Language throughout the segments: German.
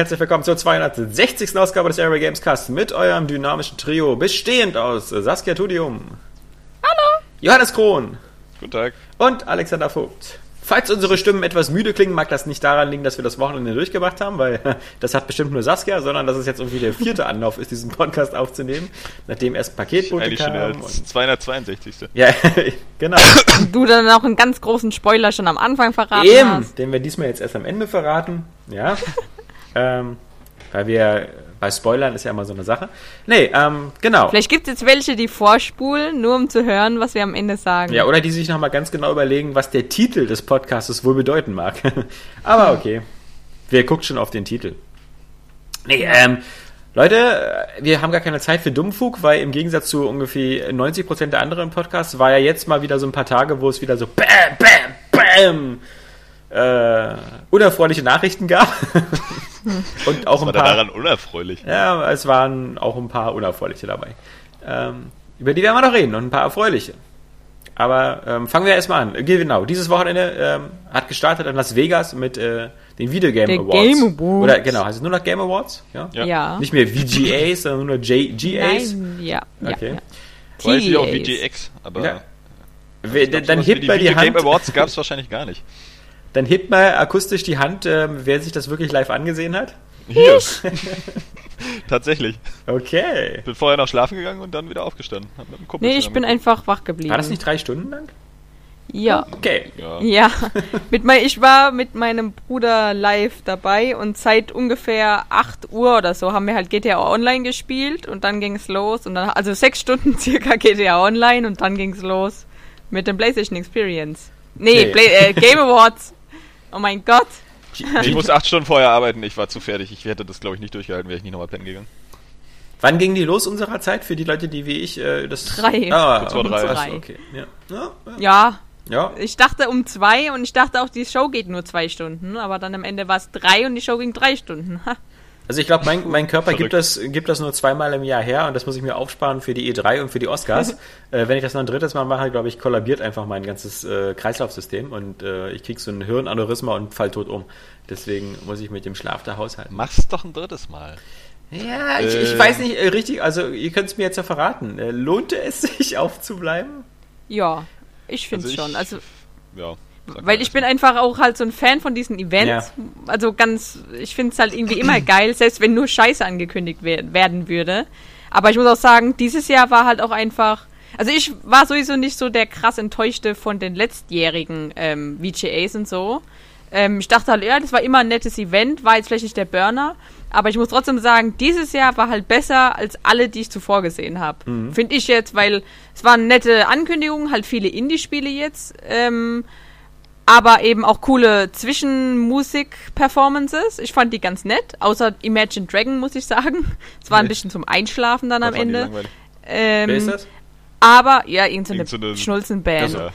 Herzlich willkommen zur 260. Ausgabe des Area Games Cast mit eurem dynamischen Trio, bestehend aus Saskia Tudium. Hallo. Johannes Krohn. Guten Tag. Und Alexander Vogt. Falls unsere Stimmen etwas müde klingen, mag das nicht daran liegen, dass wir das Wochenende durchgemacht haben, weil das hat bestimmt nur Saskia, sondern dass es jetzt irgendwie der vierte Anlauf ist, diesen Podcast aufzunehmen, nachdem erst Paketbote kam. schon der und- 262. Ja, genau. Du dann auch einen ganz großen Spoiler schon am Anfang verraten Eben, hast. den wir diesmal jetzt erst am Ende verraten. Ja. ähm, weil wir, bei Spoilern ist ja immer so eine Sache. Nee, ähm, genau. Vielleicht gibt es jetzt welche, die vorspulen, nur um zu hören, was wir am Ende sagen. Ja, oder die sich nochmal ganz genau überlegen, was der Titel des Podcasts wohl bedeuten mag. Aber okay. Wer guckt schon auf den Titel? Nee, ähm, Leute, wir haben gar keine Zeit für Dummfug, weil im Gegensatz zu ungefähr 90% der anderen Podcasts war ja jetzt mal wieder so ein paar Tage, wo es wieder so BAM, BAM, BAM äh, unerfreuliche Nachrichten gab. Und auch ein paar. daran unerfreulich? Ja, es waren auch ein paar unerfreuliche dabei. Ähm, über die werden wir noch reden und ein paar erfreuliche. Aber ähm, fangen wir erstmal an. Genau, dieses Wochenende ähm, hat gestartet in Las Vegas mit äh, den Video Game Der Awards. Game Awards. Oder genau, heißt es nur noch Game Awards? Ja. Ja. Ja. Nicht mehr VGAs, sondern nur J GAs. Nein, ja. ja, Okay. ja. Weiß ich auch TAs. VGX, aber Ja. glaub, dann hebt die mal die Video Game Hand. Awards gab es wahrscheinlich gar nicht. Dann hebt mal akustisch die Hand, ähm, wer sich das wirklich live angesehen hat. Hier. Tatsächlich. Okay. Ich bin vorher noch schlafen gegangen und dann wieder aufgestanden. Hab mit dem Kumpel Nee, ich bin einfach wach geblieben. War das nicht drei Stunden lang? Ja. Okay. Ja. Ja, mit mein, ich war mit meinem Bruder live dabei und seit ungefähr 8 Uhr oder so haben wir halt GTA Online gespielt und dann ging es los und dann, also sechs Stunden circa GTA Online und dann ging es los mit dem PlayStation Experience. Nee, Nee. Play, äh, Game Awards. Oh mein Gott. Ich musste acht Stunden vorher arbeiten, ich war zu fertig. Ich hätte das, glaube ich, nicht durchgehalten, wäre ich nicht nochmal pennen gegangen. Wann ging die los unserer Zeit? Für die Leute, die wie ich äh, das. Drei. Ah, Kurz vor drei. Drei. Okay. Ja. Ja, ja. Ja, ja. ich dachte um zwei und ich dachte auch, die Show geht nur zwei Stunden, aber dann am Ende war es drei und die Show ging drei Stunden. Also ich glaube, mein, mein Körper gibt das, gibt das nur zweimal im Jahr her und das muss ich mir aufsparen für die E3 und für die Oscars. äh, wenn ich das noch ein drittes Mal mache, glaube ich, kollabiert einfach mein ganzes äh, Kreislaufsystem und äh, ich krieg so ein Hirnaneurysma und fall tot um. Deswegen muss ich mit dem Schlaf da haushalten. Mach's doch ein drittes Mal. Ja, ich, ich Äh. weiß nicht äh, richtig, also ihr könnt es mir jetzt ja verraten. Äh, lohnte es sich aufzubleiben? Ja, ich finde es ich- schon. Also Ja. Weil ich bin einfach auch halt so ein Fan von diesen Events. Also ganz, ich finde es halt irgendwie immer geil, selbst wenn nur Scheiße angekündigt wer werden würde. Aber ich muss auch sagen, dieses Jahr war halt auch einfach. Also ich war sowieso nicht so der krass enttäuschte von den letztjährigen ähm, VGAs und so. Ähm, ich dachte halt, ja, das war immer ein nettes Event, war jetzt vielleicht nicht der Burner. Aber ich muss trotzdem sagen, dieses Jahr war halt besser als alle, die ich zuvor gesehen habe. Finde ich jetzt, weil es waren nette Ankündigungen, halt viele Indie-Spiele jetzt. Ähm, aber eben auch coole Zwischenmusik-Performances. Ich fand die ganz nett, außer Imagine Dragon, muss ich sagen. Es war ein bisschen zum Einschlafen dann am das ich Ende. Ähm, Wer ist das? Aber, ja, irgendeine Irgend so eine- Schnulzenband. Ja.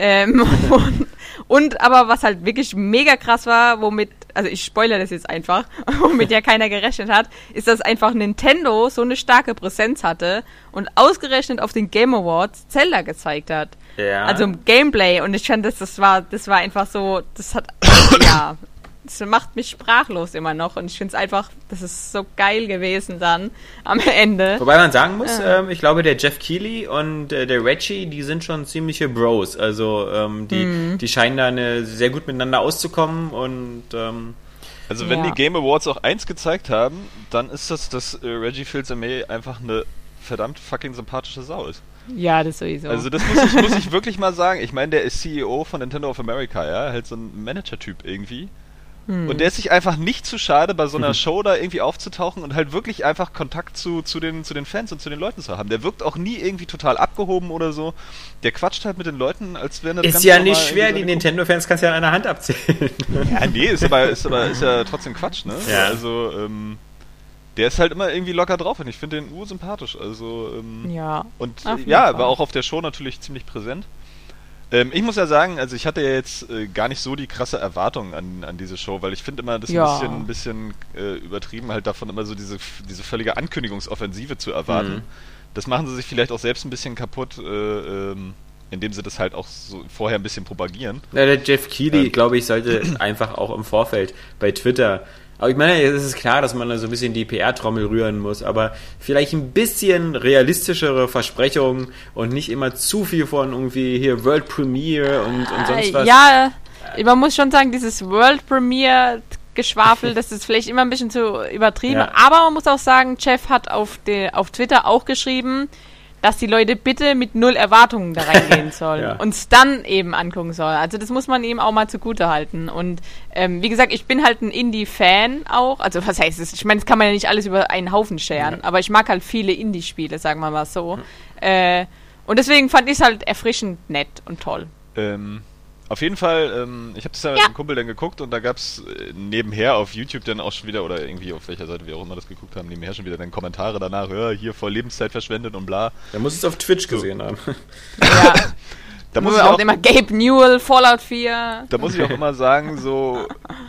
Ähm, und, und aber was halt wirklich mega krass war, womit, also ich spoilere das jetzt einfach, womit ja keiner gerechnet hat, ist, dass einfach Nintendo so eine starke Präsenz hatte und ausgerechnet auf den Game Awards Zelda gezeigt hat. Ja. Also im Gameplay und ich fand, das, das war, das war einfach so, das hat, ja, das macht mich sprachlos immer noch und ich finde es einfach, das ist so geil gewesen dann am Ende. Wobei man sagen muss, ähm, ich glaube, der Jeff Keighley und äh, der Reggie, die sind schon ziemliche Bros. Also ähm, die, Mhm. die scheinen da eine, sehr gut miteinander auszukommen und ähm, Also wenn Ja. die Game Awards auch eins gezeigt haben, dann ist das, dass äh, Reggie Fils-Aimé einfach eine verdammt fucking sympathische Sau ist. Ja, das sowieso. Also das muss ich, muss ich wirklich mal sagen. Ich meine, der ist CEO von Nintendo of America, ja, halt so ein Manager-Typ irgendwie. Hm. Und der ist sich einfach nicht zu schade, bei so einer Show da irgendwie aufzutauchen und halt wirklich einfach Kontakt zu, zu, den, zu den Fans und zu den Leuten zu haben. Der wirkt auch nie irgendwie total abgehoben oder so. Der quatscht halt mit den Leuten, als wären das ist ganz ja nicht schwer, die Nintendo-Fans kannst du ja an einer Hand abzählen. ja, nee, ist aber, ist aber ist ja trotzdem Quatsch, ne? Ja. Also, ähm, der ist halt immer irgendwie locker drauf und ich finde den ursympathisch. Also, ähm, ja. und ja, Fall. war auch auf der Show natürlich ziemlich präsent. Ähm, ich muss ja sagen, also ich hatte ja jetzt äh, gar nicht so die krasse Erwartung an, an diese Show, weil ich finde immer das Ja. ein bisschen, ein bisschen äh, übertrieben, halt davon immer so diese, diese völlige Ankündigungsoffensive zu erwarten. Mhm. Das machen sie sich vielleicht auch selbst ein bisschen kaputt, äh, ähm, indem sie das halt auch so vorher ein bisschen propagieren. Ja, der Jeff Keighley, ähm. glaube ich, sollte einfach auch im Vorfeld bei Twitter aber ich meine, es ist klar, dass man da so ein bisschen die PR-Trommel rühren muss, aber vielleicht ein bisschen realistischere Versprechungen und nicht immer zu viel von irgendwie hier World Premiere und, und sonst was. Ja, man muss schon sagen, dieses World Premiere Geschwafel, das ist vielleicht immer ein bisschen zu übertrieben, ja. aber man muss auch sagen, Jeff hat auf, de, auf Twitter auch geschrieben, dass die Leute bitte mit null Erwartungen da reingehen sollen ja. und es dann eben angucken sollen. Also das muss man eben auch mal zugute halten. Und ähm, wie gesagt, ich bin halt ein Indie-Fan auch. Also was heißt es? Ich meine, das kann man ja nicht alles über einen Haufen scheren, ja. aber ich mag halt viele Indie-Spiele, sagen wir mal so. Mhm. Äh, und deswegen fand ich es halt erfrischend nett und toll. Ähm, auf jeden Fall, ähm, ich habe das ja, mit einem Kumpel dann geguckt und da gab es äh, nebenher auf YouTube dann auch schon wieder, oder irgendwie auf welcher Seite wir auch immer das geguckt haben, nebenher schon wieder dann Kommentare danach, ja, hier voll Lebenszeit verschwendet und bla. Er muss es auf Twitch so. gesehen haben. Ja. Da muss ich auch, immer Gabe Newell, Fallout 4. Da muss ich auch immer sagen, so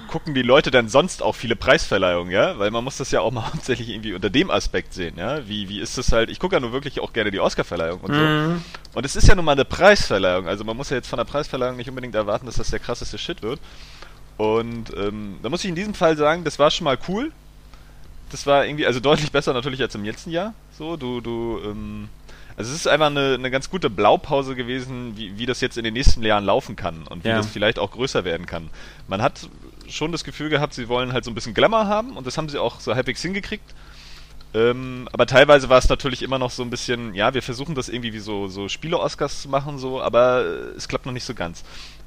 gucken die Leute dann sonst auch viele Preisverleihungen, ja? Weil man muss das ja auch mal hauptsächlich irgendwie unter dem Aspekt sehen, ja? Wie, wie ist das halt, ich gucke ja nur wirklich auch gerne die Oscarverleihung und mhm. so. Und es ist ja nun mal eine Preisverleihung, also man muss ja jetzt von der Preisverleihung nicht unbedingt erwarten, dass das der krasseste Shit wird. Und ähm, da muss ich in diesem Fall sagen, das war schon mal cool. Das war irgendwie, also deutlich besser natürlich als im letzten Jahr. So, du, du, ähm, also es ist einfach eine, eine ganz gute Blaupause gewesen, wie, wie das jetzt in den nächsten Jahren laufen kann und wie ja. das vielleicht auch größer werden kann. Man hat schon das Gefühl gehabt, sie wollen halt so ein bisschen Glamour haben und das haben sie auch so halbwegs hingekriegt. Ähm, aber teilweise war es natürlich immer noch so ein bisschen, ja, wir versuchen das irgendwie wie so, so Spiele-Oscars zu machen, so, aber es klappt noch nicht so ganz.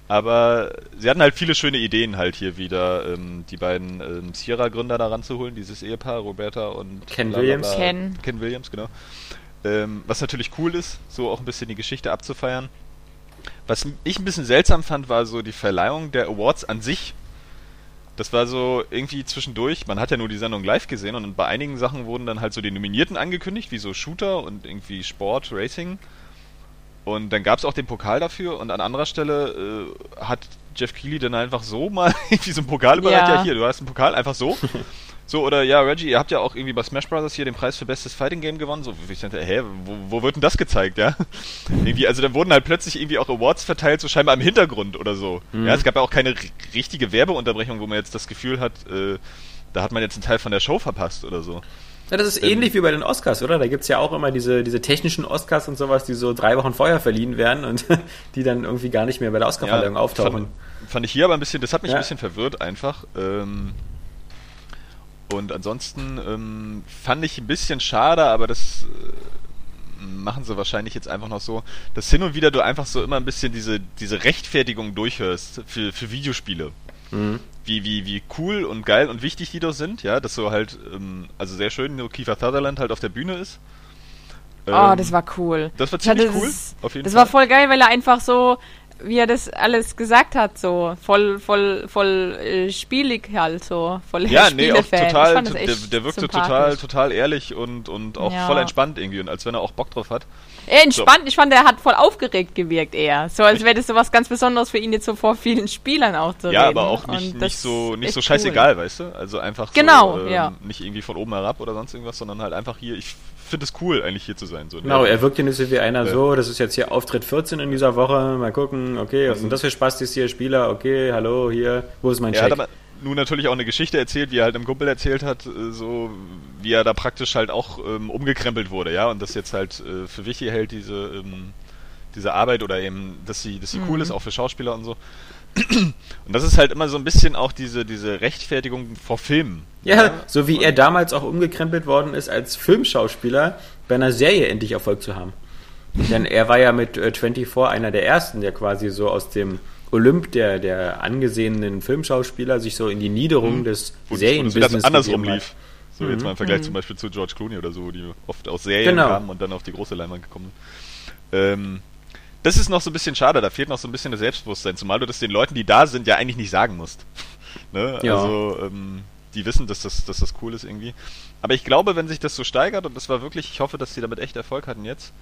Aber sie hatten halt viele schöne Ideen halt hier wieder, ähm, die beiden ähm, Sierra-Gründer da ranzuholen, dieses Ehepaar, Roberta und Ken Williams. Ken. Ken Williams, genau. Ähm, was natürlich cool ist, so auch ein bisschen die Geschichte abzufeiern. Was ich ein bisschen seltsam fand, war so die Verleihung der Awards an sich. Das war so irgendwie zwischendurch, man hat ja nur die Sendung live gesehen und bei einigen Sachen wurden dann halt so die Nominierten angekündigt, wie so Shooter und irgendwie Sport, Racing. Und dann gab es auch den Pokal dafür und an anderer Stelle äh, hat Jeff Keighley dann einfach so mal irgendwie so einen Pokal überreicht. Ja. ja, hier, du hast einen Pokal, einfach so. So, oder ja, Reggie, ihr habt ja auch irgendwie bei Smash Bros. hier den Preis für bestes Fighting Game gewonnen. So, ich dachte, hä, wo, wo wird denn das gezeigt, ja? irgendwie, also dann wurden halt plötzlich irgendwie auch Awards verteilt, so scheinbar im Hintergrund oder so. Mhm. Ja, es gab ja auch keine richtige Werbeunterbrechung, wo man jetzt das Gefühl hat, äh, da hat man jetzt einen Teil von der Show verpasst oder so. Ja, das ist ähm, ähnlich wie bei den Oscars, oder? Da gibt es ja auch immer diese, diese technischen Oscars und sowas, die so drei Wochen vorher verliehen werden und die dann irgendwie gar nicht mehr bei der Oscarverleihung ja, auftauchen. Fand, fand, ich hier aber ein bisschen, das hat mich ja. ein bisschen verwirrt einfach. Ähm, und ansonsten ähm, fand ich ein bisschen schade, aber das äh, machen sie wahrscheinlich jetzt einfach noch so, dass hin und wieder du einfach so immer ein bisschen diese, diese Rechtfertigung durchhörst für, für Videospiele. Mhm. Wie, wie, wie cool und geil und wichtig die doch sind, ja, dass so halt, ähm, also sehr schön, nur Kiefer Sutherland halt auf der Bühne ist. oh, ähm, das war cool. Das war ziemlich cool, das, auf jeden das Fall. Das war voll geil, weil er einfach so, wie er das alles gesagt hat, so voll, voll, voll äh, spielig halt, so voll Ja, nee, auch total, der, der wirkte total, total ehrlich und, und auch ja. voll entspannt irgendwie und als wenn er auch Bock drauf hat. Er entspannt, so. ich fand, er hat voll aufgeregt gewirkt eher. So als wäre das so was ganz Besonderes für ihn jetzt so vor vielen Spielern auch zu Ja, reden. aber auch nicht, nicht so, nicht so scheißegal, cool. weißt du? Also einfach genau, so, ähm, ja. nicht irgendwie von oben herab oder sonst irgendwas, sondern halt einfach hier, ich finde es cool, eigentlich hier zu sein. So, genau, er wirkt ja nicht so wie einer ja. so, das ist jetzt hier Auftritt 14 in dieser Woche, mal gucken, okay, was sind das für Spastis hier, Spieler, okay, hallo, hier, wo ist mein Check? Er hat nun natürlich auch eine Geschichte erzählt, wie er halt im Kumpel erzählt hat, äh, so wie er da praktisch halt auch ähm, umgekrempelt wurde, ja, und das jetzt halt äh, für wichtig hält, diese, ähm, diese Arbeit oder eben, dass sie, dass sie mhm. cool ist, auch für Schauspieler und so. Und das ist halt immer so ein bisschen auch diese, diese Rechtfertigung vor Filmen. Ja, ja? so wie und er damals auch umgekrempelt worden ist, als Filmschauspieler bei einer Serie endlich Erfolg zu haben. Denn er war ja mit äh, 24 einer der ersten, der quasi so aus dem Olymp der, der angesehenen Filmschauspieler sich so in die Niederung mhm. des Serienbusiness andersrum lief. So mhm. jetzt mal im Vergleich mhm. zum Beispiel zu George Clooney oder so, die oft aus Serien genau. kamen und dann auf die große Leinwand gekommen sind. Ähm, das ist noch so ein bisschen schade, da fehlt noch so ein bisschen das Selbstbewusstsein, zumal du das den Leuten, die da sind, ja eigentlich nicht sagen musst. ne? ja. Also, ähm, die wissen, dass das, dass das cool ist irgendwie. Aber ich glaube, wenn sich das so steigert, und das war wirklich, ich hoffe, dass sie damit echt Erfolg hatten jetzt,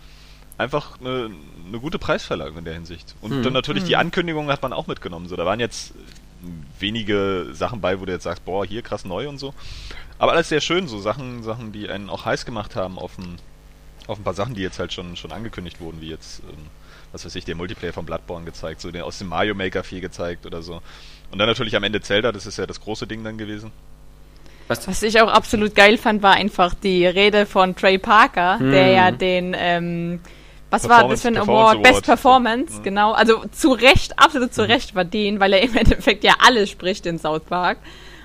einfach eine, eine gute Preisverleihung in der Hinsicht. Und hm. dann natürlich hm. die Ankündigungen hat man auch mitgenommen. So, da waren jetzt wenige Sachen bei, wo du jetzt sagst, boah, hier krass neu und so. Aber alles sehr schön, so Sachen, Sachen, die einen auch heiß gemacht haben auf ein auf ein paar Sachen, die jetzt halt schon, schon angekündigt wurden, wie jetzt, ähm, was weiß ich, der Multiplayer von Bloodborne gezeigt, so den aus dem Mario Maker viel gezeigt oder so. Und dann natürlich am Ende Zelda, das ist ja das große Ding dann gewesen. Was, Was ich auch absolut geil fand, war einfach die Rede von Trey Parker, hm. der ja den, ähm, was war das für ein Award? Award? Best Performance, ja. genau. Also zu Recht, absolut zu Recht verdient, weil er im Endeffekt ja alles spricht in South Park.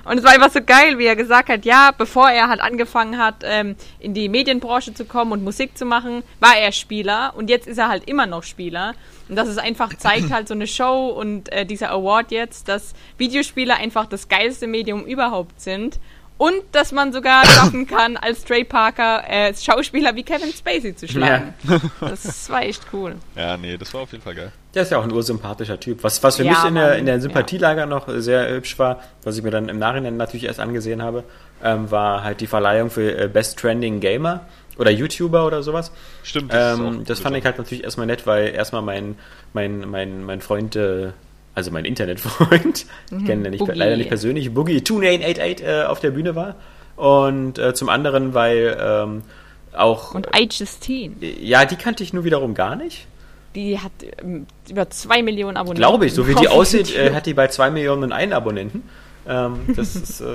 Und es war einfach so geil, wie er gesagt hat, ja, bevor er halt angefangen hat, ähm, in die Medienbranche zu kommen und Musik zu machen, war er Spieler und jetzt ist er halt immer noch Spieler. Und dass es einfach zeigt halt so eine Show und äh, dieser Award jetzt, dass Videospiele einfach das geilste Medium überhaupt sind und dass man sogar schaffen kann, als Trey Parker äh, Schauspieler wie Kevin Spacey zu schlagen. Ja. Das war echt cool. Ja, nee, das war auf jeden Fall geil. Der ist ja auch ein ursympathischer Typ. Was, was für ja, mich in der, in der Sympathielager ja. noch sehr hübsch war, was ich mir dann im Nachhinein natürlich erst angesehen habe, ähm, war halt die Verleihung für äh, Best Trending Gamer oder YouTuber oder sowas. Stimmt. Das, ähm, das fand ich halt natürlich erstmal nett, weil erstmal mein, mein, mein, mein Freund äh, also mein Internetfreund, mhm. ich kenne ihn nicht, leider nicht persönlich, Boogie 2988 äh, auf der Bühne war. Und äh, zum anderen, weil ähm, auch. Und iJustine. Äh, ja, die kannte ich nur wiederum gar nicht. Die hat ähm, über zwei Millionen Abonnenten. Glaube ich, so wie die aussieht, äh, hat die bei zwei Millionen einen Abonnenten. Ähm, das ist, äh,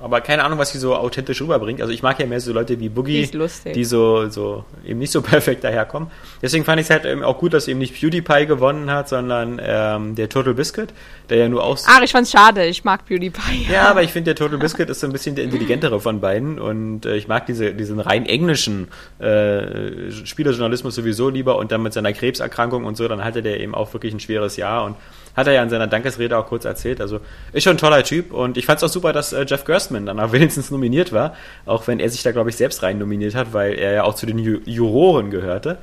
aber keine Ahnung, was sie so authentisch rüberbringt. Also ich mag ja mehr so Leute wie Boogie, die, die so, so eben nicht so perfekt daherkommen. Deswegen fand ich es halt eben auch gut, dass eben nicht PewDiePie gewonnen hat, sondern ähm, der Total Biscuit, der ja nur aus. Ach, ich fand's schade. Ich mag PewDiePie. Ja, aber ich finde der Total Biscuit ist so ein bisschen der intelligentere von beiden und äh, ich mag diese, diesen rein englischen äh, Spielerjournalismus sowieso lieber und dann mit seiner Krebserkrankung und so, dann hatte der eben auch wirklich ein schweres Jahr und hat er ja in seiner Dankesrede auch kurz erzählt. Also ist schon ein toller Typ und ich fand es auch super, dass äh, Jeff Gerstmann dann auch wenigstens nominiert war, auch wenn er sich da, glaube ich, selbst rein nominiert hat, weil er ja auch zu den Ju Juroren gehörte.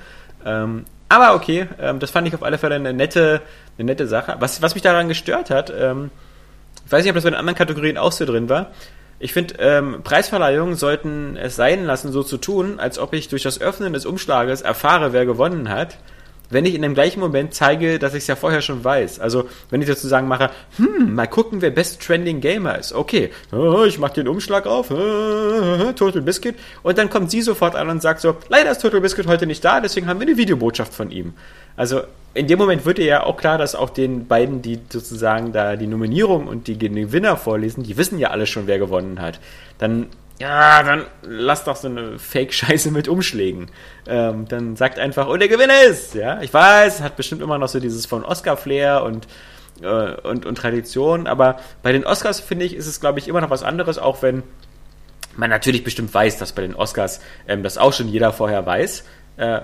Ähm, aber okay, ähm, das fand ich auf alle Fälle eine nette, eine nette Sache. Was, was mich daran gestört hat, ähm, ich weiß nicht, ob das bei den anderen Kategorien auch so drin war. Ich finde, ähm, Preisverleihungen sollten es sein lassen, so zu tun, als ob ich durch das Öffnen des Umschlages erfahre, wer gewonnen hat wenn ich in dem gleichen Moment zeige, dass ich es ja vorher schon weiß. Also, wenn ich sozusagen mache, hm, mal gucken, wer Best Trending Gamer ist. Okay, oh, ich mache den Umschlag auf, Total Biscuit, und dann kommt sie sofort an und sagt so, leider ist Total Biscuit heute nicht da, deswegen haben wir eine Videobotschaft von ihm. Also, in dem Moment wird ja auch klar, dass auch den beiden, die sozusagen da die Nominierung und die Gewinner vorlesen, die wissen ja alle schon, wer gewonnen hat. Dann ja, dann lass doch so eine Fake-Scheiße mit Umschlägen. Ähm, dann sagt einfach, und der Gewinner ist, ja. Ich weiß, hat bestimmt immer noch so dieses von Oscar-Flair und, äh, und, und Tradition, aber bei den Oscars, finde ich, ist es, glaube ich, immer noch was anderes, auch wenn man natürlich bestimmt weiß, dass bei den Oscars ähm, das auch schon jeder vorher weiß. Äh,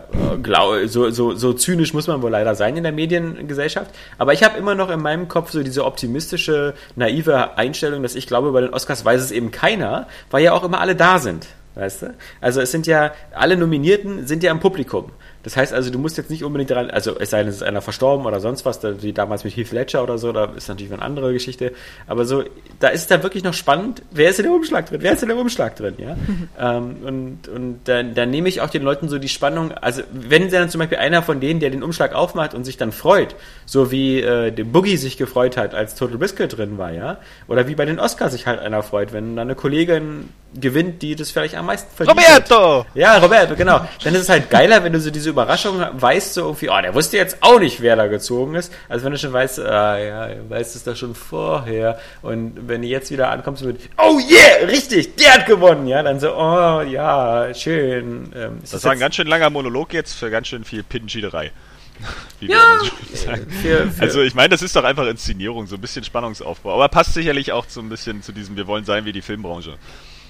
so, so, so zynisch muss man wohl leider sein in der Mediengesellschaft. Aber ich habe immer noch in meinem Kopf so diese optimistische, naive Einstellung, dass ich glaube, bei den Oscars weiß es eben keiner, weil ja auch immer alle da sind. Weißt du? Also es sind ja, alle Nominierten sind ja im Publikum. Das heißt also, du musst jetzt nicht unbedingt daran, also es sei denn, es ist einer verstorben oder sonst was, wie damals mit Heath Ledger oder so, da ist natürlich eine andere Geschichte. Aber so, da ist es dann wirklich noch spannend, wer ist in dem Umschlag drin? Wer ist in dem Umschlag drin? Ja? ähm, und und dann, dann nehme ich auch den Leuten so die Spannung, also wenn dann zum Beispiel einer von denen, der den Umschlag aufmacht und sich dann freut, so wie äh, der Boogie sich gefreut hat, als Total Biscuit drin war, ja, oder wie bei den Oscars sich halt einer freut, wenn dann eine Kollegin gewinnt, die das vielleicht am meisten verdient Roberto! Hat. Ja, Roberto, genau. Dann ist es halt geiler, wenn du so diese Überraschung weißt, so irgendwie, oh, der wusste jetzt auch nicht, wer da gezogen ist, als wenn du schon weißt, ah ja, er weiß es doch schon vorher. Und wenn du jetzt wieder ankommst mit, oh yeah, richtig, der hat gewonnen, ja, dann so, oh ja, schön. Ähm, das war ein ganz schön langer Monolog jetzt für ganz schön viel Pinnenschiederei. ja, für, für also ich meine, das ist doch einfach Inszenierung, so ein bisschen Spannungsaufbau. Aber passt sicherlich auch so ein bisschen zu diesem, wir wollen sein wie die Filmbranche.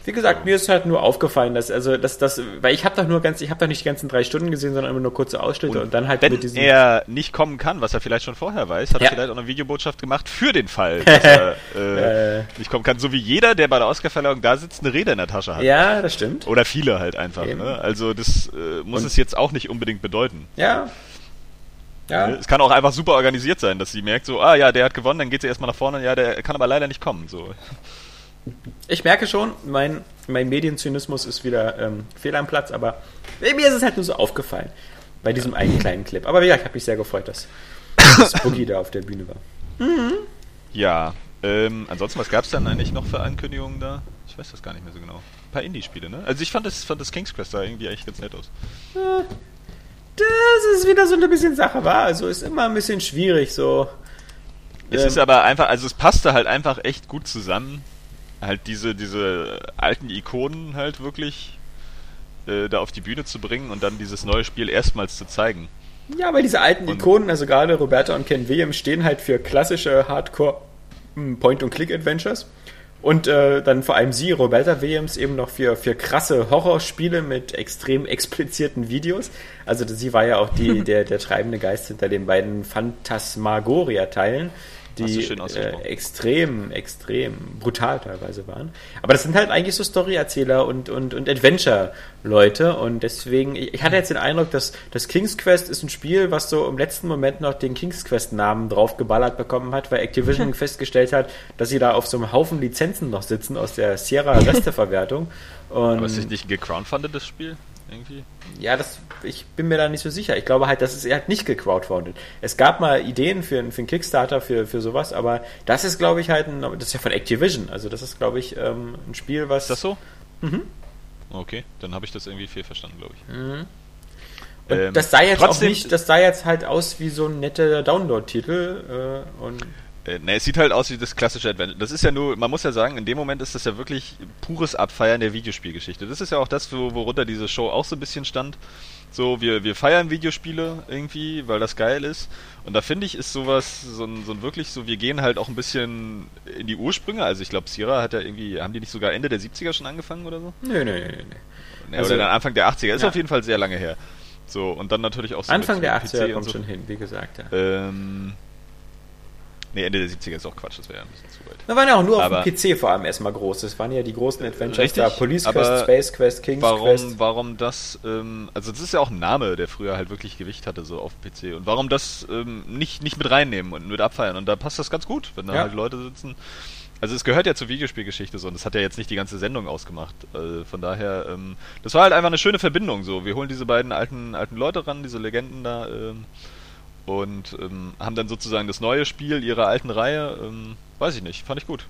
Wie gesagt, mir ist halt nur aufgefallen, dass also dass das, weil ich habe doch nur ganz, ich habe doch nicht die ganzen drei Stunden gesehen, sondern immer nur kurze Ausschnitte und, und dann halt wenn mit diesem. er nicht kommen kann, was er vielleicht schon vorher weiß, hat ja. er vielleicht auch eine Videobotschaft gemacht für den Fall, dass er äh, äh. nicht kommen kann, so wie jeder, der bei der Oscarverleihung da sitzt, eine Rede in der Tasche hat. Ja, das stimmt. Oder viele halt einfach. Ne? Also das äh, muss und es jetzt auch nicht unbedingt bedeuten. Ja, ja. Es kann auch einfach super organisiert sein, dass sie merkt so, ah ja, der hat gewonnen, dann geht sie erstmal nach vorne, ja, der kann aber leider nicht kommen. So. Ich merke schon, mein, mein Medienzynismus ist wieder ähm, fehl am Platz, aber mir ist es halt nur so aufgefallen bei diesem einen kleinen Clip. Aber ja, ich habe mich sehr gefreut, dass, dass Boogie da auf der Bühne war. Mhm. Ja, ähm, ansonsten, was gab es dann eigentlich noch für Ankündigungen da? Ich weiß das gar nicht mehr so genau. Ein paar Indie-Spiele, ne? Also ich fand das, fand das King's Quest da irgendwie eigentlich ganz nett aus. Das ist wieder so ein bisschen Sache, war. Also ist immer ein bisschen schwierig, so. Es Ähm. ist aber einfach, also es passte halt einfach echt gut zusammen. Halt diese, diese alten Ikonen halt wirklich äh, da auf die Bühne zu bringen und dann dieses neue Spiel erstmals zu zeigen. Ja, aber diese alten Und- Ikonen, also gerade Roberta und Ken Williams, stehen halt für klassische Hardcore hm, Point-and-Click-Adventures. Und äh, dann vor allem sie, Roberta Williams, eben noch für, für krasse Horrorspiele mit extrem explizierten Videos. Also sie war ja auch die, der, der treibende Geist hinter den beiden Phantasmagoria-Teilen, die äh, extrem, extrem brutal teilweise waren. Aber das sind halt eigentlich so Storyerzähler und, und, und Adventure-Leute und deswegen, ich, ich hatte jetzt den Eindruck, dass das King's Quest ist ein Spiel, was so im letzten Moment noch den King's Quest-Namen draufgeballert bekommen hat, weil Activision festgestellt hat, dass sie da auf so einem Haufen Lizenzen noch sitzen aus der Sierra-Resteverwertung. Aber ist das nicht ein gecrowdfundetes Spiel? Irgendwie? ja, das, ich bin mir da nicht so sicher. Ich glaube halt, das ist halt nicht gecrowdfundet. Es gab mal Ideen für, für einen Kickstarter für, für sowas, aber das ist, glaube ich, halt ein, das ist ja von Activision. Also das ist, glaube ich, ähm, ein Spiel, was. Ist das so? Mhm. Okay, dann habe ich das irgendwie viel verstanden, glaube ich. Und Ähm, das sah jetzt auch nicht, das sah jetzt halt aus wie so ein netter Download-Titel äh, und Äh, ne, es sieht halt aus wie das klassische Adventure. Das ist ja nur, man muss ja sagen, in dem Moment ist das ja wirklich pures Abfeiern der Videospielgeschichte. Das ist ja auch das, wo, worunter diese Show auch so ein bisschen stand. So, wir, wir feiern Videospiele irgendwie, weil das geil ist. Und da finde ich, ist sowas, so ein, so ein wirklich so, wir gehen halt auch ein bisschen in die Ursprünge. Also ich glaube, Sierra hat ja irgendwie, haben die nicht sogar Ende der 70er schon angefangen oder so? nö, nö, nö, nö. Also- oder dann Anfang der 80er. Ist Ja. auf jeden Fall sehr lange her. So, und dann natürlich auch so Anfang der PC 80er und kommt so. schon hin, wie gesagt. Ja. Ähm, nee, Ende der 70er ist auch Quatsch, das wäre ja ein bisschen zu weit. Wir waren ja auch nur auf Aber- dem PC vor allem erstmal groß. Das waren ja die großen Adventures Richtig, da. Police Quest, Space Quest, King's Warum, Quest. warum das, ähm, also das ist ja auch ein Name, der früher halt wirklich Gewicht hatte, so auf dem PC. Und warum das ähm, nicht, nicht mit reinnehmen und mit abfeiern? Und da passt das ganz gut, wenn da Ja. halt Leute sitzen. Also es gehört ja zur Videospielgeschichte so und das hat ja jetzt nicht die ganze Sendung ausgemacht. Äh, von daher, ähm, das war halt einfach eine schöne Verbindung so. Wir holen diese beiden alten, alten Leute ran, diese Legenden da, ähm, und ähm, haben dann sozusagen das neue Spiel ihrer alten Reihe. Ähm, weiß ich nicht, fand ich gut.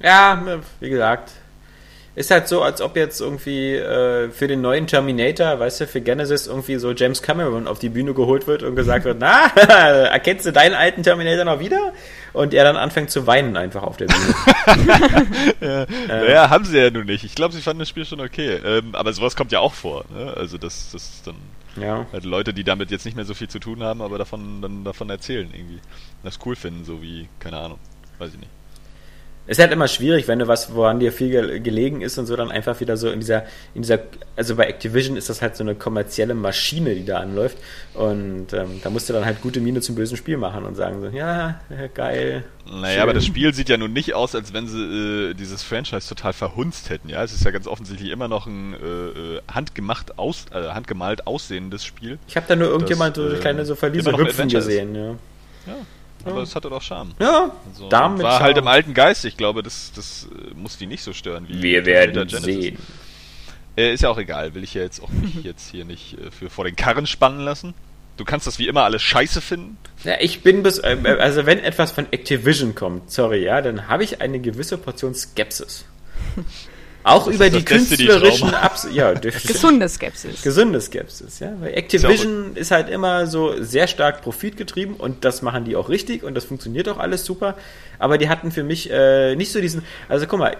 Ja, wie gesagt. Ist halt so, als ob jetzt irgendwie äh, für den neuen Terminator, weißt du, für Genesis irgendwie so James Cameron auf die Bühne geholt wird und gesagt wird, na, erkennst du deinen alten Terminator noch wieder? Und er dann anfängt zu weinen einfach auf der Bühne. Naja, haben sie ja nun nicht. Ich glaube, sie fanden das Spiel schon okay. Ähm, aber sowas kommt ja auch vor. Ne? Also das, das ist dann ja. halt Leute, die damit jetzt nicht mehr so viel zu tun haben, aber davon dann davon erzählen irgendwie. Das cool finden, so wie, keine Ahnung, weiß ich nicht. Ist halt immer schwierig, wenn du was, woran dir viel ge gelegen ist und so, dann einfach wieder so in dieser, in dieser, also bei Activision ist das halt so eine kommerzielle Maschine, die da anläuft. Und ähm, da musst du dann halt gute Miene zum bösen Spiel machen und sagen so, ja, geil. Naja, schön. aber das Spiel sieht ja nun nicht aus, als wenn sie äh, dieses Franchise total verhunzt hätten. Ja, es ist ja ganz offensichtlich immer noch ein äh, äh, handgemacht aus, äh, handgemalt aussehendes Spiel. Ich habe da nur irgendjemand Das, so äh, kleine so Verliese hüpfen Adventure ist. gesehen, ja. Ja, aber es hatte doch Charme. Ja, So, Damen mit war halt Charme. im alten Geist. Ich glaube, das, das äh, muss die nicht so stören wie Wir werden Genesis. sehen. Äh, ist ja auch egal, will ich ja jetzt auch nicht jetzt hier nicht äh, für vor den Karren spannen lassen. Du kannst das wie immer alles scheiße finden. Ja, ich bin bis, äh, also wenn etwas von Activision kommt, sorry, ja, dann habe ich eine gewisse Portion Skepsis. Auch Das über ist die künstlerischen. Abs ja, Gesunde Skepsis. gesunde Skepsis, ja, weil Activision ist halt immer so sehr stark profitgetrieben und das machen die auch richtig und das funktioniert auch alles super, aber die hatten für mich äh, nicht so diesen, also guck mal,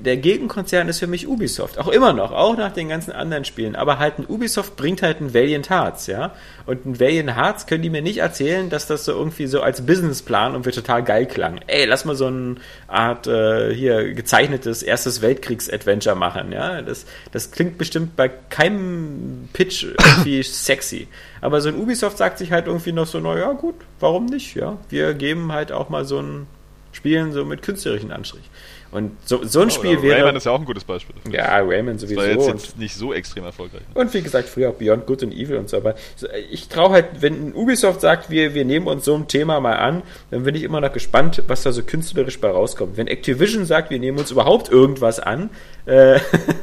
der Gegenkonzern ist für mich Ubisoft, auch immer noch, auch nach den ganzen anderen Spielen, aber halt ein Ubisoft bringt halt ein Valiant Hearts, ja, und ein Valiant Hearts können die mir nicht erzählen, dass das so irgendwie so als Businessplan irgendwie total geil klang. Ey, lass mal so eine Art äh, hier gezeichnetes erstes Weltkriegs-Adventure machen, ja, das, das klingt bestimmt bei keinem Pitch irgendwie sexy. Aber so ein Ubisoft sagt sich halt irgendwie noch so, naja, gut, warum nicht, ja, wir geben halt auch mal so ein Spielen so mit künstlerischen Anstrich. Und so, so ein Spiel Oder wäre. Rayman ist ja auch ein gutes Beispiel. dafür. ja, Rayman Das sowieso. war jetzt, und- jetzt nicht so extrem erfolgreich. und wie gesagt, früher auch Beyond Good and Evil und so. Aber ich traue halt, wenn Ubisoft sagt, wir, wir nehmen uns so ein Thema mal an, dann bin ich immer noch gespannt, was da so künstlerisch bei rauskommt. Wenn Activision sagt, wir nehmen uns überhaupt irgendwas an, äh,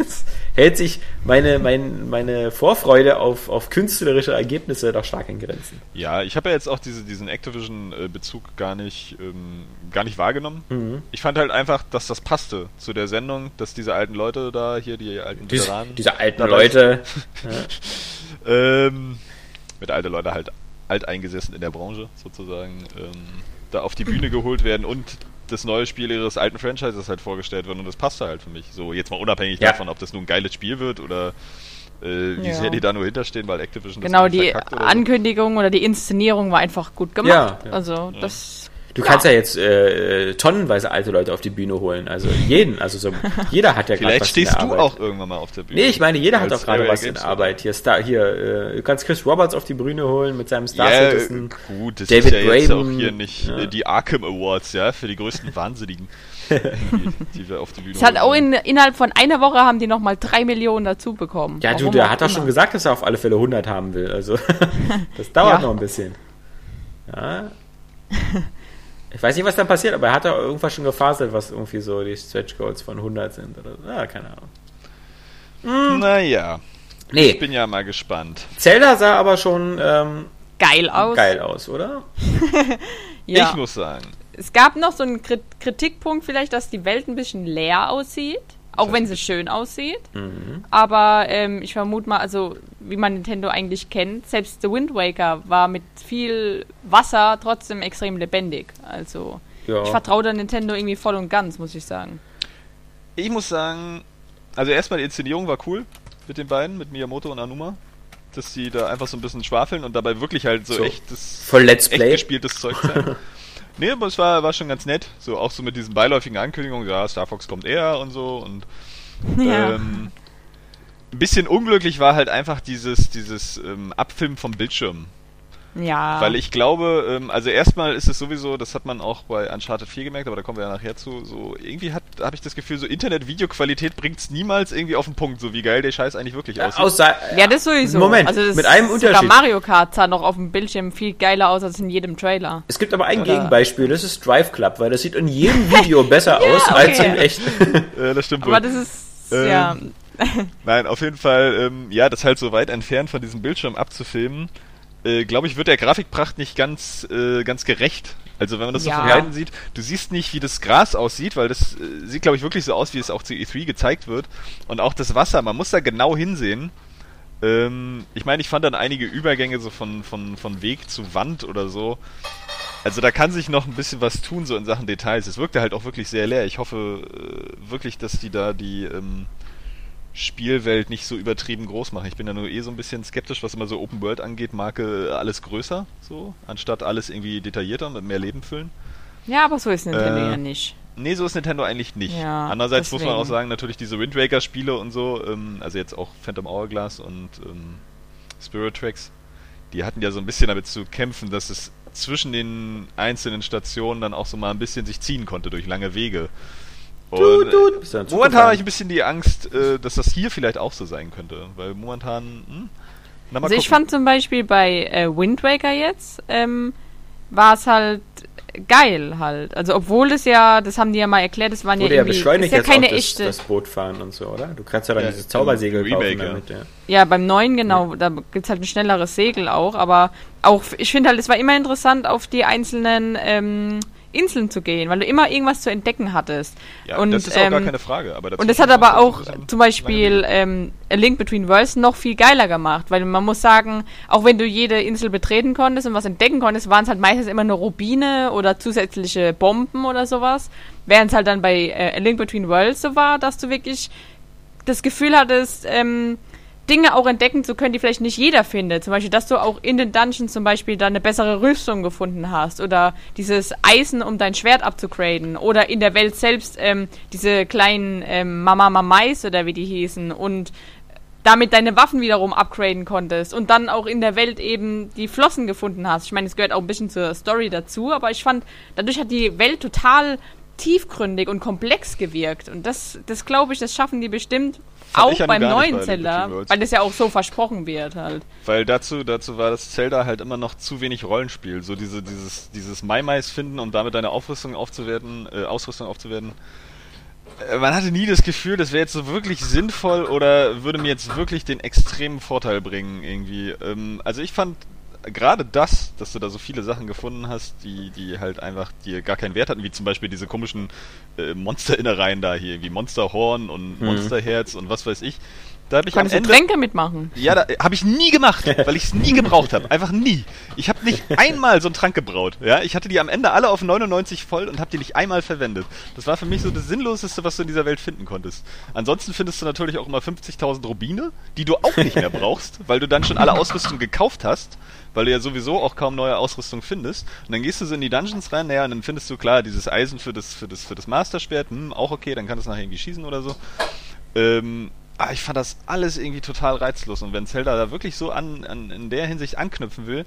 hält sich meine, mein, meine Vorfreude auf, auf künstlerische Ergebnisse doch stark in Grenzen. Ja, ich habe ja jetzt auch diese, diesen Activision-Bezug gar nicht ähm, gar nicht wahrgenommen. Mhm. Ich fand halt einfach, dass das das passte zu der Sendung, dass diese alten Leute da, hier die alten Diese, Veteranen, diese alten Leute. ähm, mit alte Leute halt alteingesessen in der Branche sozusagen, ähm, da auf die Bühne geholt werden und das neue Spiel ihres alten Franchises halt vorgestellt wird und das passte halt für mich. So, jetzt mal unabhängig Ja. davon, ob das nun ein geiles Spiel wird oder äh, wie Ja. sehr die da nur hinterstehen, weil Activision das Genau, die oder so. Ankündigung oder die Inszenierung war einfach gut gemacht. Ja, ja. Also das. Du kannst ja jetzt äh, tonnenweise alte Leute auf die Bühne holen. Also jeden, also so jeder hat ja gerade Vielleicht was in der stehst du Arbeit. auch irgendwann mal auf der Bühne. Nee, ich meine, jeder hat doch gerade was in Arbeit. Hier, Star, hier, äh, du kannst Chris Roberts auf die Bühne holen mit seinem Star Ja, Citizen. gut, das David ist ja jetzt auch hier nicht ja. äh, die Arkham Awards, ja, für die größten Wahnsinnigen, die, die wir auf die Bühne Es hat auch holen. in, innerhalb von einer Woche haben die nochmal drei Millionen dazu bekommen. Ja, du, der auch hat doch schon gesagt, dass er auf alle Fälle 100 haben will. Also, das dauert Ja. noch ein bisschen. Ja. Ich weiß nicht, was dann passiert, aber er hat doch irgendwas schon gefaselt, was irgendwie so die Stretch Goals von 100 sind oder so. Ja, keine Ahnung. Naja, ich Nee, bin ja mal gespannt. Zelda sah aber schon ähm, Geil aus. geil aus, oder? Ja. Ich muss sagen, Es gab noch so einen Krit Kritikpunkt vielleicht, dass die Welt ein bisschen leer aussieht. Auch wenn sie schön aussieht. Mhm. Aber ähm, ich vermute mal, also wie man Nintendo eigentlich kennt, selbst The Wind Waker war mit viel Wasser trotzdem extrem lebendig. Also Ja. ich vertraue der Nintendo irgendwie voll und ganz, muss ich sagen. ich muss sagen, also erstmal die Inszenierung war cool mit den beiden, mit Miyamoto und Anuma. Dass die da einfach so ein bisschen schwafeln und dabei wirklich halt so, So, echtes, voll Let's echt Play. gespieltes Zeug zeigen. nee, aber es war, war schon ganz nett. So auch so mit diesen beiläufigen Ankündigungen, ja, Star Fox kommt eher und so und Ja. Ähm, ein bisschen unglücklich war halt einfach dieses, dieses ähm, Abfilmen vom Bildschirm. Ja. Weil ich glaube, ähm, also erstmal ist es sowieso, das hat man auch bei Uncharted 4 gemerkt, aber da kommen wir ja nachher zu, so irgendwie hat habe ich das Gefühl, so Internet-Videoqualität bringt's niemals irgendwie auf den Punkt, so wie geil der Scheiß eigentlich wirklich aussieht. Außer, ja, das sowieso. Moment, also das mit einem Sogar Unterschied. Mario Kart sah noch auf dem Bildschirm viel geiler aus als in jedem Trailer. Es gibt aber ein Oder- Gegenbeispiel, das ist Drive Club, weil das sieht in jedem Video besser aus okay. als in echt. äh, das stimmt Aber wohl. das ist, Ähm, ja, Nein, auf jeden Fall, ähm, ja, das halt so weit entfernt von diesem Bildschirm abzufilmen, äh, glaube ich, wird der Grafikpracht nicht ganz, äh, ganz gerecht. Also wenn man das so Ja. von Weitem sieht, du siehst nicht, wie das Gras aussieht, weil das äh, sieht, glaube ich, wirklich so aus, wie es auch zu E3 gezeigt wird. Und auch das Wasser, man muss da genau hinsehen. Ähm, ich meine, ich fand dann einige Übergänge so von, von, von Weg zu Wand oder so. Also da kann sich noch ein bisschen was tun, so in Sachen Details. Es wirkte halt auch wirklich sehr leer. Ich hoffe äh, wirklich, dass die da die ähm, Spielwelt nicht so übertrieben groß machen. Ich bin ja nur eh so ein bisschen skeptisch, was immer so Open World angeht. Marke alles größer, so, anstatt alles irgendwie detaillierter und mit mehr Leben füllen. ja, aber so ist Nintendo äh, ja nicht. Nee, so ist Nintendo eigentlich nicht. Ja, Andererseits muss man deswegen. auch sagen, natürlich diese Wind Waker Spiele und so, ähm, also jetzt auch Phantom Hourglass und ähm, Spirit Tracks, die hatten ja so ein bisschen damit zu kämpfen, dass es zwischen den einzelnen Stationen dann auch so mal ein bisschen sich ziehen konnte durch lange Wege. Und, du dann Momentan habe ich ein bisschen die Angst, äh, dass das hier vielleicht auch so sein könnte, weil momentan. Hm, na, Also ich gucken. fand zum Beispiel bei äh, Wind Waker jetzt, ähm, war es halt geil halt. Also obwohl es ja, das haben die ja mal erklärt, das waren ja Wurde ja irgendwie, beschleunigt ist ja keine das, echte. das Boot fahren und so, oder? Du kannst ja dann Ja, dieses Zaubersegel Remake, kaufen ja. damit, ja. Ja, beim neuen genau, da gibt's halt ein schnelleres Segel auch, aber auch, ich finde halt, es war immer interessant, auf die einzelnen ähm, Inseln zu gehen, weil du immer irgendwas zu entdecken hattest. Ja, und, das ist auch gar ähm, keine Frage. Aber Und das hat aber auch zum Beispiel ähm, A Link Between Worlds noch viel geiler gemacht, weil man muss sagen, auch wenn du jede Insel betreten konntest und was entdecken konntest, waren es halt meistens immer nur Rubine oder zusätzliche Bomben oder sowas. Während es halt dann bei äh, A Link Between Worlds so war, dass du wirklich das Gefühl hattest, ähm, Dinge auch entdecken zu können, die vielleicht nicht jeder findet. Zum Beispiel, dass du auch in den Dungeons zum Beispiel da eine bessere Rüstung gefunden hast oder dieses Eisen, um dein Schwert abzugraden oder in der Welt selbst ähm, diese kleinen ähm, Mama Mamais oder wie die hießen und damit deine Waffen wiederum upgraden konntest und dann auch in der Welt eben die Flossen gefunden hast. Ich meine, es gehört auch ein bisschen zur Story dazu, aber ich fand, dadurch hat die Welt total tiefgründig und komplex gewirkt und das, das glaube ich, das schaffen die bestimmt Fand auch ja beim neuen bei Zelda, weil das ja auch so versprochen wird halt. Weil dazu, dazu war das Zelda halt immer noch zu wenig Rollenspiel. So diese, dieses, dieses Mai-Mais finden und damit deine Aufrüstung aufzuwerten, äh, Ausrüstung aufzuwerten. Äh, Man hatte nie das Gefühl, das wäre jetzt so wirklich sinnvoll oder würde mir jetzt wirklich den extremen Vorteil bringen irgendwie. Ähm, also ich fand gerade das, dass du da so viele Sachen gefunden hast, die, die halt einfach dir gar keinen Wert hatten, wie zum Beispiel diese komischen äh, Monster-Innereien da hier, wie Monsterhorn und Mhm. Monsterherz und was weiß ich. Da habe ich am Konntest du Ende. Tränke mitmachen. Ja, da habe ich nie gemacht, weil ich es nie gebraucht habe. Einfach nie. Ich habe nicht einmal so einen Trank gebraut. Ja, ich hatte die am Ende alle auf 99 voll und habe die nicht einmal verwendet. Das war für mich so das Sinnloseste, was du in dieser Welt finden konntest. Ansonsten findest du natürlich auch immer 50.000 Rubine, die du auch nicht mehr brauchst, weil du dann schon alle Ausrüstung gekauft hast, weil du ja sowieso auch kaum neue Ausrüstung findest. Und dann gehst du so in die Dungeons rein, naja, und dann findest du klar dieses Eisen für das für das für das Masterschwert, hm, auch okay, dann kannst du nachher irgendwie schießen oder so. Ähm, ah, ich fand das alles irgendwie total reizlos. Und wenn Zelda da wirklich so an, an in der Hinsicht anknüpfen will,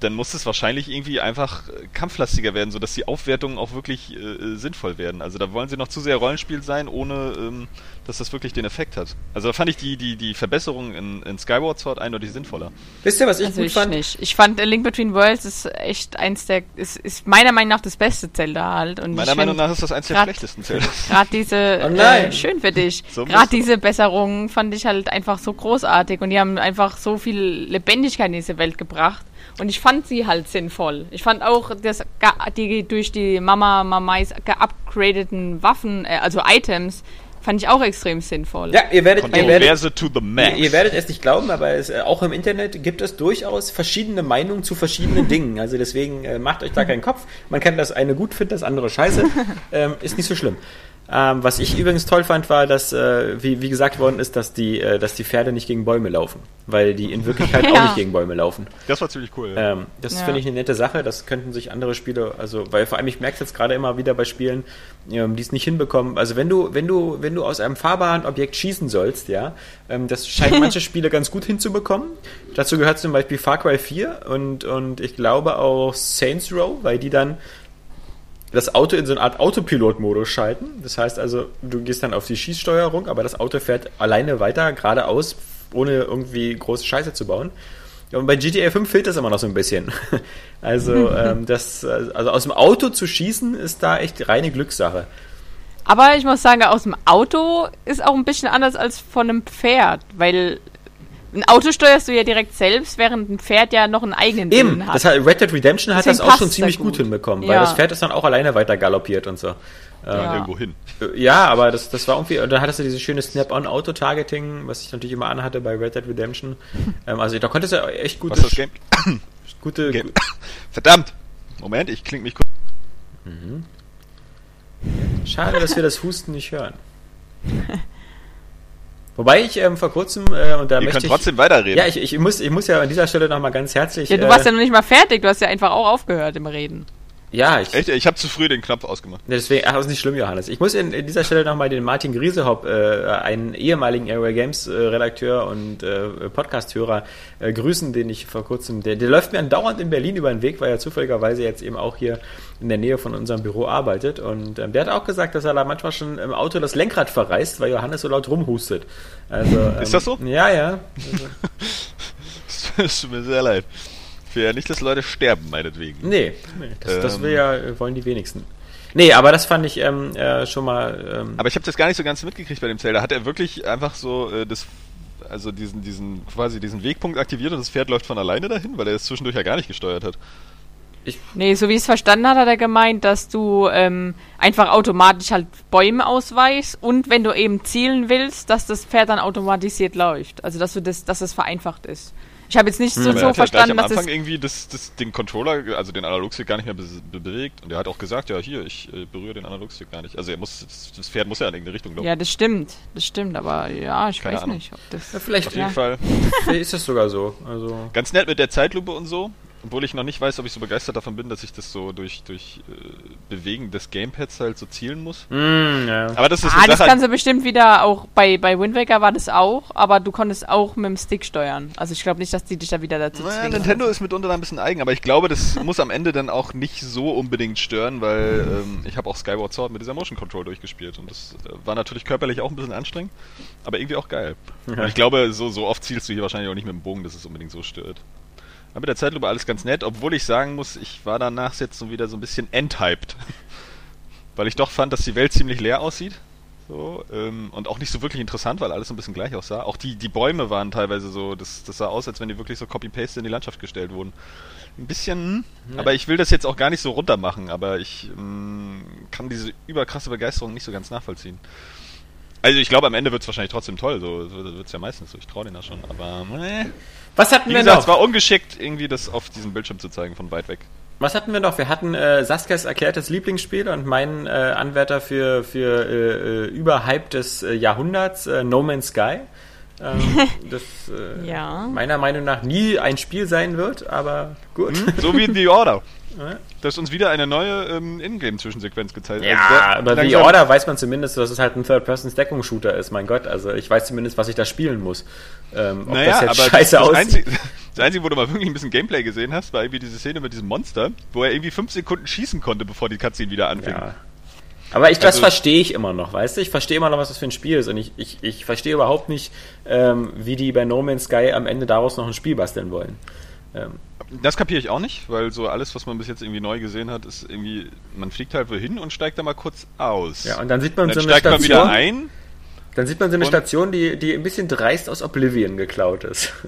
dann muss es wahrscheinlich irgendwie einfach äh, kampflastiger werden, sodass die Aufwertungen auch wirklich äh, äh, sinnvoll werden. Also da wollen sie noch zu sehr Rollenspiel sein, ohne ähm, dass das wirklich den Effekt hat. Also da fand ich die, die, die Verbesserung in, in Skyward Sword eindeutig sinnvoller. Wisst ihr, was ich Also gut ich fand? nicht. Ich fand A Link Between Worlds ist echt eins der, ist, ist meiner Meinung nach das beste Zelda halt. Und Meiner ich Meinung nach ist das eins der grad- schlechtesten Zelda. Gerade diese, Oh nein. äh, schön für dich, So gerade diese Besserungen fand ich halt einfach so großartig und die haben einfach so viel Lebendigkeit in diese Welt gebracht. Und ich fand sie halt sinnvoll. Ich fand auch, dass die durch die Mama Mamais geupgradeten Waffen, äh, also Items, fand ich auch extrem sinnvoll. Ja, ihr werdet, ihr werdet. Ihr, ihr werdet es nicht glauben, aber es, äh, auch im Internet gibt es durchaus verschiedene Meinungen zu verschiedenen Dingen. Also deswegen äh, macht euch da keinen Kopf. Man kann das eine gut finden, das andere scheiße. ähm, ist nicht so schlimm. Ähm, was ich übrigens toll fand, war, dass, äh, wie, wie gesagt worden ist, dass die, äh, dass die Pferde nicht gegen Bäume laufen. Weil die in Wirklichkeit auch Ja. nicht gegen Bäume laufen. Das war ziemlich cool. Ja. Ähm, das Ja. finde ich eine nette Sache. Das könnten sich andere Spiele, also, weil vor allem ich merke es jetzt gerade immer wieder bei Spielen, ähm, die es nicht hinbekommen. Also wenn du, wenn du, wenn du aus einem fahrbaren Objekt schießen sollst, ja, ähm, das scheinen manche Spiele ganz gut hinzubekommen. Dazu gehört zum Beispiel Far Cry 4 und, und ich glaube auch Saints Row, weil die dann das Auto in so eine Art Autopilot-Modus schalten. Das heißt also, du gehst dann auf die Schießsteuerung, aber das Auto fährt alleine weiter, geradeaus, ohne irgendwie große Scheiße zu bauen. Und bei GTA 5 fehlt das immer noch so ein bisschen. Also, ähm, das, also aus dem Auto zu schießen, ist da echt reine Glückssache. Aber ich muss sagen, aus dem Auto ist auch ein bisschen anders als von einem Pferd, weil ein Auto steuerst du ja direkt selbst, während ein Pferd ja noch einen eigenen Eben, Willen hat. das hat, Red Dead Redemption hat Deswegen das auch schon ziemlich gut gut. hinbekommen, weil Ja. das Pferd ist dann auch alleine weiter galoppiert und so. Ja. Irgendwo hin. Äh, Ja, aber das, das war irgendwie, und dann hattest du dieses schöne Snap-on-Auto-Targeting, was ich natürlich immer anhatte bei Red Dead Redemption. Ähm, also da konntest du echt gute, Was ist das Game? gute, Game. Verdammt! Moment, ich kling mich kurz. Schade, dass wir das Husten nicht hören. Wobei ich ähm, vor kurzem, äh, und da Ihr möchte könnt ich, trotzdem weiterreden. ja, ich, ich, muss, ich muss ja an dieser Stelle nochmal ganz herzlich, ja, du äh, warst ja noch nicht mal fertig, du hast ja einfach auch aufgehört im Reden. ja, ich, Echt? Ich habe zu früh den Knopf ausgemacht. Deswegen, ach, ist nicht schlimm, Johannes. Ich muss in, in dieser Stelle nochmal den Martin Griesehopp, äh, einen ehemaligen Airway Games äh, Redakteur und äh, Podcast-Hörer, äh, grüßen, den ich vor kurzem, der, der läuft mir andauernd in Berlin über den Weg, weil er zufälligerweise jetzt eben auch hier in der Nähe von unserem Büro arbeitet. Und ähm, der hat auch gesagt, dass er da manchmal schon im Auto das Lenkrad verreißt, weil Johannes so laut rumhustet. Also, ähm, Ist das so? Ja, ja. Es tut mir sehr leid. Ich will ja nicht, dass Leute sterben, meinetwegen. Nee, nee das, das Ähm. will ja, äh, wollen die wenigsten. Nee, aber das fand ich ähm, äh, schon mal. Ähm, Aber ich habe das gar nicht so ganz mitgekriegt bei dem Zelda. Hat er wirklich einfach so äh, das, also diesen, diesen, quasi diesen Wegpunkt aktiviert und das Pferd läuft von alleine dahin, weil er es zwischendurch ja gar nicht gesteuert hat. Nee, so wie ich es verstanden hat, hat er gemeint, dass du ähm, einfach automatisch halt Bäume ausweichst und wenn du eben zielen willst, dass das Pferd dann automatisiert läuft. Also dass du das, dass es vereinfacht ist. Ich habe jetzt nicht so, er so hat ja gleich verstanden, am dass Anfang es. irgendwie das, das, den Controller, also den Analogstick gar nicht mehr be be bewegt. Und er hat auch gesagt, ja hier, ich äh, berühre den Analogstick gar nicht. Also er muss, das, das Pferd muss ja in irgendeine Richtung laufen. Ja, das stimmt, das stimmt, aber ja, ich Keine weiß Ahnung. nicht, ob das. ja, vielleicht Auf jeden Ja. Fall. vielleicht ist das sogar so. Also. Ganz nett mit der Zeitlupe und so. Obwohl ich noch nicht weiß, ob ich so begeistert davon bin, dass ich das so durch, durch äh, Bewegen des Gamepads halt so zielen muss. Mm, ja. Aber das ist Ah, das Sache. kannst du bestimmt wieder auch bei, bei Wind Waker war das auch, aber du konntest auch mit dem Stick steuern. Also ich glaube nicht, dass die dich da wieder dazu Naja, zwingen. Nintendo ist mitunter da ein bisschen eigen, aber ich glaube, das muss am Ende dann auch nicht so unbedingt stören, weil ähm, ich habe auch Skyward Sword mit dieser Motion Control durchgespielt und das äh, war natürlich körperlich auch ein bisschen anstrengend, aber irgendwie auch geil. Und ich glaube, so, so oft zielst du hier wahrscheinlich auch nicht mit dem Bogen, dass es unbedingt so stört. Aber mit der Zeitlupe alles ganz nett, obwohl ich sagen muss, ich war danach jetzt so wieder so ein bisschen enthyped. Weil ich doch fand, dass die Welt ziemlich leer aussieht. So, ähm, und auch nicht so wirklich interessant, weil alles so ein bisschen gleich aussah. Auch die, die Bäume waren teilweise so, das, das sah aus, als wenn die wirklich so Copy-Paste in die Landschaft gestellt wurden. Ein bisschen, hm, aber ich will das jetzt auch gar nicht so runter machen, aber ich ähm, kann diese überkrasse Begeisterung nicht so ganz nachvollziehen. Also ich glaube, am Ende wird es wahrscheinlich trotzdem toll, so wird es ja meistens so, ich traue denen das schon, aber äh, Was hatten wie wir gesagt, noch? es war ungeschickt, irgendwie das auf diesem Bildschirm zu zeigen, von weit weg. Was hatten wir noch? Wir hatten äh, Saskias erklärtes Lieblingsspiel und meinen äh, Anwärter für, für äh, Überhype des äh, Jahrhunderts, äh, No Man's Sky. Ähm, das äh, Ja. meiner Meinung nach nie ein Spiel sein wird, aber gut. So wie in The Order. Das ist uns wieder eine neue ähm, Ingame-Zwischensequenz gezeigt. Ja, Also aber The Order weiß man zumindest, dass es halt ein Third-Person-Deckungsshooter ist, mein Gott. Also ich weiß zumindest, was ich da spielen muss. Ähm, ob Naja, das jetzt aber scheiße das, aussieht. Einzige, das Einzige, wo du mal wirklich ein bisschen Gameplay gesehen hast, war irgendwie diese Szene mit diesem Monster, wo er irgendwie fünf Sekunden schießen konnte, bevor die Cutscene wieder anfing. Ja. Aber ich, das Also- verstehe ich immer noch, weißt du? Ich verstehe immer noch, was das für ein Spiel ist. Und ich, ich, ich verstehe überhaupt nicht, ähm, wie die bei No Man's Sky am Ende daraus noch ein Spiel basteln wollen. Ähm, Das kapiere ich auch nicht, weil so alles, was man bis jetzt irgendwie neu gesehen hat, ist irgendwie, man fliegt halt wohin und steigt da mal kurz aus. ja, und dann sieht man dann so eine steigt man wieder Station. ein. Dann sieht man so eine Station, die, die ein bisschen dreist aus Oblivion geklaut ist.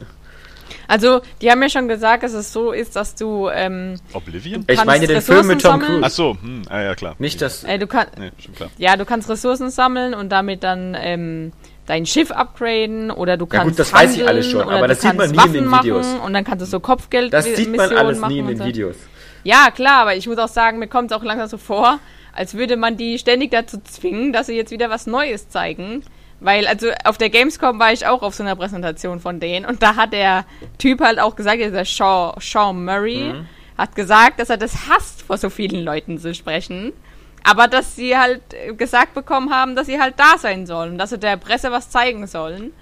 Also, die haben ja schon gesagt, dass es so ist, dass du, ähm, Oblivion? Ich meine den Film mit Ressourcen Tom sammeln. Ach Cruise. so, hm, ah ja klar. Nicht das. äh, du kannst, Nee, schon klar. ja, du kannst Ressourcen sammeln und damit dann, ähm, dein Schiff upgraden oder du Ja kannst gut, das weiß ich alles schon, aber das sieht man nie in den Waffen Videos. machen Und dann kannst du so Kopfgeld Das sieht man Missionen alles machen nie in den so. Videos. Ja, klar, aber ich muss auch sagen, mir kommt es auch langsam so vor, als würde man die ständig dazu zwingen, dass sie jetzt wieder was Neues zeigen. Weil, also auf der Gamescom war ich auch auf so einer Präsentation von denen und da hat der Typ halt auch gesagt, dieser Sean, Sean Murray, Mhm. hat gesagt, dass er das hasst, vor so vielen Leuten zu sprechen. Aber dass sie halt äh, gesagt bekommen haben, dass sie halt da sein sollen, dass sie der Presse was zeigen sollen.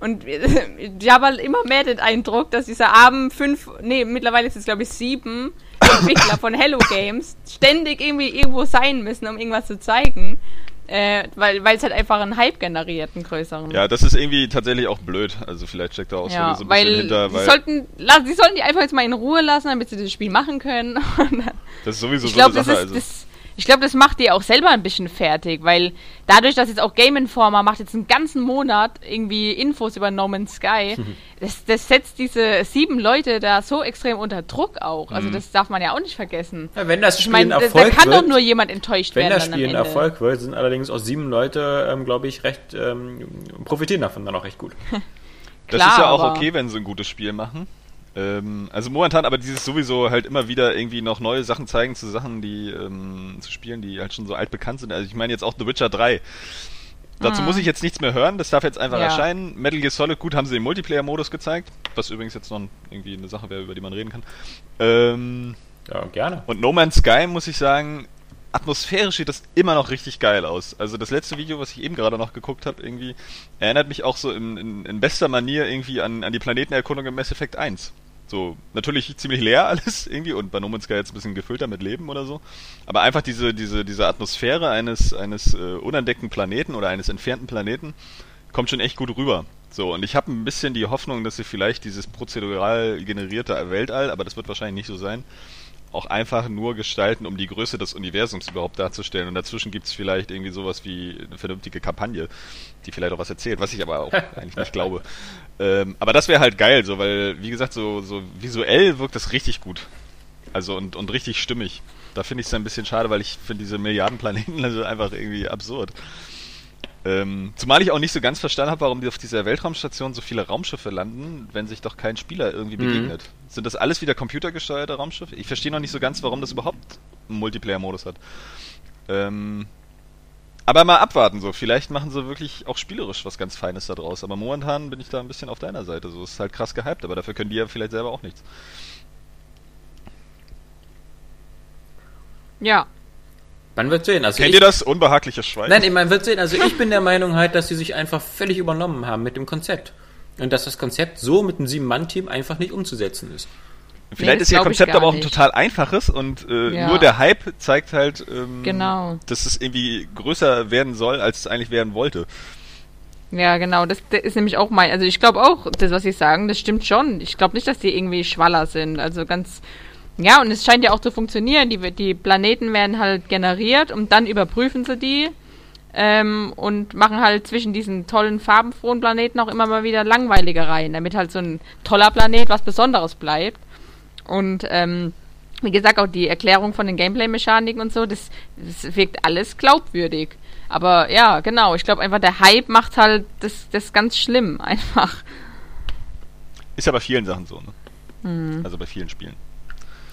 Und ich habe halt immer mehr den Eindruck, dass dieser Abend fünf, nee, mittlerweile ist es glaube ich sieben Entwickler von Hello Games ständig irgendwie irgendwo sein müssen, um irgendwas zu zeigen. Äh, weil es halt einfach einen Hype generiert, einen größeren. Ja, das ist irgendwie tatsächlich auch blöd. Also vielleicht steckt da auch Ja, sowieso ein bisschen hinter, sie weil sollten, la- sie sollten die einfach jetzt mal in Ruhe lassen, damit sie das Spiel machen können. Das ist sowieso ich so eine glaube, das, Sache. ist, also. das, ich glaube, das macht die auch selber ein bisschen fertig, weil dadurch, dass jetzt auch Game Informer macht jetzt einen ganzen Monat irgendwie Infos über No Man's Sky, das, das setzt diese sieben Leute da so extrem unter Druck auch. Also Mhm. das darf man ja auch nicht vergessen. Ja, wenn das Ich Spiel meine, ein da, da Erfolg kann wird, doch nur jemand enttäuscht wenn werden. das dann am Spiel ein. Erfolg wird, sind allerdings auch sieben Leute, ähm, glaube ich, recht ähm, profitieren davon dann auch recht gut. Das Klar, ist ja auch okay, wenn sie ein gutes Spiel machen. Ähm, also momentan aber dieses sowieso halt immer wieder irgendwie noch neue Sachen zeigen zu Sachen, die ähm, zu spielen, die halt schon so alt bekannt sind. Also ich meine jetzt auch The Witcher 3. Dazu muss ich jetzt nichts mehr hören, das darf jetzt einfach Ja. erscheinen. Metal Gear Solid, gut, haben sie den Multiplayer-Modus gezeigt, was übrigens jetzt noch irgendwie eine Sache wäre, über die man reden kann. Ähm, Ja, gerne. und No Man's Sky, muss ich sagen, atmosphärisch sieht das immer noch richtig geil aus. Also das letzte Video, was ich eben gerade noch geguckt habe, irgendwie, erinnert mich auch so in, in, in bester Manier irgendwie an, an die Planetenerkundung im Mass Effect 1. So, natürlich ziemlich leer alles irgendwie und bei No Man's Sky jetzt ein bisschen gefüllter mit Leben oder so. Aber einfach diese, diese, diese Atmosphäre eines, eines äh, unentdeckten Planeten oder eines entfernten Planeten kommt schon echt gut rüber. So, und ich habe ein bisschen die Hoffnung, dass sie vielleicht dieses prozedural generierte Weltall, aber das wird wahrscheinlich nicht so sein, auch einfach nur gestalten, um die Größe des Universums überhaupt darzustellen. Und dazwischen gibt's vielleicht irgendwie sowas wie eine vernünftige Kampagne, die vielleicht auch was erzählt, was ich aber auch eigentlich nicht glaube. Ähm, aber das wäre halt geil, so, weil, wie gesagt, so, so visuell wirkt das richtig gut. Also und, und richtig stimmig. Da finde ich es ein bisschen schade, weil ich finde diese Milliarden Planeten also einfach irgendwie absurd. Ähm, zumal ich auch nicht so ganz verstanden habe, warum die auf dieser Weltraumstation so viele Raumschiffe landen, wenn sich doch kein Spieler irgendwie Mhm. begegnet. Sind das alles wieder computergesteuerte Raumschiffe? Ich verstehe noch nicht so ganz, warum das überhaupt einen Multiplayer-Modus hat. Ähm, aber mal abwarten so. Vielleicht machen sie wirklich auch spielerisch was ganz Feines da draus. Aber momentan bin ich da ein bisschen auf deiner Seite. So es ist halt krass gehypt, aber dafür können die ja vielleicht selber auch nichts. Ja. Man wird sehen. Also Kennt ich, ihr das unbehagliche Schweigen? Nein, man wird sehen. Also ich bin der Meinung halt, dass sie sich einfach völlig übernommen haben mit dem Konzept. Und dass das Konzept so mit einem Sieben-Mann-Team einfach nicht umzusetzen ist. Vielleicht Nee, ist ihr Konzept aber auch ein total einfaches und äh, Ja. nur der Hype zeigt halt, ähm, Genau. dass es irgendwie größer werden soll, als es eigentlich werden wollte. Ja, genau, das, das ist nämlich auch mein, also ich glaube auch, das, was Sie sagen, das stimmt schon. Ich glaube nicht, dass die irgendwie Schwaller sind. Also ganz, ja, und es scheint ja auch zu funktionieren. Die, die Planeten werden halt generiert und dann überprüfen sie die. ähm, und machen halt zwischen diesen tollen farbenfrohen Planeten auch immer mal wieder langweilige Reihen, damit halt so ein toller Planet was Besonderes bleibt. Und ähm, wie gesagt, auch die Erklärung von den Gameplay-Mechaniken und so, das, das wirkt alles glaubwürdig. Aber ja, genau, ich glaube einfach, der Hype macht halt das, das ganz schlimm, einfach. Ist ja bei vielen Sachen so, ne? Mhm. Also bei vielen Spielen.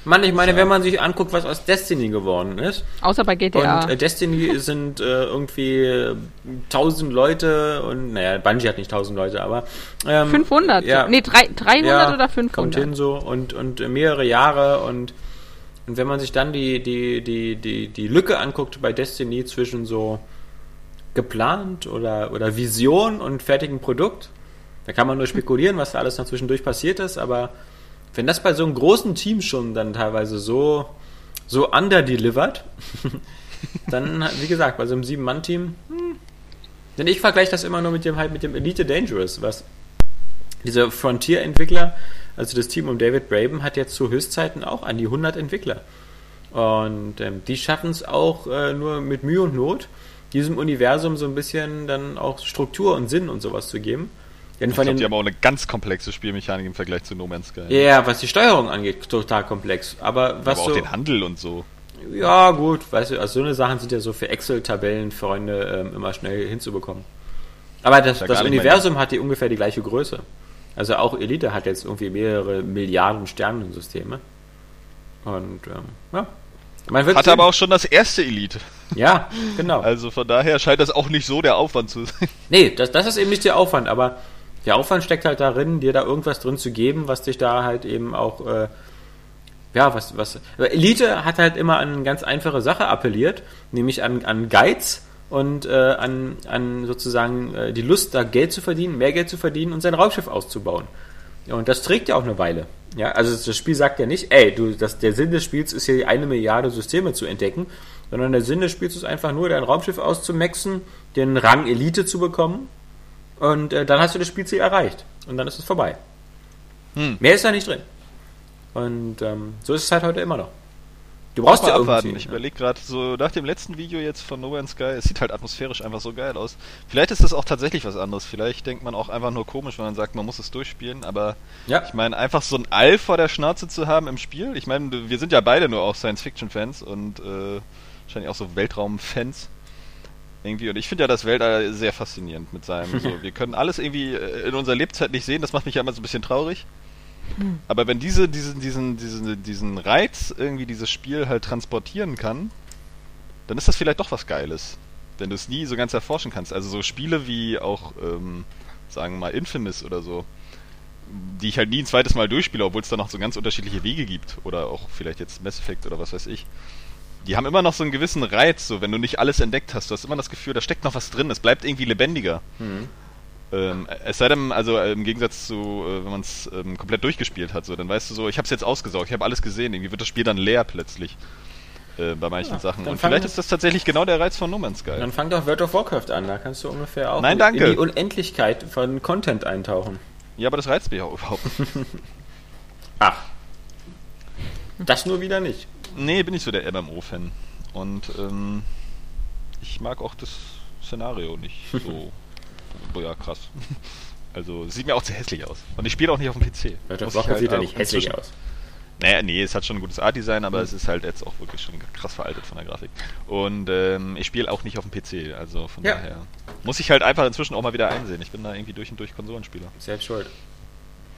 Mann, ich meine, wenn man sich anguckt, was aus Destiny geworden ist. Außer bei GTA. Und äh, Destiny sind äh, irgendwie äh, 1000 Leute und, naja, Bungie hat nicht 1000 Leute, aber. Ähm, 500? Ja, nee, 300 ja, oder 500? Kommt hin so und, und mehrere Jahre und, und wenn man sich dann die, die, die, die, die Lücke anguckt bei Destiny zwischen so geplant oder, oder Vision und fertigem Produkt, da kann man nur spekulieren, was da alles noch zwischendurch passiert ist, aber wenn das bei so einem großen Team schon dann teilweise so, so underdelivered, dann, wie gesagt, bei so einem Sieben-Mann-Team, hm. denn ich vergleiche das immer nur mit dem halt mit dem Elite Dangerous, was dieser Frontier-Entwickler, also das Team um David Braben, hat jetzt zu Höchstzeiten auch an die 100 Entwickler. Und ähm, die schaffen es auch äh, nur mit Mühe und Not, diesem Universum so ein bisschen dann auch Struktur und Sinn und sowas zu geben. Denn ich glaube, die haben auch eine ganz komplexe Spielmechanik im Vergleich zu No Man's Sky. Ja, yeah, was die Steuerung angeht, total komplex. Aber was Aber auch so, den Handel und so. Ja, gut, weißt du, also so eine Sachen sind ja so für Excel-Tabellenfreunde ähm, immer schnell hinzubekommen. Aber das, das Universum hat die ungefähr die gleiche Größe. Also auch Elite hat jetzt irgendwie mehrere Milliarden Sternensysteme. Und ähm, ja, man Hatte aber auch schon das erste Elite. Ja, genau. Also von daher scheint das auch nicht so der Aufwand zu sein. Nee, das, das ist eben nicht der Aufwand, aber der Aufwand steckt halt darin, dir da irgendwas drin zu geben, was dich da halt eben auch, äh, ja, was, was. Elite hat halt immer an eine ganz einfache Sache appelliert, nämlich an, an Geiz und äh, an, an sozusagen äh, die Lust, da Geld zu verdienen, mehr Geld zu verdienen und sein Raumschiff auszubauen. Ja, und das trägt ja auch eine Weile. Ja, also das Spiel sagt ja nicht, ey, du, das, der Sinn des Spiels ist hier eine Milliarde Systeme zu entdecken, sondern der Sinn des Spiels ist einfach nur, dein Raumschiff auszumaxen, den Rang Elite zu bekommen und äh, dann hast du das Spielziel erreicht und dann ist es vorbei. Hm. Mehr ist da nicht drin. Und ähm, so ist es halt heute immer noch. Du brauchst ja abwarten. Ich überlege gerade so nach dem letzten Video jetzt von No Man's Sky, es sieht halt atmosphärisch einfach so geil aus. Vielleicht ist das auch tatsächlich was anderes. Vielleicht denkt man auch einfach nur komisch, wenn man sagt, man muss es durchspielen. Aber ja. ich meine, einfach so ein All vor der Schnauze zu haben im Spiel. Ich meine, wir sind ja beide nur auch Science-Fiction-Fans und äh, wahrscheinlich auch so Weltraum-Fans. Irgendwie. Und ich finde ja das Weltall sehr faszinierend mit seinem. so, wir können alles irgendwie äh, in unserer Lebzeit nicht sehen. Das macht mich ja immer so ein bisschen traurig. Aber wenn diese, diesen, diesen, diesen, diesen Reiz irgendwie dieses Spiel halt transportieren kann, dann ist das vielleicht doch was Geiles. Wenn du es nie so ganz erforschen kannst. Also so Spiele wie auch, ähm, sagen wir mal, Infamous oder so, die ich halt nie ein zweites Mal durchspiele, obwohl es da noch so ganz unterschiedliche Wege gibt. Oder auch vielleicht jetzt Mass Effect oder was weiß ich. Die haben immer noch so einen gewissen Reiz, so wenn du nicht alles entdeckt hast. Du hast immer das Gefühl, da steckt noch was drin, es bleibt irgendwie lebendiger. Mhm. Ähm, es sei denn, also äh, im Gegensatz zu, äh, wenn man es ähm, komplett durchgespielt hat, so, dann weißt du so, ich habe es jetzt ausgesaugt, ich habe alles gesehen, irgendwie wird das Spiel dann leer plötzlich. Äh, bei manchen ja, Sachen. Und vielleicht ist das tatsächlich genau der Reiz von No Man's Sky. Dann fang doch World of Warcraft an, da kannst du ungefähr auch Nein, danke. in die Unendlichkeit von Content eintauchen. Ja, aber das reizt mich auch überhaupt. Ach. Das nur wieder nicht. Nee, bin ich so der MMO-Fan. Und ähm, ich mag auch das Szenario nicht so oh ja, krass. Also, sieht mir auch zu hässlich aus. Und ich spiele auch nicht auf dem PC. World of sieht ja nicht hässlich aus. Naja, nee, es hat schon ein gutes Art-Design, aber mhm. es ist halt jetzt auch wirklich schon krass veraltet von der Grafik. Und ähm, ich spiele auch nicht auf dem PC, also von ja. daher muss ich halt einfach inzwischen auch mal wieder einsehen. Ich bin da irgendwie durch und durch Konsolenspieler. Selbst schuld.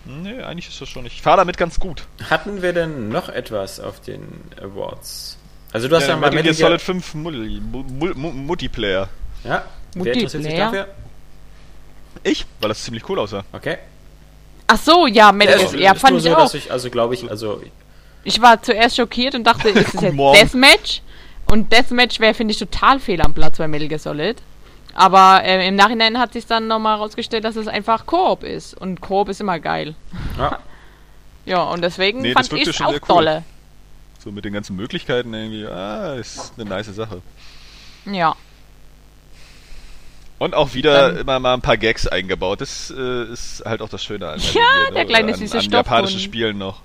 Nee, eigentlich ist das schon nicht. Ich fahre damit ganz gut. Hatten wir denn noch etwas auf den Awards? Also du hast ja, ja mal Metal Gear Solid 5 Multiplayer. Ja, wer interessiert sich dafür? Ich? Weil das ziemlich cool aussah. Okay. Ach so, ja, Metal Gear. Ja, fand ich so, auch. Ich, also glaube ich, also. Ich war zuerst schockiert und dachte, ist das jetzt Deathmatch? Und Deathmatch wäre, finde ich, total fehl am Platz bei Metal Gear Solid. Aber äh, im Nachhinein hat sich dann nochmal herausgestellt, dass es einfach Koop ist. Und Koop ist immer geil. Ja. ja, und deswegen nee, fand ich es auch cool. tolle. So mit den ganzen Möglichkeiten irgendwie, ah, ist eine nice Sache. Ja. Und auch wieder Dann, immer mal ein paar Gags eingebaut. Das äh, ist halt auch das Schöne an, ja, der ne? kleine süße an, an japanischen Spielen noch.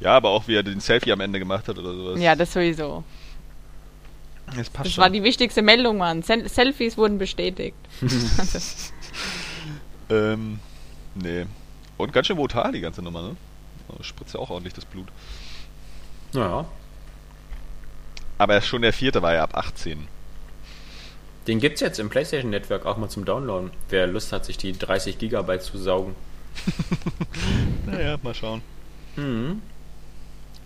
Ja, aber auch wie er den Selfie am Ende gemacht hat oder sowas. Ja, das sowieso. Das, das schon. war die wichtigste Meldung, Mann. Sel Selfies wurden bestätigt. ähm, nee. Und ganz schön brutal, die ganze Nummer, ne? Spritzt ja auch ordentlich das Blut. Naja. Aber schon der vierte war ja ab 18. Den gibt's jetzt im PlayStation Network auch mal zum Downloaden. Wer Lust hat, sich die 30 Gigabyte zu saugen. naja, mal schauen. Mhm.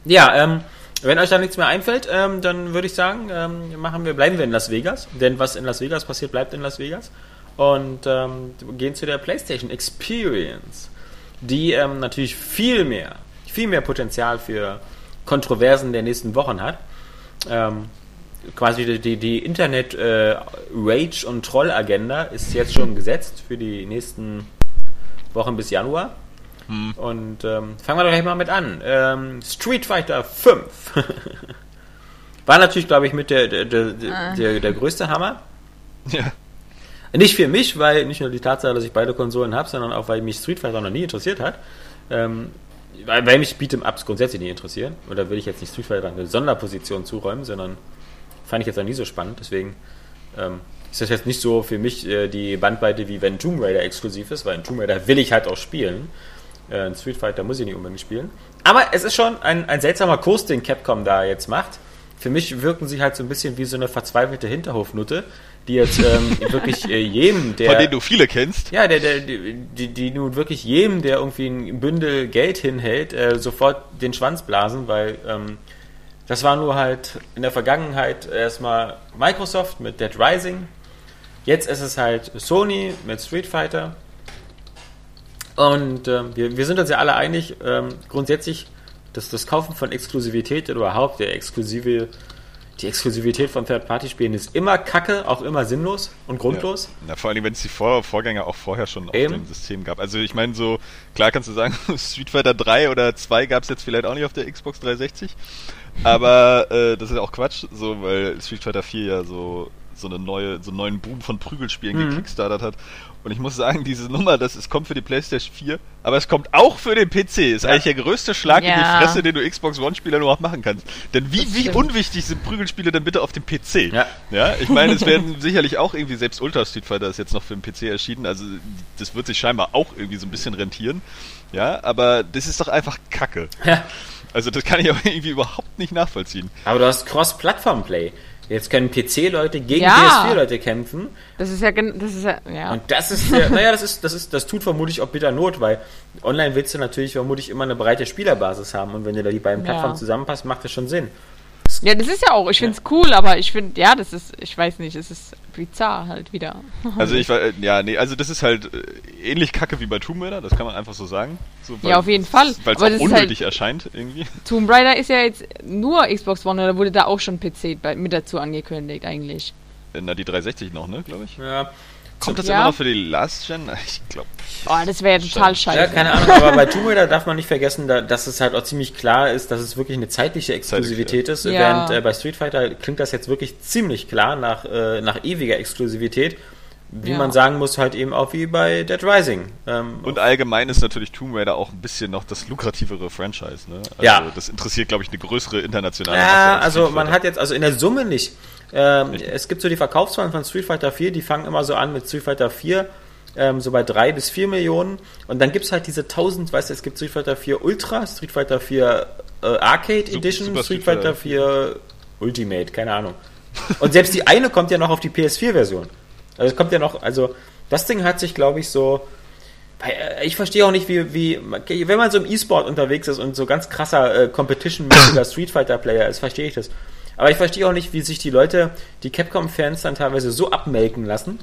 Ja, ähm, wenn euch da nichts mehr einfällt, ähm, dann würde ich sagen, ähm, machen wir, bleiben wir in Las Vegas. Denn was in Las Vegas passiert, bleibt in Las Vegas. Und ähm, gehen zu der PlayStation Experience, die ähm, natürlich viel mehr, viel mehr Potenzial für Kontroversen der nächsten Wochen hat. Ähm, quasi die, die, die Internet-Rage- äh, und Troll-Agenda ist jetzt schon gesetzt für die nächsten Wochen bis Januar. Hm. Und ähm, fangen wir doch gleich mal mit an. Ähm, Street Fighter 5. War natürlich, glaube ich, mit der, der, der, ah. der, der größte Hammer. Ja. Nicht für mich, weil nicht nur die Tatsache, dass ich beide Konsolen habe, sondern auch, weil mich Street Fighter noch nie interessiert hat. Ähm, weil, weil mich Beat'em Ups grundsätzlich nicht interessieren. Oder will ich jetzt nicht Street Fighter eine Sonderposition zuräumen, sondern fand ich jetzt auch nie so spannend. Deswegen ähm, ist das jetzt nicht so für mich äh, die Bandbreite, wie wenn Tomb Raider exklusiv ist, weil in Tomb Raider will ich halt auch spielen. Äh, in Street Fighter muss ich nicht unbedingt spielen. Aber es ist schon ein, ein seltsamer Kurs, den Capcom da jetzt macht. Für mich wirken sie halt so ein bisschen wie so eine verzweifelte Hinterhofnutte, die jetzt ähm, wirklich äh, jedem, der. Von denen du viele kennst. Ja, der, der, die, die nun wirklich jedem, der irgendwie ein Bündel Geld hinhält, äh, sofort den Schwanz blasen, weil ähm, das war nur halt in der Vergangenheit erstmal Microsoft mit Dead Rising. Jetzt ist es halt Sony mit Street Fighter. Und äh, wir, wir sind uns ja alle einig, ähm, grundsätzlich, dass das Kaufen von Exklusivität oder überhaupt der exklusive die Exklusivität von Third-Party-Spielen ist immer kacke, auch immer sinnlos und grundlos. Ja, Na, vor allem, wenn es die Vor Vorgänger auch vorher schon auf Eben. dem System gab. Also ich meine, so, klar kannst du sagen, Street Fighter 3 oder 2 gab es jetzt vielleicht auch nicht auf der Xbox 360. Aber äh, das ist ja auch Quatsch, so, weil Street Fighter 4 ja so so eine neue, so einen neuen Boom von Prügelspielen mhm. gekickstartet hat. Und ich muss sagen, diese Nummer, das es kommt für die PlayStation 4, aber es kommt auch für den PC. Ist ja. eigentlich der größte Schlag ja. in die Fresse, den du Xbox One-Spieler nur auch machen kannst. Denn wie, wie unwichtig sind Prügelspiele denn bitte auf dem PC? Ja. ja ich meine, es werden sicherlich auch irgendwie, selbst Ultra Street Fighter ist jetzt noch für den PC erschienen, also das wird sich scheinbar auch irgendwie so ein bisschen rentieren. Ja, aber das ist doch einfach Kacke. Ja. Also das kann ich auch irgendwie überhaupt nicht nachvollziehen. Aber du hast Cross-Plattform-Play. Jetzt können PC-Leute gegen ja. PS4-Leute kämpfen. Das ist ja, das ist ja, ja. Und das ist ja, naja, das ist, das ist, das tut vermutlich auch bitter Not, weil online willst du natürlich vermutlich immer eine breite Spielerbasis haben und wenn dir da die beiden Plattformen ja. zusammenpasst, macht das schon Sinn. Ja, das ist ja auch, ich finde es cool, aber ich finde, ja, das ist, ich weiß nicht, es ist bizarr halt wieder. Also ich war, ja, nee, also das ist halt äh, ähnlich kacke wie bei Tomb Raider, das kann man einfach so sagen. So, ja, auf jeden Fall. Weil es auch unnötig halt, erscheint irgendwie. Tomb Raider ist ja jetzt nur Xbox One oder wurde da auch schon PC mit dazu angekündigt eigentlich? Na, die 360 noch, ne, glaube ich. Ja, Kommt das ja. immer noch für die Last Gen? Ich glaube. Oh, das wäre ja total scheiße. Ja, keine Ahnung, aber bei Tomb Raider darf man nicht vergessen, dass es halt auch ziemlich klar ist, dass es wirklich eine zeitliche Exklusivität Zeitlich, ist. Ja. Während äh, bei Street Fighter klingt das jetzt wirklich ziemlich klar nach, äh, nach ewiger Exklusivität. Wie ja. man sagen muss, halt eben auch wie bei Dead Rising. Ähm, und allgemein ist natürlich Tomb Raider auch ein bisschen noch das lukrativere Franchise. Ne? Also ja. Das interessiert, glaube ich, eine größere internationale Ja, also man hat jetzt, also in der Summe nicht. Ähm, es gibt so die Verkaufszahlen von Street Fighter 4, die fangen immer so an mit Street Fighter 4, ähm, so bei 3 bis 4 Millionen. Und dann gibt es halt diese 1000, weißt du, es gibt Street Fighter 4 Ultra, Street Fighter 4 äh, Arcade Edition, Super Street, Street Fighter 4 Ultimate, keine Ahnung. Und selbst die eine kommt ja noch auf die PS4-Version. Also es kommt ja noch, also das Ding hat sich, glaube ich, so. Äh, ich verstehe auch nicht, wie, wie, wenn man so im E-Sport unterwegs ist und so ganz krasser äh, Competition-mäßiger Street Fighter-Player ist, verstehe ich das. Aber ich verstehe auch nicht, wie sich die Leute, die Capcom-Fans dann teilweise so abmelken lassen.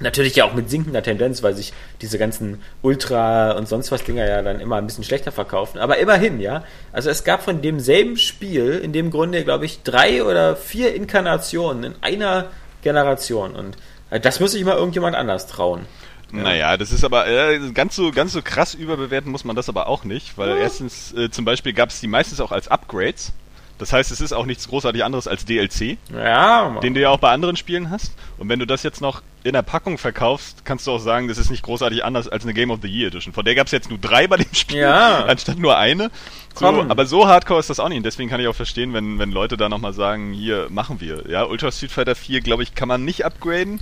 Natürlich ja auch mit sinkender Tendenz, weil sich diese ganzen Ultra und sonst was Dinger ja dann immer ein bisschen schlechter verkaufen. Aber immerhin, ja. Also es gab von demselben Spiel in dem Grunde, glaube ich, drei oder vier Inkarnationen in einer Generation. Und das muss sich mal irgendjemand anders trauen. Ja. Naja, das ist aber äh, ganz so ganz so krass überbewerten muss man das aber auch nicht, weil ja. erstens äh, zum Beispiel gab es die meistens auch als Upgrades. Das heißt, es ist auch nichts großartig anderes als DLC, ja, den du ja auch bei anderen Spielen hast. Und wenn du das jetzt noch in der Packung verkaufst, kannst du auch sagen, das ist nicht großartig anders als eine Game of the Year Edition. Von der gab es jetzt nur drei bei dem Spiel, Ja. anstatt nur eine. So, aber so hardcore ist das auch nicht. Und deswegen kann ich auch verstehen, wenn, wenn Leute da nochmal sagen, hier, machen wir. Ja, Ultra Street Fighter 4, glaube ich, kann man nicht upgraden.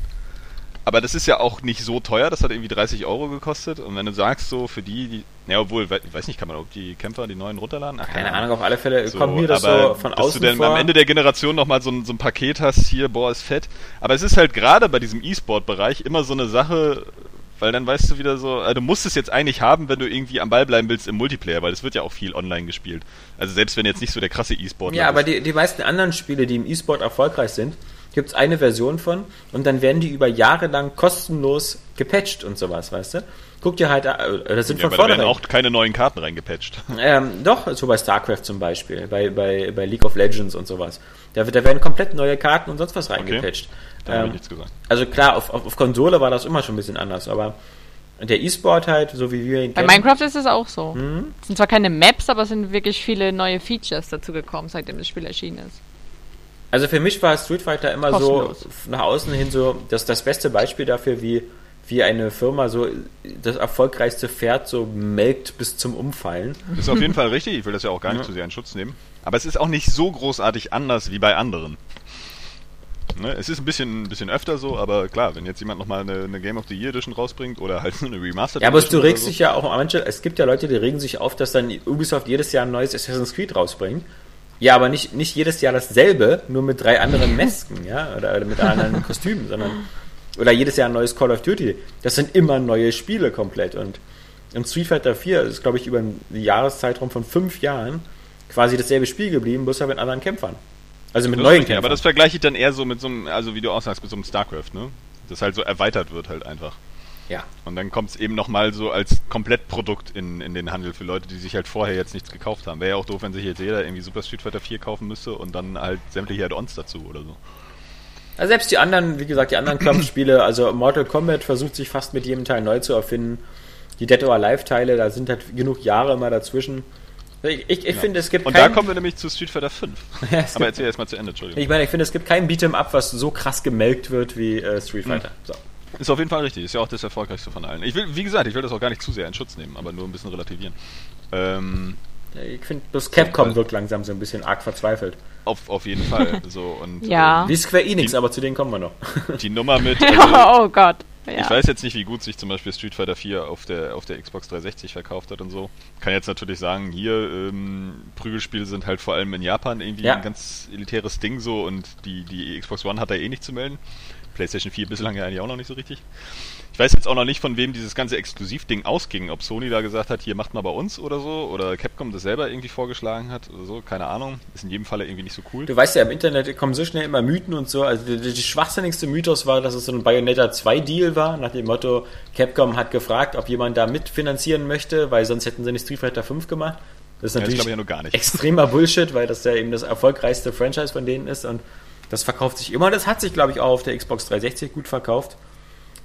Aber das ist ja auch nicht so teuer, das hat irgendwie 30 Euro gekostet. Und wenn du sagst, so für die, die ja, obwohl, we- weiß nicht, kann man auch die Kämpfer, die neuen runterladen? Ach, Keine Ahnung, auf alle Fälle so, kommt mir das aber so von dass außen du dann am Ende der Generation nochmal so ein, so ein Paket hast, hier, boah, ist fett. Aber es ist halt gerade bei diesem E-Sport-Bereich immer so eine Sache, weil dann weißt du wieder so, äh, du musst es jetzt eigentlich haben, wenn du irgendwie am Ball bleiben willst im Multiplayer, weil es wird ja auch viel online gespielt. Also selbst wenn jetzt nicht so der krasse E-Sport Ja, aber die, die meisten anderen Spiele, die im E-Sport erfolgreich sind, gibt es eine Version von und dann werden die über Jahre lang kostenlos gepatcht und sowas, weißt du? Guck dir halt, äh, das sind ja, von aber da werden vornherein. auch keine neuen Karten reingepatcht. Ähm, doch, so bei StarCraft zum Beispiel, bei, bei, bei League of Legends und sowas. Da, wird- da werden komplett neue Karten und sonst was reingepatcht. Da habe ich Ähm, nichts gesagt. also klar, auf, auf, auf Konsole war das immer schon ein bisschen anders, aber der E-Sport halt, so wie wir ihn Bei kennen, Minecraft ist es auch so. Mhm. Es sind zwar keine Maps, aber es sind wirklich viele neue Features dazu gekommen, seitdem das Spiel erschienen ist. Also für mich war Street Fighter immer Kostenlos. so nach außen hin so das, das beste Beispiel dafür, wie, wie eine Firma so das erfolgreichste Pferd so melkt bis zum Umfallen. Das ist auf jeden Fall richtig, ich will das ja auch gar nicht Ja. zu sehr in Schutz nehmen. Aber es ist auch nicht so großartig anders wie bei anderen. Ne? Es ist ein bisschen, ein bisschen öfter so, aber klar, wenn jetzt jemand nochmal eine, eine Game of the Year Edition rausbringt oder halt eine Remastered Ja, aber Edition du regst so, dich ja auch manche, es gibt ja Leute, die regen sich auf, dass dann Ubisoft jedes Jahr ein neues Assassin's Creed rausbringt. Ja, aber nicht, nicht jedes Jahr dasselbe, nur mit drei anderen Masken, ja, oder, oder mit anderen Kostümen, sondern oder jedes Jahr ein neues Call of Duty. Das sind immer neue Spiele komplett und in Street Fighter 4 ist, glaube ich, über einen Jahreszeitraum von fünf Jahren quasi dasselbe Spiel geblieben, bloß halt mit anderen Kämpfern. Also mit Das neuen Kämpfern. aber das vergleiche ich dann eher so mit so einem, also wie du auch sagst, mit so einem StarCraft, ne? Das halt so erweitert wird halt einfach. Ja. Und dann kommt es eben nochmal so als Komplettprodukt in, in den Handel für Leute, die sich halt vorher jetzt nichts gekauft haben. Wäre ja auch doof, wenn sich jetzt jeder irgendwie Super Street Fighter 4 kaufen müsste und dann halt sämtliche Add-ons dazu oder so. Also selbst die anderen, wie gesagt, die anderen Kampfspiele, also Mortal Kombat versucht sich fast mit jedem Teil neu zu erfinden. Die Dead or Alive Teile, da sind halt genug Jahre immer dazwischen. Ich, ich, ich finde, es gibt Und da kommen wir nämlich zu Street Fighter 5. Ja, es Aber erzähl erstmal zu Ende, Entschuldigung. ich meine, ich finde, es gibt kein Beat'em Up, was so krass gemelkt wird wie äh, Street Hm. Fighter. So. Ist auf jeden Fall richtig, ist ja auch das erfolgreichste von allen. Ich will, wie gesagt, ich will das auch gar nicht zu sehr in Schutz nehmen, aber nur ein bisschen relativieren. Ähm, Ich finde, bloß Capcom wirkt langsam so ein bisschen arg verzweifelt. auf, auf jeden Fall. So, und, Ja. Wie Square Enix, Die- aber zu denen kommen wir noch. ähm, die Nummer mit. Also, oh Gott. Ja. Ich weiß jetzt nicht, wie gut sich zum Beispiel Street Fighter 4 auf der, auf der Xbox 360 verkauft hat und so. Kann jetzt natürlich sagen, hier, ähm, Prügelspiele sind halt vor allem in Japan irgendwie Ja. ein ganz elitäres Ding so und die, die Xbox One hat da eh nicht zu melden. PlayStation 4 bislang ja eigentlich auch noch nicht so richtig. Ich weiß jetzt auch noch nicht, von wem dieses ganze Exklusivding ausging. Ob Sony da gesagt hat, hier macht mal bei uns oder so, oder Capcom das selber irgendwie vorgeschlagen hat oder so, keine Ahnung. Ist in jedem Falle irgendwie nicht so cool. Du weißt ja, im Internet kommen so schnell immer Mythen und so. Also die, die schwachsinnigste Mythos war, dass es so ein Bayonetta 2 Deal war, nach dem Motto, Capcom hat gefragt, ob jemand da mitfinanzieren möchte, weil sonst hätten sie nicht Street Fighter 5 gemacht. Das ist Ja, das natürlich ja gar nicht. extremer Bullshit, weil das ja eben das erfolgreichste Franchise von denen ist und das verkauft sich immer. Das hat sich, glaube ich, auch auf der Xbox 360 gut verkauft.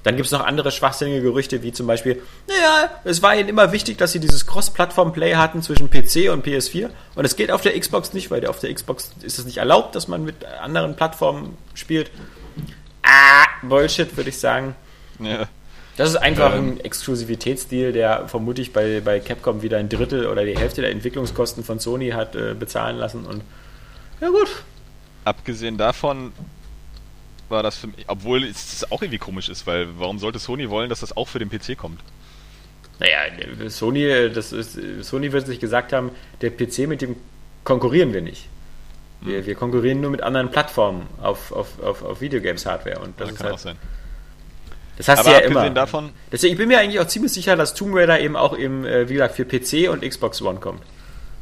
Dann gibt es noch andere schwachsinnige Gerüchte, wie zum Beispiel, naja, es war ihnen immer wichtig, dass sie dieses Cross-Plattform-Play hatten zwischen PC und PS4 und es geht auf der Xbox nicht, weil auf der Xbox ist es nicht erlaubt, dass man mit anderen Plattformen spielt. Ah, Bullshit, würde ich sagen. Ja. Das ist einfach Ähm. ein Exklusivitätsdeal, der vermutlich bei, bei Capcom wieder ein Drittel oder die Hälfte der Entwicklungskosten von Sony hat äh, bezahlen lassen und ja gut. Abgesehen davon war das für mich, obwohl es auch irgendwie komisch ist, weil warum sollte Sony wollen, dass das auch für den PC kommt? Naja, Sony, das ist, Sony wird sich gesagt haben, der PC mit dem konkurrieren wir nicht. Wir, wir konkurrieren nur mit anderen Plattformen auf, auf, auf, auf Videogames-Hardware und das Das kann halt, auch sein. das hast Aber du ja abgesehen immer. davon, Deswegen, ich bin mir eigentlich auch ziemlich sicher, dass Tomb Raider eben auch eben, äh, wie gesagt, für PC und Xbox One kommt.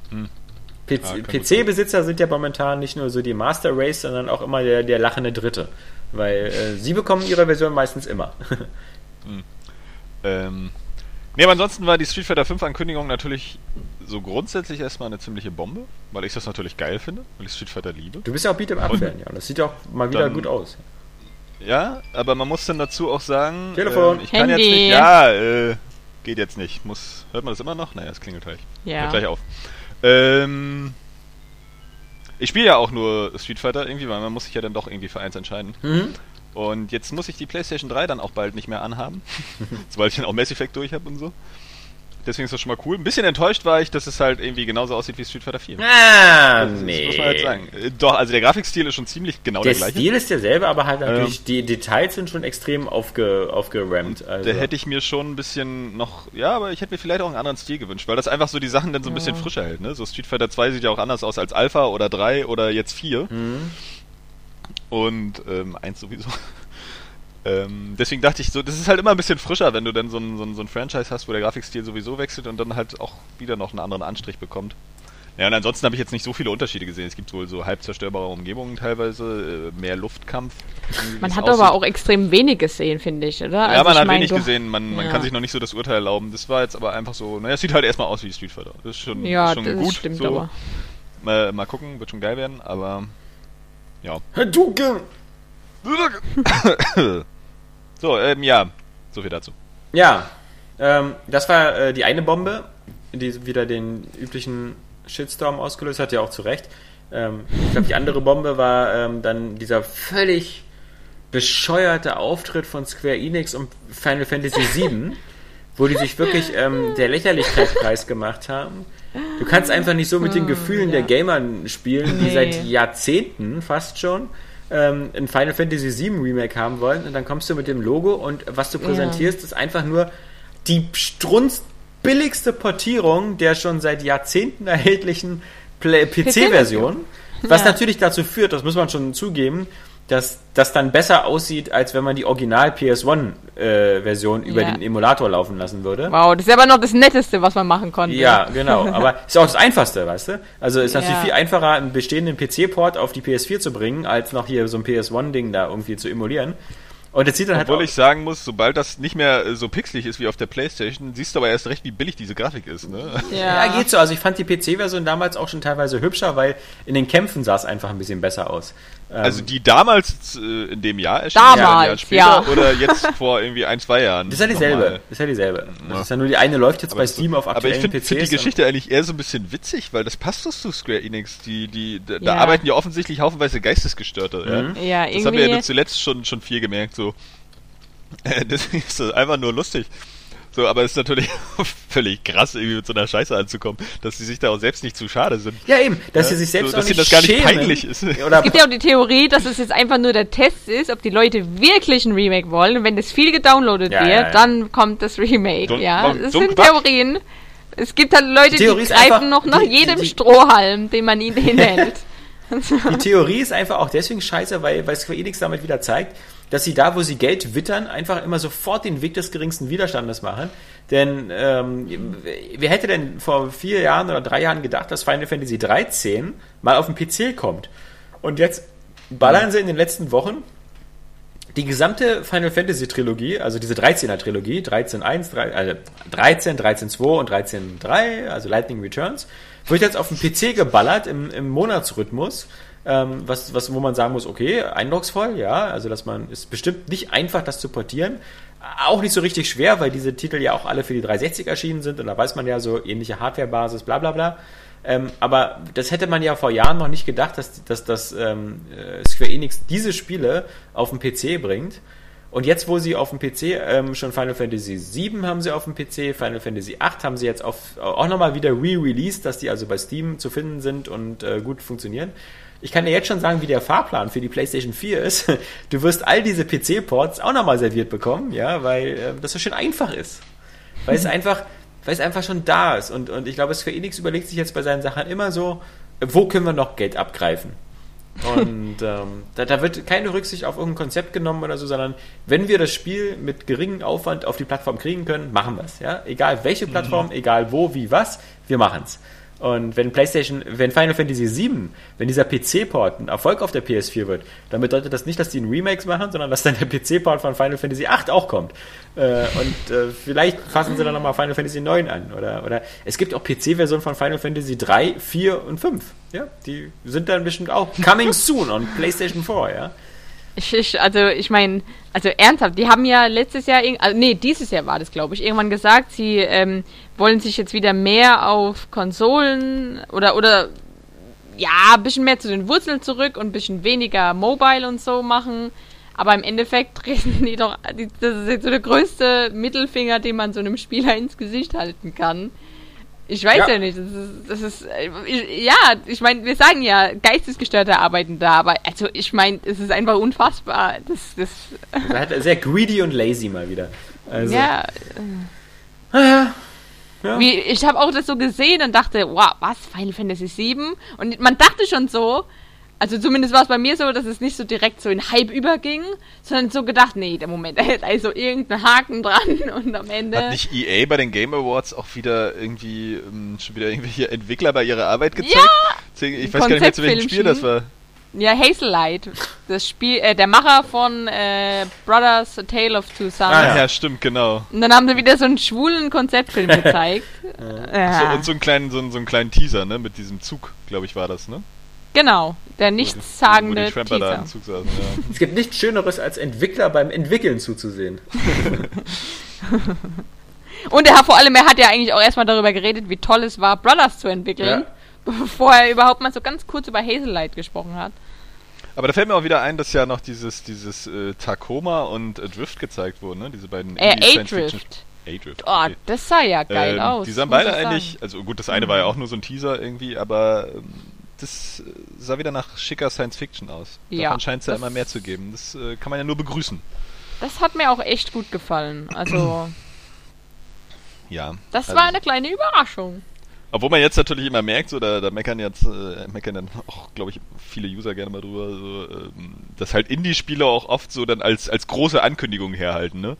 Hm. PC kann PC-Besitzer sind ja momentan nicht nur so die Master Race, sondern auch immer der, der lachende Dritte. Weil äh, sie bekommen ihre Version meistens immer. ähm, nee, aber ansonsten war die Street Fighter 5 Ankündigung natürlich so grundsätzlich erstmal eine ziemliche Bombe, weil ich das natürlich geil finde, weil ich Street Fighter liebe. Du bist ja auch Beat'em Up-Fan, ja. Und das sieht auch mal wieder Dann- gut aus. Ja, aber man muss dann dazu auch sagen, Telefon. ähm, ich kann Handy. jetzt nicht, ja, äh, geht jetzt nicht. Muss, hört man das immer noch? Naja, es klingelt gleich. Ja. Hört gleich auf. Ähm, ich spiele ja auch nur Street Fighter irgendwie, weil man muss sich ja dann doch irgendwie für eins entscheiden. Mhm. Und jetzt muss ich die PlayStation 3 dann auch bald nicht mehr anhaben, weil ich dann auch Mass Effect durch habe und so. Deswegen ist das schon mal cool. Ein bisschen enttäuscht war ich, dass es halt irgendwie genauso aussieht wie Street Fighter 4. Ah, das, nee. das muss man halt sagen. Äh, Doch, also der Grafikstil ist schon ziemlich genau der, Der gleiche. Stil ist derselbe, aber halt natürlich Ähm. die Details sind schon extrem aufge, aufgerammt. Also. Da hätte ich mir schon ein bisschen noch, ja, aber ich hätte mir vielleicht auch einen anderen Stil gewünscht, weil das einfach so die Sachen dann so ein bisschen frischer hält, ne? So Street Fighter 2 sieht ja auch anders aus als Alpha oder 3 oder jetzt 4. Mhm. Und ähm, 1 sowieso. Ähm, deswegen dachte ich so, das ist halt immer ein bisschen frischer, wenn du dann so ein, so, ein, so ein Franchise hast, wo der Grafikstil sowieso wechselt und dann halt auch wieder noch einen anderen Anstrich bekommt. Ja, und ansonsten habe ich jetzt nicht so viele Unterschiede gesehen. Es gibt wohl so halb zerstörbare Umgebungen teilweise, äh, mehr Luftkampf. Man hat aussieht. aber auch extrem wenig gesehen, finde ich, oder? Ja, Also man hat mein, wenig du- gesehen, man, man Ja. kann sich noch nicht so das Urteil erlauben. Das war jetzt aber einfach so, naja, es sieht halt erstmal aus wie Street Fighter. Das ist schon, Ja, ist schon das gut. stimmt so. aber. Mal, mal gucken, wird schon geil werden, aber ja. Hadouken! so, ähm, ja, so viel dazu. Ja, ähm, das war äh, die eine Bombe, die wieder den üblichen Shitstorm ausgelöst hat, ja auch zu Recht. Ähm, ich glaube, die andere Bombe war ähm, dann dieser völlig bescheuerte Auftritt von Square Enix und Final Fantasy VII, wo die sich wirklich ähm, der Lächerlichkeit preisgemacht haben. Du kannst einfach nicht so mit den Gefühlen der Gamer spielen, die Nee. seit Jahrzehnten fast schon ähm, ein Final Fantasy VII Remake haben wollen und dann kommst du mit dem Logo und was du präsentierst, ist einfach nur die strunzbilligste Portierung der schon seit Jahrzehnten erhältlichen PC-Version, was Ja. natürlich dazu führt, das muss man schon zugeben, dass das dann besser aussieht, als wenn man die Original PS1-Version über Ja. den Emulator laufen lassen würde. Wow, das ist aber noch das Netteste, was man machen konnte. Ja, genau. Aber ist auch das Einfachste, weißt du? Also ist natürlich Ja. viel einfacher, einen bestehenden PC-Port auf die PS4 zu bringen, als noch hier so ein PS1-Ding da irgendwie zu emulieren. Und es sieht dann halt Obwohl auch- ich sagen muss, sobald das nicht mehr äh, so pixelig ist wie auf der Playstation, siehst du aber erst recht, wie billig diese Grafik ist, ne? Ja, geht so. Also ich fand die PC-Version damals auch schon teilweise hübscher, weil in den Kämpfen sah es einfach ein bisschen besser aus. Ähm, Also die damals äh, in dem Jahr erschienen, Damals, ein Jahr später ja. oder jetzt vor irgendwie ein, zwei Jahren. das ist ja dieselbe. Das ist ja dieselbe. Das ist ja nur die eine läuft jetzt bei das- Steam auf aber aktuellen ich finde find die Geschichte eigentlich eher so ein bisschen witzig, weil das passt doch zu Square Enix. Die, die, da, da Ja. arbeiten ja offensichtlich haufenweise Geistesgestörte. Mhm. Ja? Ja, Das haben wir ja zuletzt schon, schon viel gemerkt. So. Deswegen ist das einfach nur lustig. So, aber es ist natürlich völlig krass, irgendwie mit so einer Scheiße anzukommen, dass sie sich da auch selbst nicht zu schade sind. Ja, eben, dass sie sich selbst so, auch dass nicht ihnen das gar nicht peinlich ist. Oder Es gibt ja auch die Theorie, dass es jetzt einfach nur der Test ist, ob die Leute wirklich ein Remake wollen. Und wenn das viel gedownloadet Ja, wird, ja, ja. dann kommt das Remake. So- ja, das sind. Theorien. Es gibt halt Leute, Die die, greifen einfach- noch nach die- die- jedem die- Strohhalm, den man ihnen hinhält. Die Theorie ist einfach auch deswegen scheiße, weil, weil Square Enix damit wieder zeigt, dass sie da, wo sie Geld wittern, einfach immer sofort den Weg des geringsten Widerstandes machen. Denn ähm, wer hätte denn vor vier Jahren oder drei Jahren gedacht, dass Final Fantasy 13 mal auf den PC kommt? Und jetzt ballern sie in den letzten Wochen die gesamte Final Fantasy Trilogie, also diese 13er Trilogie, 13.1, 3, also 13, 13.2 und 13.3, also Lightning Returns, wird jetzt auf dem PC geballert im, im Monatsrhythmus, ähm, was, was, wo man sagen muss, okay, eindrucksvoll, ja, also dass man, ist bestimmt nicht einfach, das zu portieren, auch nicht so richtig schwer, weil diese Titel ja auch alle für die 360 erschienen sind und da weiß man ja so ähnliche Hardwarebasis, bla bla bla. Ähm, aber das hätte man ja vor Jahren noch nicht gedacht, dass, dass, dass ähm, äh, Square Enix diese Spiele auf den PC bringt. Und jetzt, wo sie auf dem PC ähm, schon Final Fantasy VII haben sie auf dem PC, Final Fantasy VIII haben sie jetzt auf, auch nochmal wieder re-released, dass die also bei Steam zu finden sind und äh, gut funktionieren. Ich kann dir jetzt schon sagen, wie der Fahrplan für die PlayStation 4 ist. Du wirst all diese PC-Ports auch nochmal serviert bekommen, ja, weil äh, das so schön einfach ist. Weil es einfach, weil es einfach schon da ist. Und, und ich glaube, Square Enix überlegt sich jetzt bei seinen Sachen immer so, äh, wo können wir noch Geld abgreifen? Und ähm, da, da wird keine Rücksicht auf irgendein Konzept genommen oder so, sondern wenn wir das Spiel mit geringem Aufwand auf die Plattform kriegen können, machen wir es. Ja? Egal welche Plattform, egal wo, wie, was, wir machen es. Und wenn PlayStation, wenn Final Fantasy VII, wenn dieser PC-Port ein Erfolg auf der PS4 wird, dann bedeutet das nicht, dass die ein Remakes machen, sondern dass dann der PC-Port von Final Fantasy VIII auch kommt. Äh, und äh, vielleicht fassen sie dann nochmal Final Fantasy IX an. Oder, oder es gibt auch PC-Versionen von Final Fantasy 3, 4 und 5. Ja, die sind dann bestimmt auch coming soon on PlayStation 4, ja. Ich, ich, also ich meine, also ernsthaft, die haben ja letztes Jahr, also, nee, dieses Jahr war das, glaube ich, irgendwann gesagt, sie ähm, wollen sich jetzt wieder mehr auf Konsolen oder oder ja, ein bisschen mehr zu den Wurzeln zurück und ein bisschen weniger Mobile und so machen. Aber im Endeffekt treten die doch, das ist jetzt so der größte Mittelfinger, den man so einem Spieler ins Gesicht halten kann. Ich weiß ja, ja nicht, das ist, das ist ich, ja, ich meine, wir sagen ja, Geistesgestörte arbeiten da, aber also ich meine, es ist einfach unfassbar. Das, das halt sehr greedy und lazy mal wieder. Also, ja. ja. Ja. Wie, ich habe auch das so gesehen und dachte, wow, was, Final Fantasy 7? Und man dachte schon so, also zumindest war es bei mir so, dass es nicht so direkt so in Hype überging, sondern so gedacht, nee, der Moment, da ist also irgendein Haken dran und am Ende. Hat nicht EA bei den Game Awards auch wieder irgendwie ähm, schon wieder irgendwelche Entwickler bei ihrer Arbeit gezeigt? Ja! Ich weiß gar nicht mehr, zu welchem Spiel das war. Ja, Hazelight, das Spiel, äh, der Macher von äh, Brothers A Tale of Two Sons. Ah ja, stimmt, genau. Und dann haben sie wieder so einen schwulen Konzeptfilm gezeigt. ja. so, und so einen kleinen, so, so einen kleinen Teaser, ne, mit diesem Zug, glaube ich, war das, ne? Genau, der nichtssagende Teaser. Da saßen, ja. Es gibt nichts Schöneres, als Entwickler beim Entwickeln zuzusehen. Und er hat vor allem, er hat ja eigentlich auch erstmal darüber geredet, wie toll es war, Brothers zu entwickeln, ja. bevor er überhaupt mal so ganz kurz über Hazelight gesprochen hat. Aber da fällt mir auch wieder ein, dass ja noch dieses, dieses äh, Tacoma und äh, Drift gezeigt wurden, ne? Diese beiden äh, A-Drift. A-Drift. Oh, okay. das sah ja geil ähm, aus. Die sahen beide eigentlich, also gut, das eine mhm. war ja auch nur so ein Teaser irgendwie, aber ähm, das äh, sah wieder nach schicker Science Fiction aus. Ja, Davon scheint es ja immer mehr zu geben. Das äh, kann man ja nur begrüßen. Das hat mir auch echt gut gefallen. Also. ja. Das also war eine kleine Überraschung. Obwohl man jetzt natürlich immer merkt, so, da, da meckern jetzt, äh, meckern dann auch, glaube ich, viele User gerne mal drüber, so, ähm, dass halt Indie-Spiele auch oft so dann als, als große Ankündigung herhalten, ne?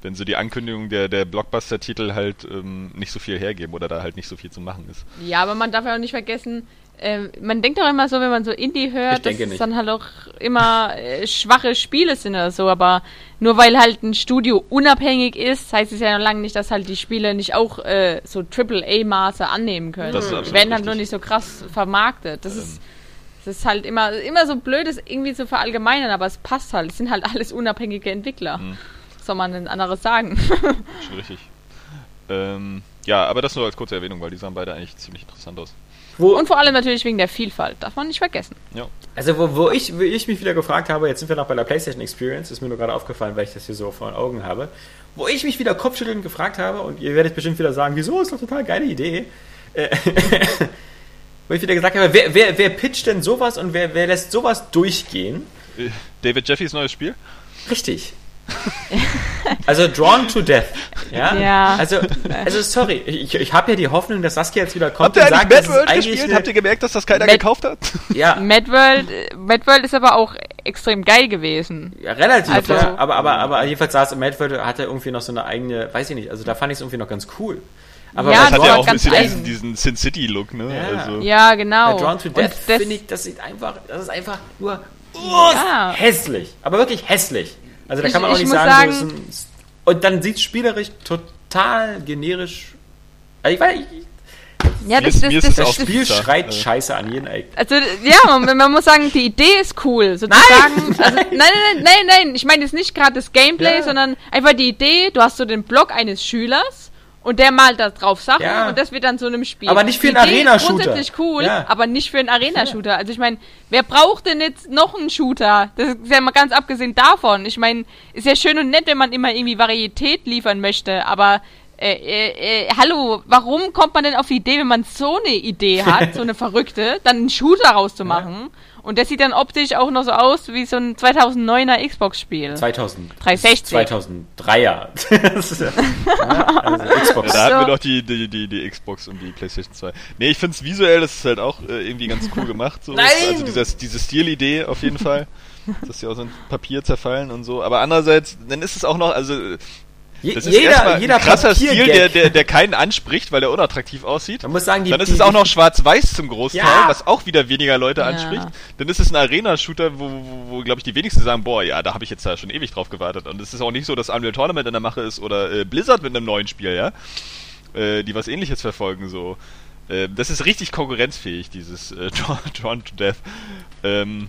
Wenn so die Ankündigung der, der Blockbuster-Titel halt ähm, nicht so viel hergeben oder da halt nicht so viel zu machen ist. Ja, aber man darf ja auch nicht vergessen, äh, man denkt doch immer so, wenn man so Indie hört, dass es dann halt auch immer äh, schwache Spiele sind oder so, aber nur weil halt ein Studio unabhängig ist, heißt es ja noch lange nicht, dass halt die Spiele nicht auch äh, so AAA-Maße annehmen können. Das ist werden halt nur nicht so krass vermarktet. Das ähm. ist das ist halt immer, immer so blöd, das irgendwie zu verallgemeinern, aber es passt halt. Es sind halt alles unabhängige Entwickler. Mhm. soll man denn anderes sagen? Schon richtig. Ähm, ja, aber das nur als kurze Erwähnung, weil die sahen beide eigentlich ziemlich interessant aus. Wo und vor allem natürlich wegen der Vielfalt, darf man nicht vergessen. Ja. Also wo, wo, ich, wo ich mich wieder gefragt habe, jetzt sind wir noch bei der PlayStation Experience, ist mir nur gerade aufgefallen, weil ich das hier so vor den Augen habe, wo ich mich wieder kopfschüttelnd gefragt habe, und ihr werdet bestimmt wieder sagen, wieso, ist doch total geile Idee. Äh, wo ich wieder gesagt habe, wer, wer, wer pitcht denn sowas und wer, wer lässt sowas durchgehen? David Jeffys neues Spiel? Richtig. also Drawn to Death. Ja. ja. Also, also sorry, ich, ich habe ja die Hoffnung, dass Saskia jetzt wieder kommt Habt ihr und sagt, Mad World gespielt? Habt ihr gemerkt, dass das keiner Mad gekauft hat? Ja. Mad World, Mad World ist aber auch extrem geil gewesen. Ja, relativ, also, ja. Aber, aber, aber jedenfalls saß Mad World hatte irgendwie noch so eine eigene, weiß ich nicht, also da fand ich es irgendwie noch ganz cool. Aber ja, das hat ja auch ein bisschen diesen, diesen, Sin City Look, ne? Ja, also. ja genau. Drawn to Death finde ich, das sieht einfach, das ist einfach nur oh, ja. hässlich. Aber wirklich hässlich. Also da ich, kann man auch nicht sagen, sagen so ein, und dann sieht es spielerisch total generisch. Also ich weiß, ich, ja, das, das, das, das, Spiel schreit also. Scheiße an jeden Eck. Also, ja, man, man, muss sagen, die Idee ist cool. Sozusagen. Nein, also, nein, nein, nein, nein, Ich meine jetzt nicht gerade das Gameplay, ja. sondern einfach die Idee, du hast so den Blog eines Schülers und der malt da drauf Sachen ja. und das wird dann so einem Spiel. Aber nicht für einen Arena-Shooter. Grundsätzlich cool, ja. aber nicht für einen Arena-Shooter. Also ich meine, wer braucht denn jetzt noch einen Shooter? Das ist ja mal ganz abgesehen davon. Ich meine, ist ja schön und nett, wenn man immer irgendwie Varietät liefern möchte, aber äh, äh, äh, hallo, warum kommt man denn auf die Idee, wenn man so eine Idee hat, so eine verrückte, dann einen Shooter rauszumachen? Ja. Und das sieht dann optisch auch noch so aus wie so ein 2009er Xbox-Spiel. 360. 2003er. ja, also Xbox. Da hatten wir doch die, die, die, die Xbox und die PlayStation 2. Nee, ich finde es visuell, das ist halt auch äh, irgendwie ganz cool gemacht. So. Nein! Also dieses, diese Stilidee auf jeden Fall. dass sie aus dem Papier zerfallen und so. Aber andererseits, dann ist es auch noch, also das ist jeder, jeder ein krasser Stil, der, der, der keinen anspricht, weil er unattraktiv aussieht. Man muss sagen, die, Dann ist die, es auch noch schwarz-weiß zum Großteil, ja. was auch wieder weniger Leute ja. anspricht. Dann ist es ein Arena-Shooter, wo, wo, wo glaube ich, die wenigsten sagen, boah, ja, da habe ich jetzt ja schon ewig drauf gewartet. Und es ist auch nicht so, dass Unreal Tournament in der Mache ist oder äh, Blizzard mit einem neuen Spiel, ja, äh, die was ähnliches verfolgen, so. Äh, das ist richtig konkurrenzfähig, dieses äh, Drawn to Death. Ähm,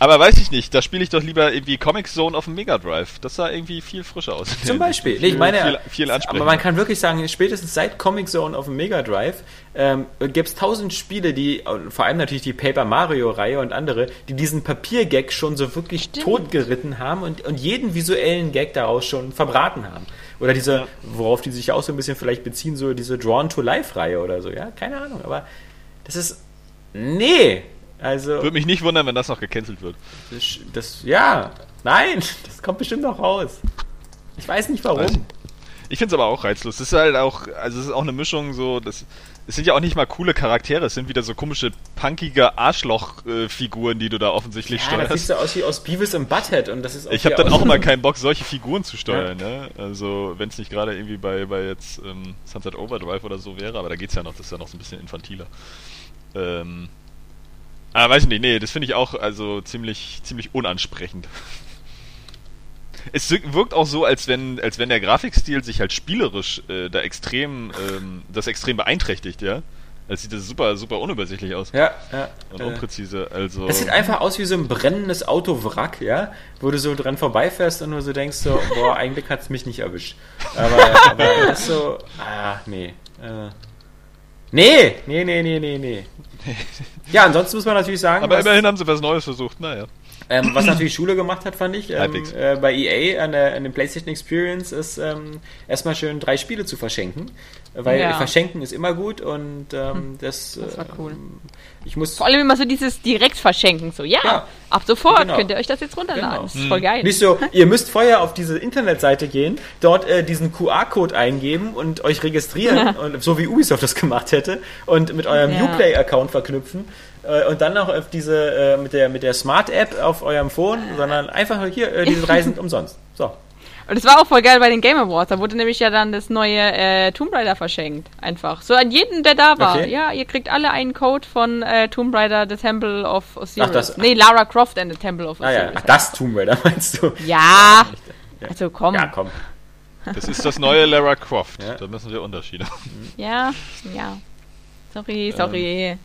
Aber weiß ich nicht, da spiele ich doch lieber irgendwie Comic Zone auf dem Mega Drive. Das sah irgendwie viel frischer aus. Zum Beispiel. Nee, ich meine, viel, viel aber man kann wirklich sagen, spätestens seit Comic Zone auf dem Mega Drive ähm, gibt es tausend Spiele, die, vor allem natürlich die Paper Mario-Reihe und andere, die diesen Papiergag schon so wirklich Stimmt. totgeritten haben und, und jeden visuellen Gag daraus schon verbraten haben. Oder diese, worauf die sich auch so ein bisschen vielleicht beziehen, so diese Drawn to Life-Reihe oder so, ja, keine Ahnung, aber das ist. Nee, also. Würde mich nicht wundern, wenn das noch gecancelt wird. Das, das, ja, nein, das kommt bestimmt noch raus. Ich weiß nicht warum. Weiß. Ich finde es aber auch reizlos. Es ist halt auch, also es ist auch eine Mischung so, das, es sind ja auch nicht mal coole Charaktere, es sind wieder so komische, punkige Arschloch-Figuren, die du da offensichtlich ja, steuerst. Das sieht so aus wie aus Beavis und Butthead und das ist auch Ich habe dann auch immer keinen Bock, solche Figuren zu steuern, ja. ne? Also, wenn es nicht gerade irgendwie bei, bei jetzt ähm, Sunset Overdrive oder so wäre, aber da geht's ja noch, das ist ja noch so ein bisschen infantiler. Ähm, Ah, weiß ich nicht, nee, das finde ich auch also ziemlich, ziemlich unansprechend. Es wirkt auch so, als wenn, als wenn der Grafikstil sich halt spielerisch äh, da extrem, ähm, das extrem beeinträchtigt, ja. Es sieht das super, super unübersichtlich aus. Ja, ja. Und unpräzise, also. Es sieht einfach aus wie so ein brennendes Autowrack, ja, wo du so dran vorbeifährst und nur so denkst so, boah, eigentlich hat es mich nicht erwischt. Aber, aber das so, ah, nee. Äh, nee, nee, nee, nee, nee, nee. Ja, ansonsten muss man natürlich sagen. Aber was, immerhin haben sie was Neues versucht, naja. Ähm, was natürlich Schule gemacht hat, fand ich, ähm, äh, bei EA an der, an der PlayStation Experience ist ähm, erstmal schön drei Spiele zu verschenken. Weil ja. verschenken ist immer gut und ähm, hm, das, das war cool. Ähm, ich muss Vor allem immer so dieses direkt verschenken, so ja, ja ab sofort genau. könnt ihr euch das jetzt runterladen. Genau. Das ist voll geil. Nicht so, ihr müsst vorher auf diese Internetseite gehen, dort äh, diesen QR-Code eingeben und euch registrieren, und, so wie Ubisoft das gemacht hätte, und mit eurem ja. Uplay-Account verknüpfen äh, und dann noch auf diese äh, mit der mit der Smart App auf eurem Phone, sondern einfach hier äh, diese drei sind umsonst. Und es war auch voll geil bei den Game Awards. Da wurde nämlich ja dann das neue äh, Tomb Raider verschenkt. Einfach. So an jeden, der da war. Okay. Ja, ihr kriegt alle einen Code von äh, Tomb Raider, The Temple of Osiris. Ach, das, nee, Lara Croft and the Temple of Osiris. Ah, ja. Ach, das Tomb Raider meinst du? Ja. Also komm. Ja, komm. Das ist das neue Lara Croft. Ja. Da müssen wir Unterschiede. Ja, ja. Sorry, sorry. Ähm.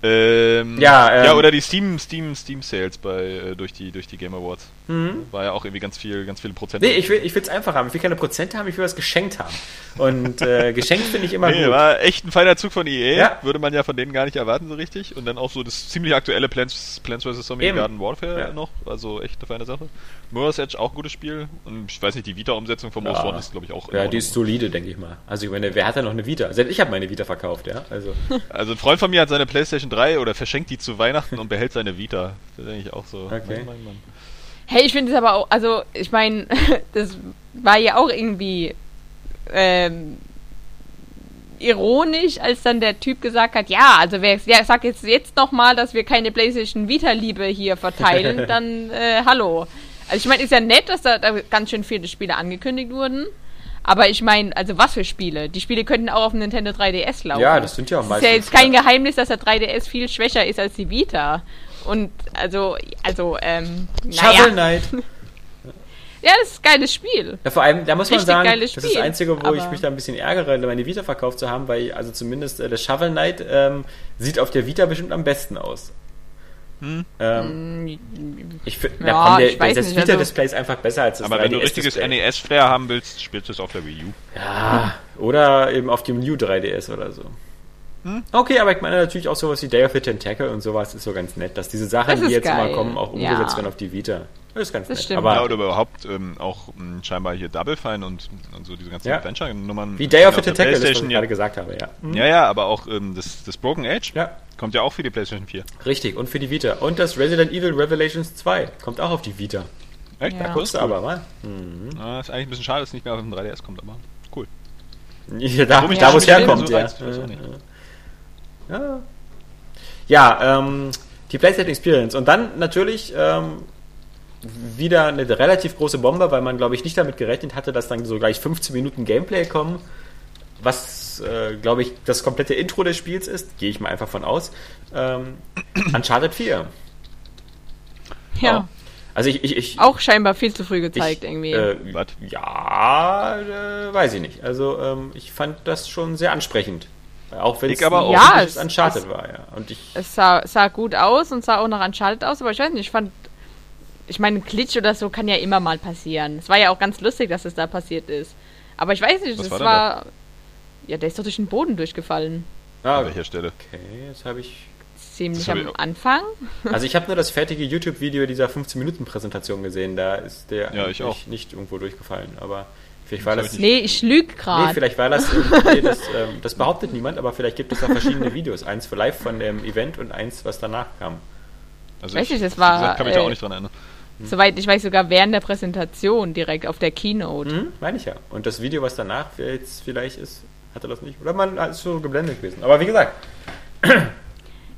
Ähm, ja, ähm, ja, oder die Steam, Steam, Steam Sales bei äh, durch die durch die Game Awards. Mhm. War ja auch irgendwie ganz viel, ganz viele Prozente. Nee, ich will ich es einfach haben. Ich will keine Prozente haben, ich will was geschenkt haben. Und äh, geschenkt finde ich immer nee, gut. War echt ein feiner Zug von EA. Ja. Würde man ja von denen gar nicht erwarten so richtig. Und dann auch so das ziemlich aktuelle Plants, Plants vs. Zombie Eben. Garden Warfare ja. noch. Also echt eine feine Sache. Mirror's Edge auch ein gutes Spiel. Und ich weiß nicht, die Vita-Umsetzung von Most ja. One ist glaube ich auch. Ja, die ist solide, denke ich mal. Also ich meine, wer hat da noch eine Vita? Selbst ich habe meine Vita verkauft, ja. Also. also ein Freund von mir hat seine PlayStation 3 oder verschenkt die zu Weihnachten und behält seine Vita. Das ist eigentlich auch so. Okay. Hey, ich finde es aber auch, also ich meine, das war ja auch irgendwie ähm, ironisch, als dann der Typ gesagt hat, ja, also wer, wer sagt jetzt jetzt noch mal, dass wir keine PlayStation Vita-Liebe hier verteilen, dann äh, hallo. Also ich meine, ist ja nett, dass da, da ganz schön viele Spiele angekündigt wurden. Aber ich meine, also was für Spiele? Die Spiele könnten auch auf dem Nintendo 3DS laufen. Ja, das sind ja auch meistens. Ist ja jetzt kein Geheimnis, dass der 3DS viel schwächer ist als die Vita. Und also, also, ähm, naja. Shovel Knight. ja, das ist ein geiles Spiel. Ja, vor allem, da muss man Richtig sagen, das ist das Einzige, wo ich mich da ein bisschen ärgere, meine Vita verkauft zu haben, weil, also zumindest äh, das Shovel Knight ähm, sieht auf der Vita bestimmt am besten aus. Hm? Ähm, hm, ich finde, ja, komm, der, das Vita-Display also, ist einfach besser als das Aber wenn du richtiges NES-Flair haben willst, spielst du es auf der Wii U. Ja, oder eben auf dem New 3DS oder so. Hm? Okay, aber ich meine natürlich auch sowas wie Day of the Tentacle und sowas ist so ganz nett, dass diese Sachen, die jetzt geil. immer kommen, auch umgesetzt ja. werden auf die Vita. Das ist ganz das nett. Stimmt. Aber ja, oder überhaupt ähm, auch mh, hm, scheinbar hier Double Fine und, und so diese ganzen ja. Adventure-Nummern. Wie Day of the Tentacle, das, was ich gerade gesagt habe, ja. Mhm. Ja, ja, aber auch ähm, das, das Broken Age. Ja. Kommt ja auch für die PlayStation 4. Richtig, und für die Vita. Und das Resident Evil Revelations 2 kommt auch auf die Vita. Echt? Ja, cool. aber mal. Mhm. Ja, ist eigentlich ein bisschen schade, dass es nicht mehr auf dem 3DS kommt, aber cool. Ja, da, ja, da wo es herkommt, so ja. Reizt, ja. Ja, ähm, die PlayStation Experience. Und dann natürlich ähm, wieder eine relativ große Bombe, weil man, glaube ich, nicht damit gerechnet hatte, dass dann so gleich 15 Minuten Gameplay kommen. Was äh, glaube ich, das komplette Intro des Spiels ist, gehe ich mal einfach von aus, ähm, Uncharted 4. Ja. Oh. Also ich, ich, ich, Auch scheinbar viel zu früh gezeigt ich, irgendwie. Äh, ja, äh, weiß ich nicht. Also ähm, ich fand das schon sehr ansprechend. Auch wenn Ich aber auch. Ja, es es- Uncharted es- war, ja. Und ich, Es sah, sah gut aus und sah auch nach Uncharted aus, aber ich weiß nicht, ich fand. Ich meine, ein Glitch oder so kann ja immer mal passieren. Es war ja auch ganz lustig, dass es da passiert ist. Aber ich weiß nicht, Was es war war. ja, der ist doch durch den Boden durchgefallen. ah, An welcher Stelle? okay, jetzt habe ich Ziemlich am Anfang. Also ich habe nur das fertige YouTube-Video dieser 15-Minuten-Präsentation gesehen. Da ist der Ja, ich auch. nicht irgendwo durchgefallen. Aber vielleicht war Das das... Nee, ich lüg Nee, gerade. vielleicht war das... Nee, das, ähm, das behauptet niemand, aber vielleicht gibt es da verschiedene Videos. Eins für live von dem Event und eins, was danach kam. Also Weiß nicht, das wie war, gesagt, kann mich da äh, auch nicht dran erinnern. Soweit ich weiß, sogar während der Präsentation direkt auf der Keynote. Mhm, meine ich ja. Und das Video, was danach jetzt vielleicht ist, hatte das nicht. Oder man ist so geblendet gewesen. Aber wie gesagt,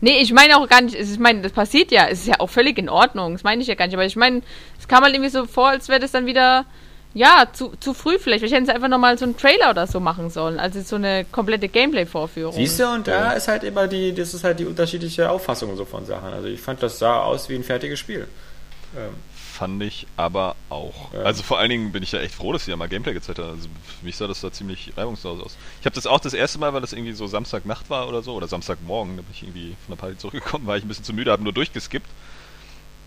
Nee, ich meine auch gar nicht, ich meine, das passiert ja, es ist ja auch völlig in Ordnung, das meine ich ja gar nicht, aber ich meine, es kam halt irgendwie so vor, als wäre das dann wieder, ja, zu, zu früh vielleicht. Vielleicht hätten sie einfach nochmal so einen Trailer oder so machen sollen, also so eine komplette Gameplay-Vorführung. siehst du, und da ist halt immer die, das ist halt die unterschiedliche Auffassung so von Sachen. Also ich fand, das sah aus wie ein fertiges Spiel. Ähm, Fand ich aber auch. Ja. Also vor allen Dingen bin ich ja echt froh, dass sie ja mal Gameplay gezeigt haben. Also für mich sah das da ziemlich reibungslos aus. Ich habe das auch das erste Mal, weil das irgendwie so Samstagnacht war oder so, oder Samstagmorgen, da bin ich irgendwie von der Party zurückgekommen, war ich ein bisschen zu müde, habe nur durchgeskippt.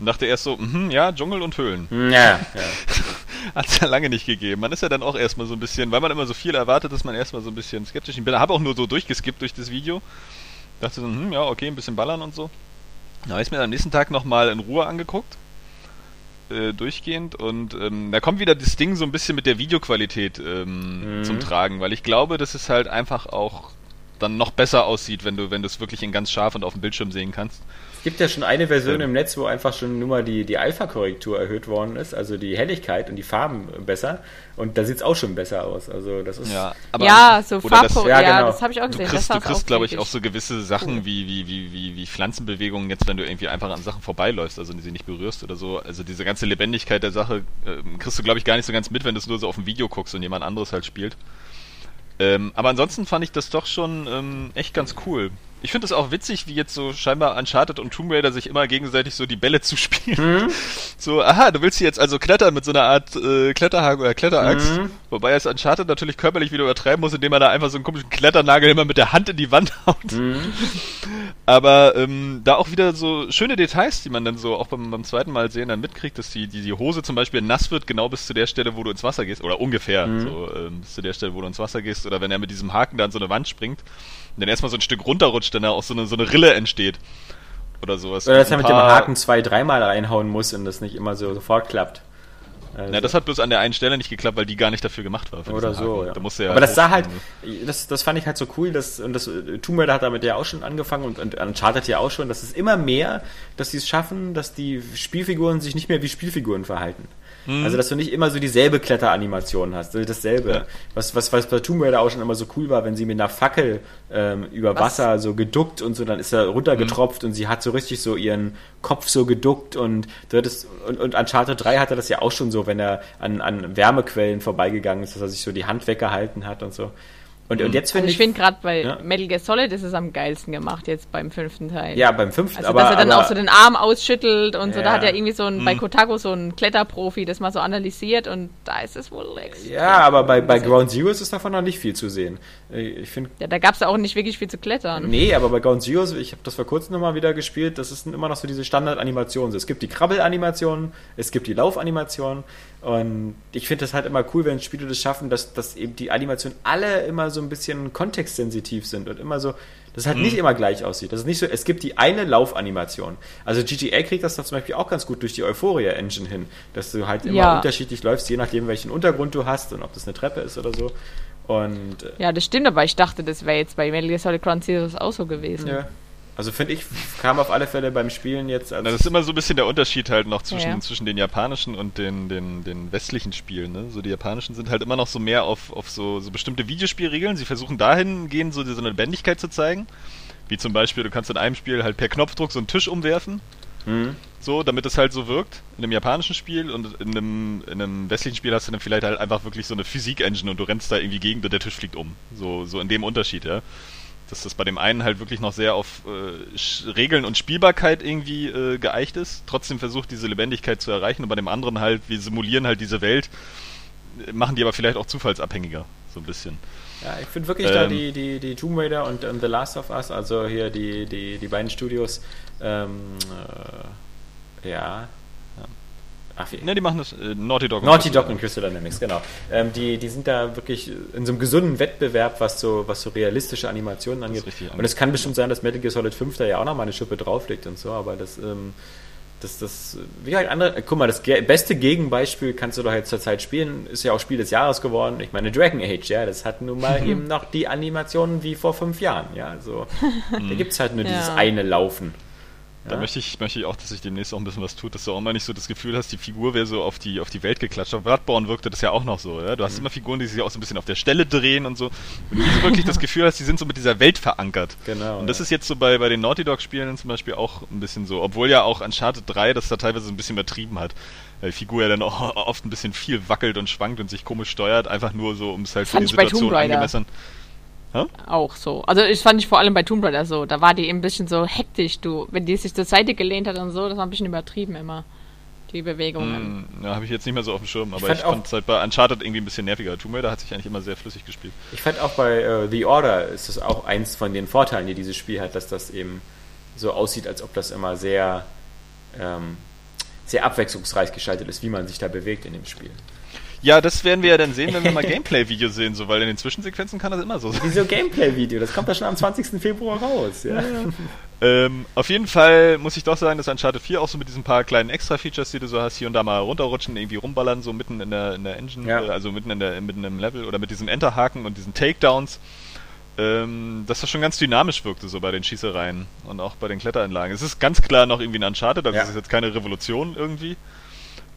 Und dachte erst so, mhm, ja, Dschungel und Höhlen. ja, ja. Hat es ja lange nicht gegeben. Man ist ja dann auch erstmal so ein bisschen, weil man immer so viel erwartet, ist man erstmal so ein bisschen skeptisch. Ich bin, habe auch nur so durchgeskippt durch das Video. Dachte so, hm, ja, okay, ein bisschen ballern und so. Da habe ich mir am nächsten Tag nochmal in Ruhe angeguckt. Äh, durchgehend und ähm, da kommt wieder das Ding so ein bisschen mit der Videoqualität ähm, Mhm. zum Tragen, weil ich glaube, dass es halt einfach auch dann noch besser aussieht, wenn du wenn du es wirklich in ganz scharf und auf dem Bildschirm sehen kannst. Es gibt ja schon eine Version Ähm. im Netz, wo einfach schon nur mal die, die Alpha-Korrektur erhöht worden ist, also die Helligkeit und die Farben besser. Und da sieht es auch schon besser aus. Also das ist. Ja, aber ja, so oder das- Farbko, ja, genau. das habe ich auch Du gesehen. kriegst, du sah kriegst glaube ich, auch so gewisse Sachen wie, wie, wie, wie, wie Pflanzenbewegungen jetzt, wenn du irgendwie einfach an Sachen vorbeiläufst, also sie nicht berührst oder so. Also diese ganze Lebendigkeit der Sache ähm, kriegst du, glaube ich, gar nicht so ganz mit, wenn du es nur so auf dem Video guckst und jemand anderes halt spielt. Ähm, aber ansonsten fand ich das doch schon ähm, echt ganz cool. Ich finde es auch witzig, wie jetzt so scheinbar Uncharted und Tomb Raider sich immer gegenseitig so die Bälle zuspielen. So, aha, du willst hier jetzt also klettern mit so einer Art äh, Kletterhaken oder Kletteraxt. Mhm. Wobei es Uncharted natürlich körperlich wieder übertreiben muss, indem er da einfach so einen komischen Kletternagel immer mit der Hand in die Wand haut. Mhm. Aber ähm, da auch wieder so schöne Details, die man dann so auch beim, beim zweiten Mal sehen dann mitkriegt, dass die, die, die Hose zum Beispiel nass wird, genau bis zu der Stelle, wo du ins Wasser gehst. Oder ungefähr, Mhm. so ähm, bis zu der Stelle, wo du ins Wasser gehst. Oder wenn er mit diesem Haken da an so eine Wand springt und dann erstmal so ein Stück runterrutscht, dann da auch so eine, so eine Rille entsteht. Oder sowas. Oder dass er mit dem Haken zwei, dreimal reinhauen muss und das nicht immer so sofort klappt. Also, Na, das hat bloß an der einen Stelle nicht geklappt, weil die gar nicht dafür gemacht war. oder so, Haken. ja. Da musste er Aber das sah halt, das, das fand ich halt so cool, dass, und das äh, Tomb Raider hat damit ja auch schon angefangen und, und Uncharted ja auch schon, dass es immer mehr, dass sie es schaffen, dass die Spielfiguren sich nicht mehr wie Spielfiguren verhalten. Also, dass du nicht immer so dieselbe Kletteranimation hast, also dasselbe. Ja. Was, was, was bei Tomb Raider auch schon immer so cool war, wenn sie mit einer Fackel ähm, über Was? Wasser so geduckt und so, dann ist er runtergetropft und sie hat so richtig so ihren Kopf so geduckt und du hattest, und, und Uncharted 3 hatte das ja auch schon so, wenn er an, an Wärmequellen vorbeigegangen ist, dass er sich so die Hand weggehalten hat und so. Und, und jetzt Also finde ich finde gerade bei Ja. Metal Gear Solid ist es am geilsten gemacht jetzt beim fünften Teil. ja, beim fünften, Also, aber, dass er dann aber auch so den Arm ausschüttelt und so. Ja. Da hat er irgendwie so ein, bei Kotaku so ein Kletterprofi das mal so analysiert und da ist es wohl extrem. ja, aber bei, bei Ground Zeroes ist davon noch nicht viel zu sehen. Ich finde Ja, da gab es auch nicht wirklich viel zu klettern. Nee, aber bei Ground Zeroes, ich habe das vor kurzem nochmal wieder gespielt, das ist immer noch so diese Standardanimationen. So, Es gibt die Krabbelanimationen, es gibt die Laufanimationen und ich finde das halt immer cool, wenn Spiele das schaffen, dass, dass eben die Animationen alle immer so ein bisschen kontextsensitiv sind und immer so, dass es halt nicht immer gleich aussieht. Das ist nicht so, es gibt die eine Laufanimation. Also GTA kriegt das doch zum Beispiel auch ganz gut durch die Euphoria-Engine hin, dass du halt immer Ja. unterschiedlich läufst, je nachdem, welchen Untergrund du hast und ob das eine Treppe ist oder so. Und äh, Ja, das stimmt, aber ich dachte, das wäre jetzt bei Metal Gear Solid Ground Zeroes auch so gewesen. ja. Also finde ich, kam auf alle Fälle beim Spielen jetzt als Na, das ist immer so ein bisschen der Unterschied halt noch zwischen, Ja. zwischen den japanischen und den, den, den westlichen Spielen. Ne? So die japanischen sind halt immer noch so mehr auf, auf so, so bestimmte Videospielregeln. Sie versuchen dahingehend so, so eine Lebendigkeit zu zeigen. Wie zum Beispiel, du kannst in einem Spiel halt per Knopfdruck so einen Tisch umwerfen. Mhm. So, damit es halt so wirkt. In einem japanischen Spiel und in einem, in einem westlichen Spiel hast du dann vielleicht halt einfach wirklich so eine Physik-Engine und du rennst da irgendwie gegen und der Tisch fliegt um. So, so in dem Unterschied, ja. Dass das bei dem einen halt wirklich noch sehr auf äh, Regeln und Spielbarkeit irgendwie äh, geeicht ist, trotzdem versucht diese Lebendigkeit zu erreichen und bei dem anderen halt, wir simulieren halt diese Welt machen die aber vielleicht auch zufallsabhängiger, so ein bisschen. Ja, ich finde wirklich ähm, da die, die, die Tomb Raider und, und, The Last of Us, also hier die, die, die beiden Studios, ähm, äh, ja, Ach, wie? Ne, die machen das äh, Naughty Dog. Naughty Dog und Crystal Dynamics, genau. Ähm, die, die sind da wirklich in so einem gesunden Wettbewerb, was so, was so realistische Animationen angeht. Und es kann bestimmt sein, dass Metal Gear Solid 5 da ja auch noch mal eine Schippe drauflegt und so, aber das, ähm, das, das, wie halt andere, guck mal, das beste Gegenbeispiel kannst du doch jetzt zur Zeit spielen, ist ja auch Spiel des Jahres geworden. Ich meine, Dragon Age, ja, das hat nun mal eben noch die Animationen wie vor fünf Jahren, ja, also da gibt es halt nur ja. dieses eine Laufen. Da möchte ich, möchte ich auch, dass sich demnächst auch ein bisschen was tut, dass du auch mal nicht so das Gefühl hast, die Figur wäre so auf die, auf die Welt geklatscht. Auf Bloodborne wirkte das ja auch noch so. Ja? Du hast mhm. immer Figuren, die sich auch so ein bisschen auf der Stelle drehen und so. Und du wirklich das Gefühl hast, die sind so mit dieser Welt verankert. Genau. Und das ja. ist jetzt so bei, bei den Naughty Dog-Spielen zum Beispiel auch ein bisschen so. Obwohl ja auch Uncharted 3 das da teilweise ein bisschen übertrieben hat. Weil die Figur ja dann auch oft ein bisschen viel wackelt und schwankt und sich komisch steuert, einfach nur so, um es halt für die Situation angemessen. Hä? Auch so. Also ich fand ich vor allem bei Tomb Raider so. Da war die ein bisschen so hektisch, du. Wenn die sich zur Seite gelehnt hat und so, das war ein bisschen übertrieben immer. Die Bewegungen. Mm, ja, habe ich jetzt nicht mehr so auf dem Schirm, aber ich, fand es halt bei Uncharted irgendwie ein bisschen nerviger. Tomb Raider hat sich eigentlich immer sehr flüssig gespielt. Ich fand auch bei uh, The Order ist das auch eins von den Vorteilen, die dieses Spiel hat, dass das eben so aussieht, als ob das immer sehr, ähm, sehr abwechslungsreich gestaltet ist, wie man sich da bewegt in dem Spiel. Ja, das werden wir ja dann sehen, wenn wir mal Gameplay-Video sehen, so, weil in den Zwischensequenzen kann das immer so sein. Wieso Gameplay-Video? Das kommt ja schon am 20. Februar raus. Ja. ähm, auf jeden Fall muss ich doch sagen, dass Uncharted 4 auch so mit diesen paar kleinen Extra-Features, die du so hast, hier und da mal runterrutschen, irgendwie rumballern, so mitten in der, in der Engine, ja. also mitten, in der, mitten im Level oder mit diesem Enterhaken und diesen Takedowns ähm, dass das schon ganz dynamisch wirkte, so bei den Schießereien und auch bei den Kletteranlagen. Es ist ganz klar noch irgendwie ein Uncharted, also ja. es ist jetzt keine Revolution irgendwie.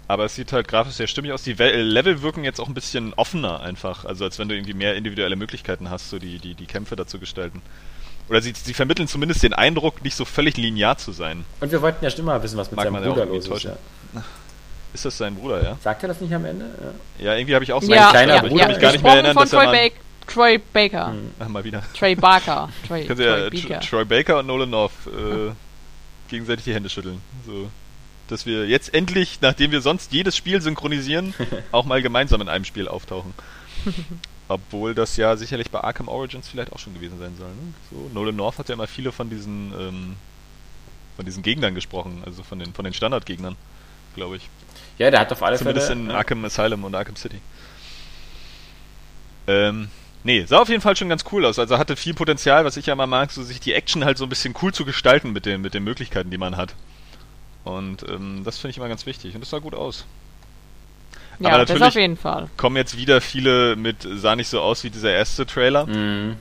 Aber es sieht halt grafisch sehr stimmig aus. Die Level wirken jetzt auch ein bisschen offener einfach. Also als wenn du irgendwie mehr individuelle Möglichkeiten hast, so die, die, die Kämpfe dazu gestalten. Oder sie, sie vermitteln zumindest den Eindruck, nicht so völlig linear zu sein. Und wir wollten ja schon mal wissen, was mit Mag seinem Bruder los ist. Ja. Ist das sein Bruder, ja? Sagt er das nicht am Ende? Ja, ja irgendwie habe ich auch so ja, kleiner ja, Bruder. Ja, ich gar nicht mehr erinnern, dass Troy, ba Troy Baker. Hm. Ach, mal wieder. Trey Barker. Troy, Troy, ja, Baker. Troy Baker und Nolan North äh, gegenseitig die Hände schütteln. So dass wir jetzt endlich, nachdem wir sonst jedes Spiel synchronisieren, auch mal gemeinsam in einem Spiel auftauchen. Obwohl das ja sicherlich bei Arkham Origins vielleicht auch schon gewesen sein soll. Ne? So, Nolan North hat ja immer viele von diesen ähm, von diesen Gegnern gesprochen, also von den von den Standardgegnern, glaube ich. Ja, der hat auf alle Zumindest Fälle. Zumindest in ja. Arkham Asylum und Arkham City. Ähm, nee, sah auf jeden Fall schon ganz cool aus. Also hatte viel Potenzial, was ich ja mal mag, so sich die Action halt so ein bisschen cool zu gestalten mit den, mit den Möglichkeiten, die man hat. Und ähm, das finde ich immer ganz wichtig. Und das sah gut aus. Ja, Aber natürlich das auf jeden Fall. Kommen jetzt wieder viele mit, sah nicht so aus wie dieser erste Trailer. Mhm.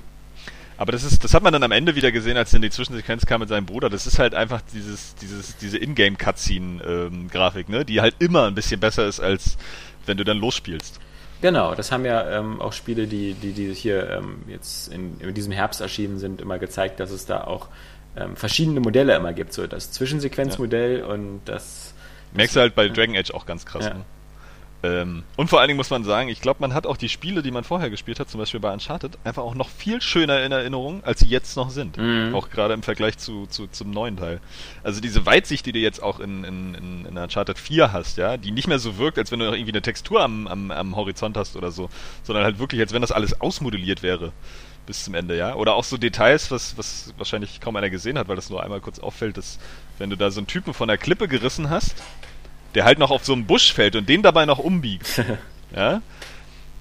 Aber das ist, das hat man dann am Ende wieder gesehen, als dann die Zwischensequenz kam mit seinem Bruder. Das ist halt einfach dieses, dieses, diese Ingame-Cutscene-Grafik, ähm, ne? Die halt immer ein bisschen besser ist, als wenn du dann losspielst. Genau, das haben ja ähm, auch Spiele, die, die, die hier ähm, jetzt in, in diesem Herbst erschienen sind, immer gezeigt, dass es da auch ähm, verschiedene Modelle immer gibt. So das Zwischensequenzmodell ja. und das. Merkst du halt bei Dragon Age auch ganz krass. Ja. Ne? Ähm, und vor allen Dingen muss man sagen, ich glaube, man hat auch die Spiele, die man vorher gespielt hat, zum Beispiel bei Uncharted, einfach auch noch viel schöner in Erinnerung, als sie jetzt noch sind. Mhm. Auch gerade im Vergleich zu, zu, zum neuen Teil. Also diese Weitsicht, die du jetzt auch in, in, in, in Uncharted 4 hast, ja, die nicht mehr so wirkt, als wenn du noch irgendwie eine Textur am, am, am Horizont hast oder so, sondern halt wirklich, als wenn das alles ausmodelliert wäre bis zum Ende, ja. Oder auch so Details, was, was wahrscheinlich kaum einer gesehen hat, weil das nur einmal kurz auffällt, dass wenn du da so einen Typen von der Klippe gerissen hast, der halt noch auf so einen Busch fällt und den dabei noch umbiegt, ja.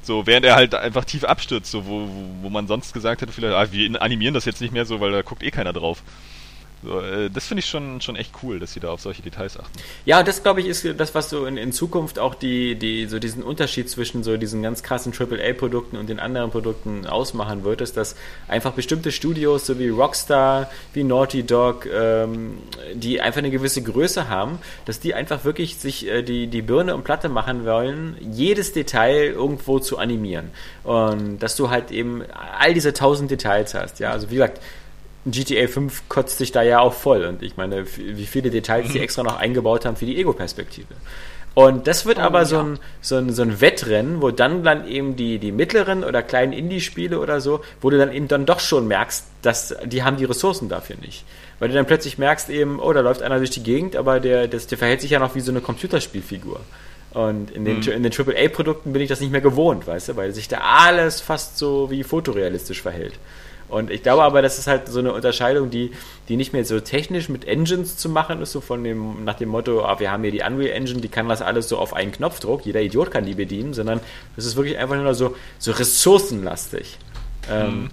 So, während er halt einfach tief abstürzt, so, wo, wo, wo man sonst gesagt hätte, vielleicht, ah, wir animieren das jetzt nicht mehr so, weil da guckt eh keiner drauf. Äh, das finde ich schon, schon echt cool, dass sie da auf solche Details achten. Ja, das glaube ich ist das, was so in, in Zukunft auch die, die, so diesen Unterschied zwischen so diesen ganz krassen AAA-Produkten und den anderen Produkten ausmachen wird, ist, dass einfach bestimmte Studios, so wie Rockstar, wie Naughty Dog, ähm, die einfach eine gewisse Größe haben, dass die einfach wirklich sich äh, die, die Birne und Platte machen wollen, jedes Detail irgendwo zu animieren. Und dass du halt eben all diese tausend Details hast. Ja, also wie gesagt, GTA 5 kotzt sich da ja auch voll. Und ich meine, wie viele Details die mhm. extra noch eingebaut haben für die Ego-Perspektive. Und das wird oh, aber so, ein, so, ein, so ein Wettrennen, wo dann dann eben die, die mittleren oder kleinen Indie-Spiele oder so, wo du dann eben dann doch schon merkst, dass die haben die Ressourcen dafür nicht. Weil du dann plötzlich merkst eben, oh, da läuft einer durch die Gegend, aber der, das, der verhält sich ja noch wie so eine Computerspielfigur. Und in den, mhm. in den AAA-Produkten bin ich das nicht mehr gewohnt, weißt du, weil sich da alles fast so wie fotorealistisch verhält. Und ich glaube aber, das ist halt so eine Unterscheidung, die, die nicht mehr so technisch mit Engines zu machen ist, so von dem, nach dem Motto, ah, wir haben hier die Unreal Engine, die kann das alles so auf einen Knopfdruck, jeder Idiot kann die bedienen, sondern das ist wirklich einfach nur so, so ressourcenlastig. Ähm, mhm. Ähm,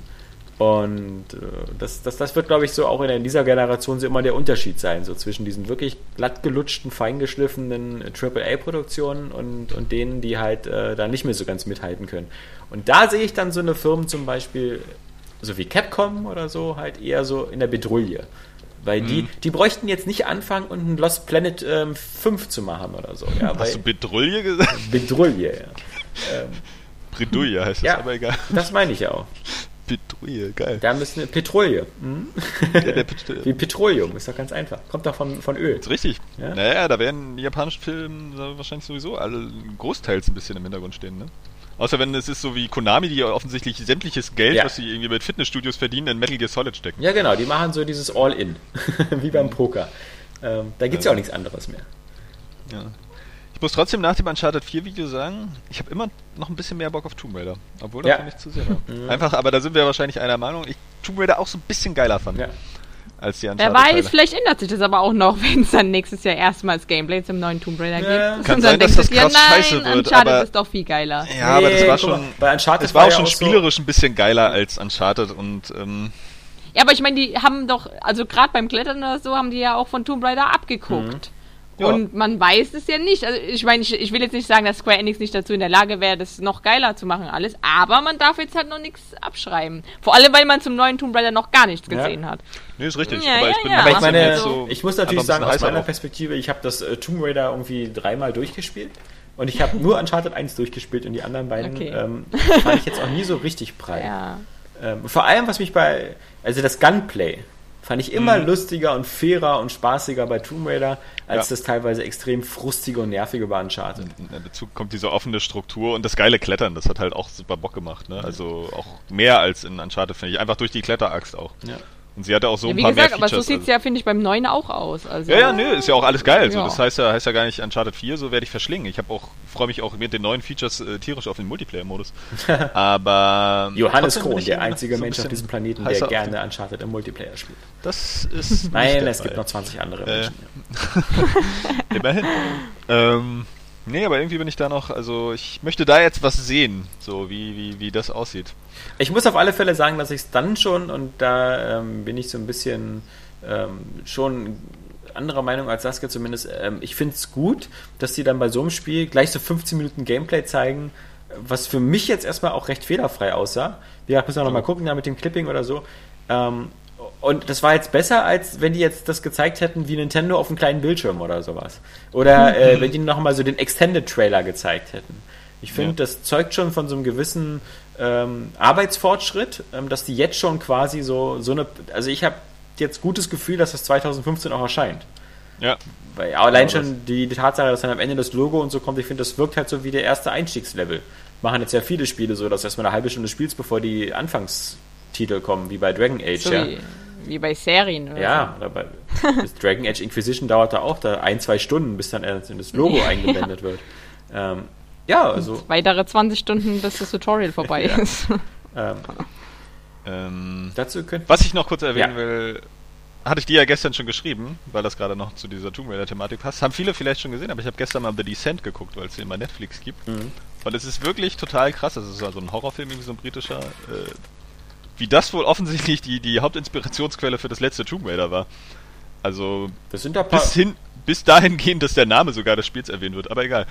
und äh, das, das, das wird, glaube ich, so auch in dieser Generation so immer der Unterschied sein, so zwischen diesen wirklich glatt gelutschten, feingeschliffenen AAA-Produktionen und, und denen, die halt äh, da nicht mehr so ganz mithalten können. Und da sehe ich dann so eine Firmen zum Beispiel so wie Capcom oder so, halt eher so in der Bedrulle. Weil die, mhm. die bräuchten jetzt nicht anfangen und ein Lost Planet ähm, 5 zu machen oder so. Ja, Hast du Bedrulle gesagt? Bedrulle, ja. Ähm, Bredouille heißt das, ja, aber egal. Das meine ich ja auch. Petrouille, geil. Da müssen Petrouille. Hm? Ja, Pet Wie Petroleum, ist doch ganz einfach. Kommt doch von, von Öl. ist richtig. Ja? Naja, da werden die japanischen Filme wahrscheinlich sowieso alle großteils ein bisschen im Hintergrund stehen, ne? Außer wenn es ist so wie Konami, die offensichtlich sämtliches Geld, ja. was sie irgendwie mit Fitnessstudios verdienen, in Metal Gear Solid stecken. Ja, genau, die machen so dieses All-In. wie beim Poker. Ähm, da gibt es ja. ja auch nichts anderes mehr. Ja. Ich muss trotzdem nach dem Uncharted 4 Video sagen, ich habe immer noch ein bisschen mehr Bock auf Tomb Raider. Obwohl das ja. nicht zu sehr war. Mhm. Einfach, aber da sind wir wahrscheinlich einer Meinung. Ich Tomb Raider auch so ein bisschen geiler fand. Ja als die Uncharted. Wer weiß, vielleicht ändert sich das aber auch noch, wenn es dann nächstes Jahr erstmals Gameplay zum neuen Tomb Raider ja. gibt. Kann sein, dass das krass ja, nein, scheiße wird. Uncharted aber ist doch viel geiler. Ja, nee, aber das war schon, bei Uncharted es war, auch schon spielerisch so ein bisschen geiler als Uncharted und ähm, ja, aber ich meine, die haben doch, also gerade beim Klettern oder so, haben die ja auch von Tomb Raider abgeguckt. Mhm. Ja. Und man weiß es ja nicht. Also ich meine, ich, ich will jetzt nicht sagen, dass Square Enix nicht dazu in der Lage wäre, das noch geiler zu machen alles, aber man darf jetzt halt noch nichts abschreiben. Vor allem, weil man zum neuen Tomb Raider noch gar nichts gesehen ja. hat. Nee, ist richtig. Ja, aber ich bin aber ich meine, so ich muss natürlich sagen, aus meiner Perspektive, ich habe das äh, Tomb Raider irgendwie dreimal durchgespielt. Und ich habe nur Uncharted 1 durchgespielt und die anderen beiden okay. ähm, fand ich jetzt auch nie so richtig breit. Ja. Ähm, vor allem, was mich bei, also das Gunplay, Fand ich immer mhm. lustiger und fairer und spaßiger bei Tomb Raider, als ja. das teilweise extrem frustige und nervige bei Uncharted. Dazu kommt diese offene Struktur und das geile Klettern, das hat halt auch super Bock gemacht. Ne? Also auch mehr als in Uncharted, finde ich. Einfach durch die Kletteraxt auch. Ja. Und sie hatte auch so ja, ein paar gesagt, mehr Features. Aber so sieht es also. ja, finde ich, beim neuen auch aus. Also ja, ja, nö, ist ja auch alles geil. Ja. So, das heißt ja, heißt ja gar nicht Uncharted 4, so werde ich verschlingen. Ich habe auch, freue mich auch mit den neuen Features äh, tierisch auf den Multiplayer-Modus. aber Johannes Krohn, der einzige so Mensch auf diesem Planeten, der gerne Uncharted im Multiplayer spielt. Das ist. Nein, es gibt noch 20 andere äh, Menschen. Immerhin. ähm, Nee, aber irgendwie bin ich da noch, also ich möchte da jetzt was sehen, so wie, wie, wie das aussieht. Ich muss auf alle Fälle sagen, dass ich es dann schon, und da ähm, bin ich so ein bisschen ähm, schon anderer Meinung als Saskia zumindest, ähm, ich finde es gut, dass die dann bei so einem Spiel gleich so 15 Minuten Gameplay zeigen, was für mich jetzt erstmal auch recht fehlerfrei aussah. Wie gesagt, müssen wir nochmal gucken, da mit dem Clipping oder so. Ähm, und das war jetzt besser, als wenn die jetzt das gezeigt hätten wie Nintendo auf einem kleinen Bildschirm oder sowas. Oder äh, wenn die nochmal so den Extended-Trailer gezeigt hätten. Ich finde, ja. das zeugt schon von so einem gewissen ähm, Arbeitsfortschritt, ähm, dass die jetzt schon quasi so, so eine. Also ich habe jetzt gutes Gefühl, dass das 2015 auch erscheint. Ja. Weil allein schon die, die, Tatsache, dass dann am Ende das Logo und so kommt, ich finde, das wirkt halt so wie der erste Einstiegslevel. Machen jetzt ja viele Spiele so, dass du erstmal eine halbe Stunde spielst, bevor die Anfangstitel kommen, wie bei Dragon Age, so ja. Wie, wie, bei Serien, oder? Ja, so. oder bei das Dragon Age Inquisition dauert da auch da ein, zwei Stunden, bis dann das Logo eingeblendet wird. Ähm, ja, also. Und weitere 20 Stunden, bis das Tutorial vorbei ja. ist. Ähm, ähm, dazu könnt Was ich noch kurz erwähnen ja. will, hatte ich dir ja gestern schon geschrieben, weil das gerade noch zu dieser Tomb Raider-Thematik passt. Haben viele vielleicht schon gesehen, aber ich habe gestern mal The Descent geguckt, weil es den bei Netflix gibt. Mhm. Und es ist wirklich total krass. Das ist also ein Horrorfilm, irgendwie so ein britischer. Äh, wie das wohl offensichtlich die, die Hauptinspirationsquelle für das letzte Tomb Raider war. Also das sind da bis hin, bis dahin gehen, dass der Name sogar des Spiels erwähnt wird, aber egal.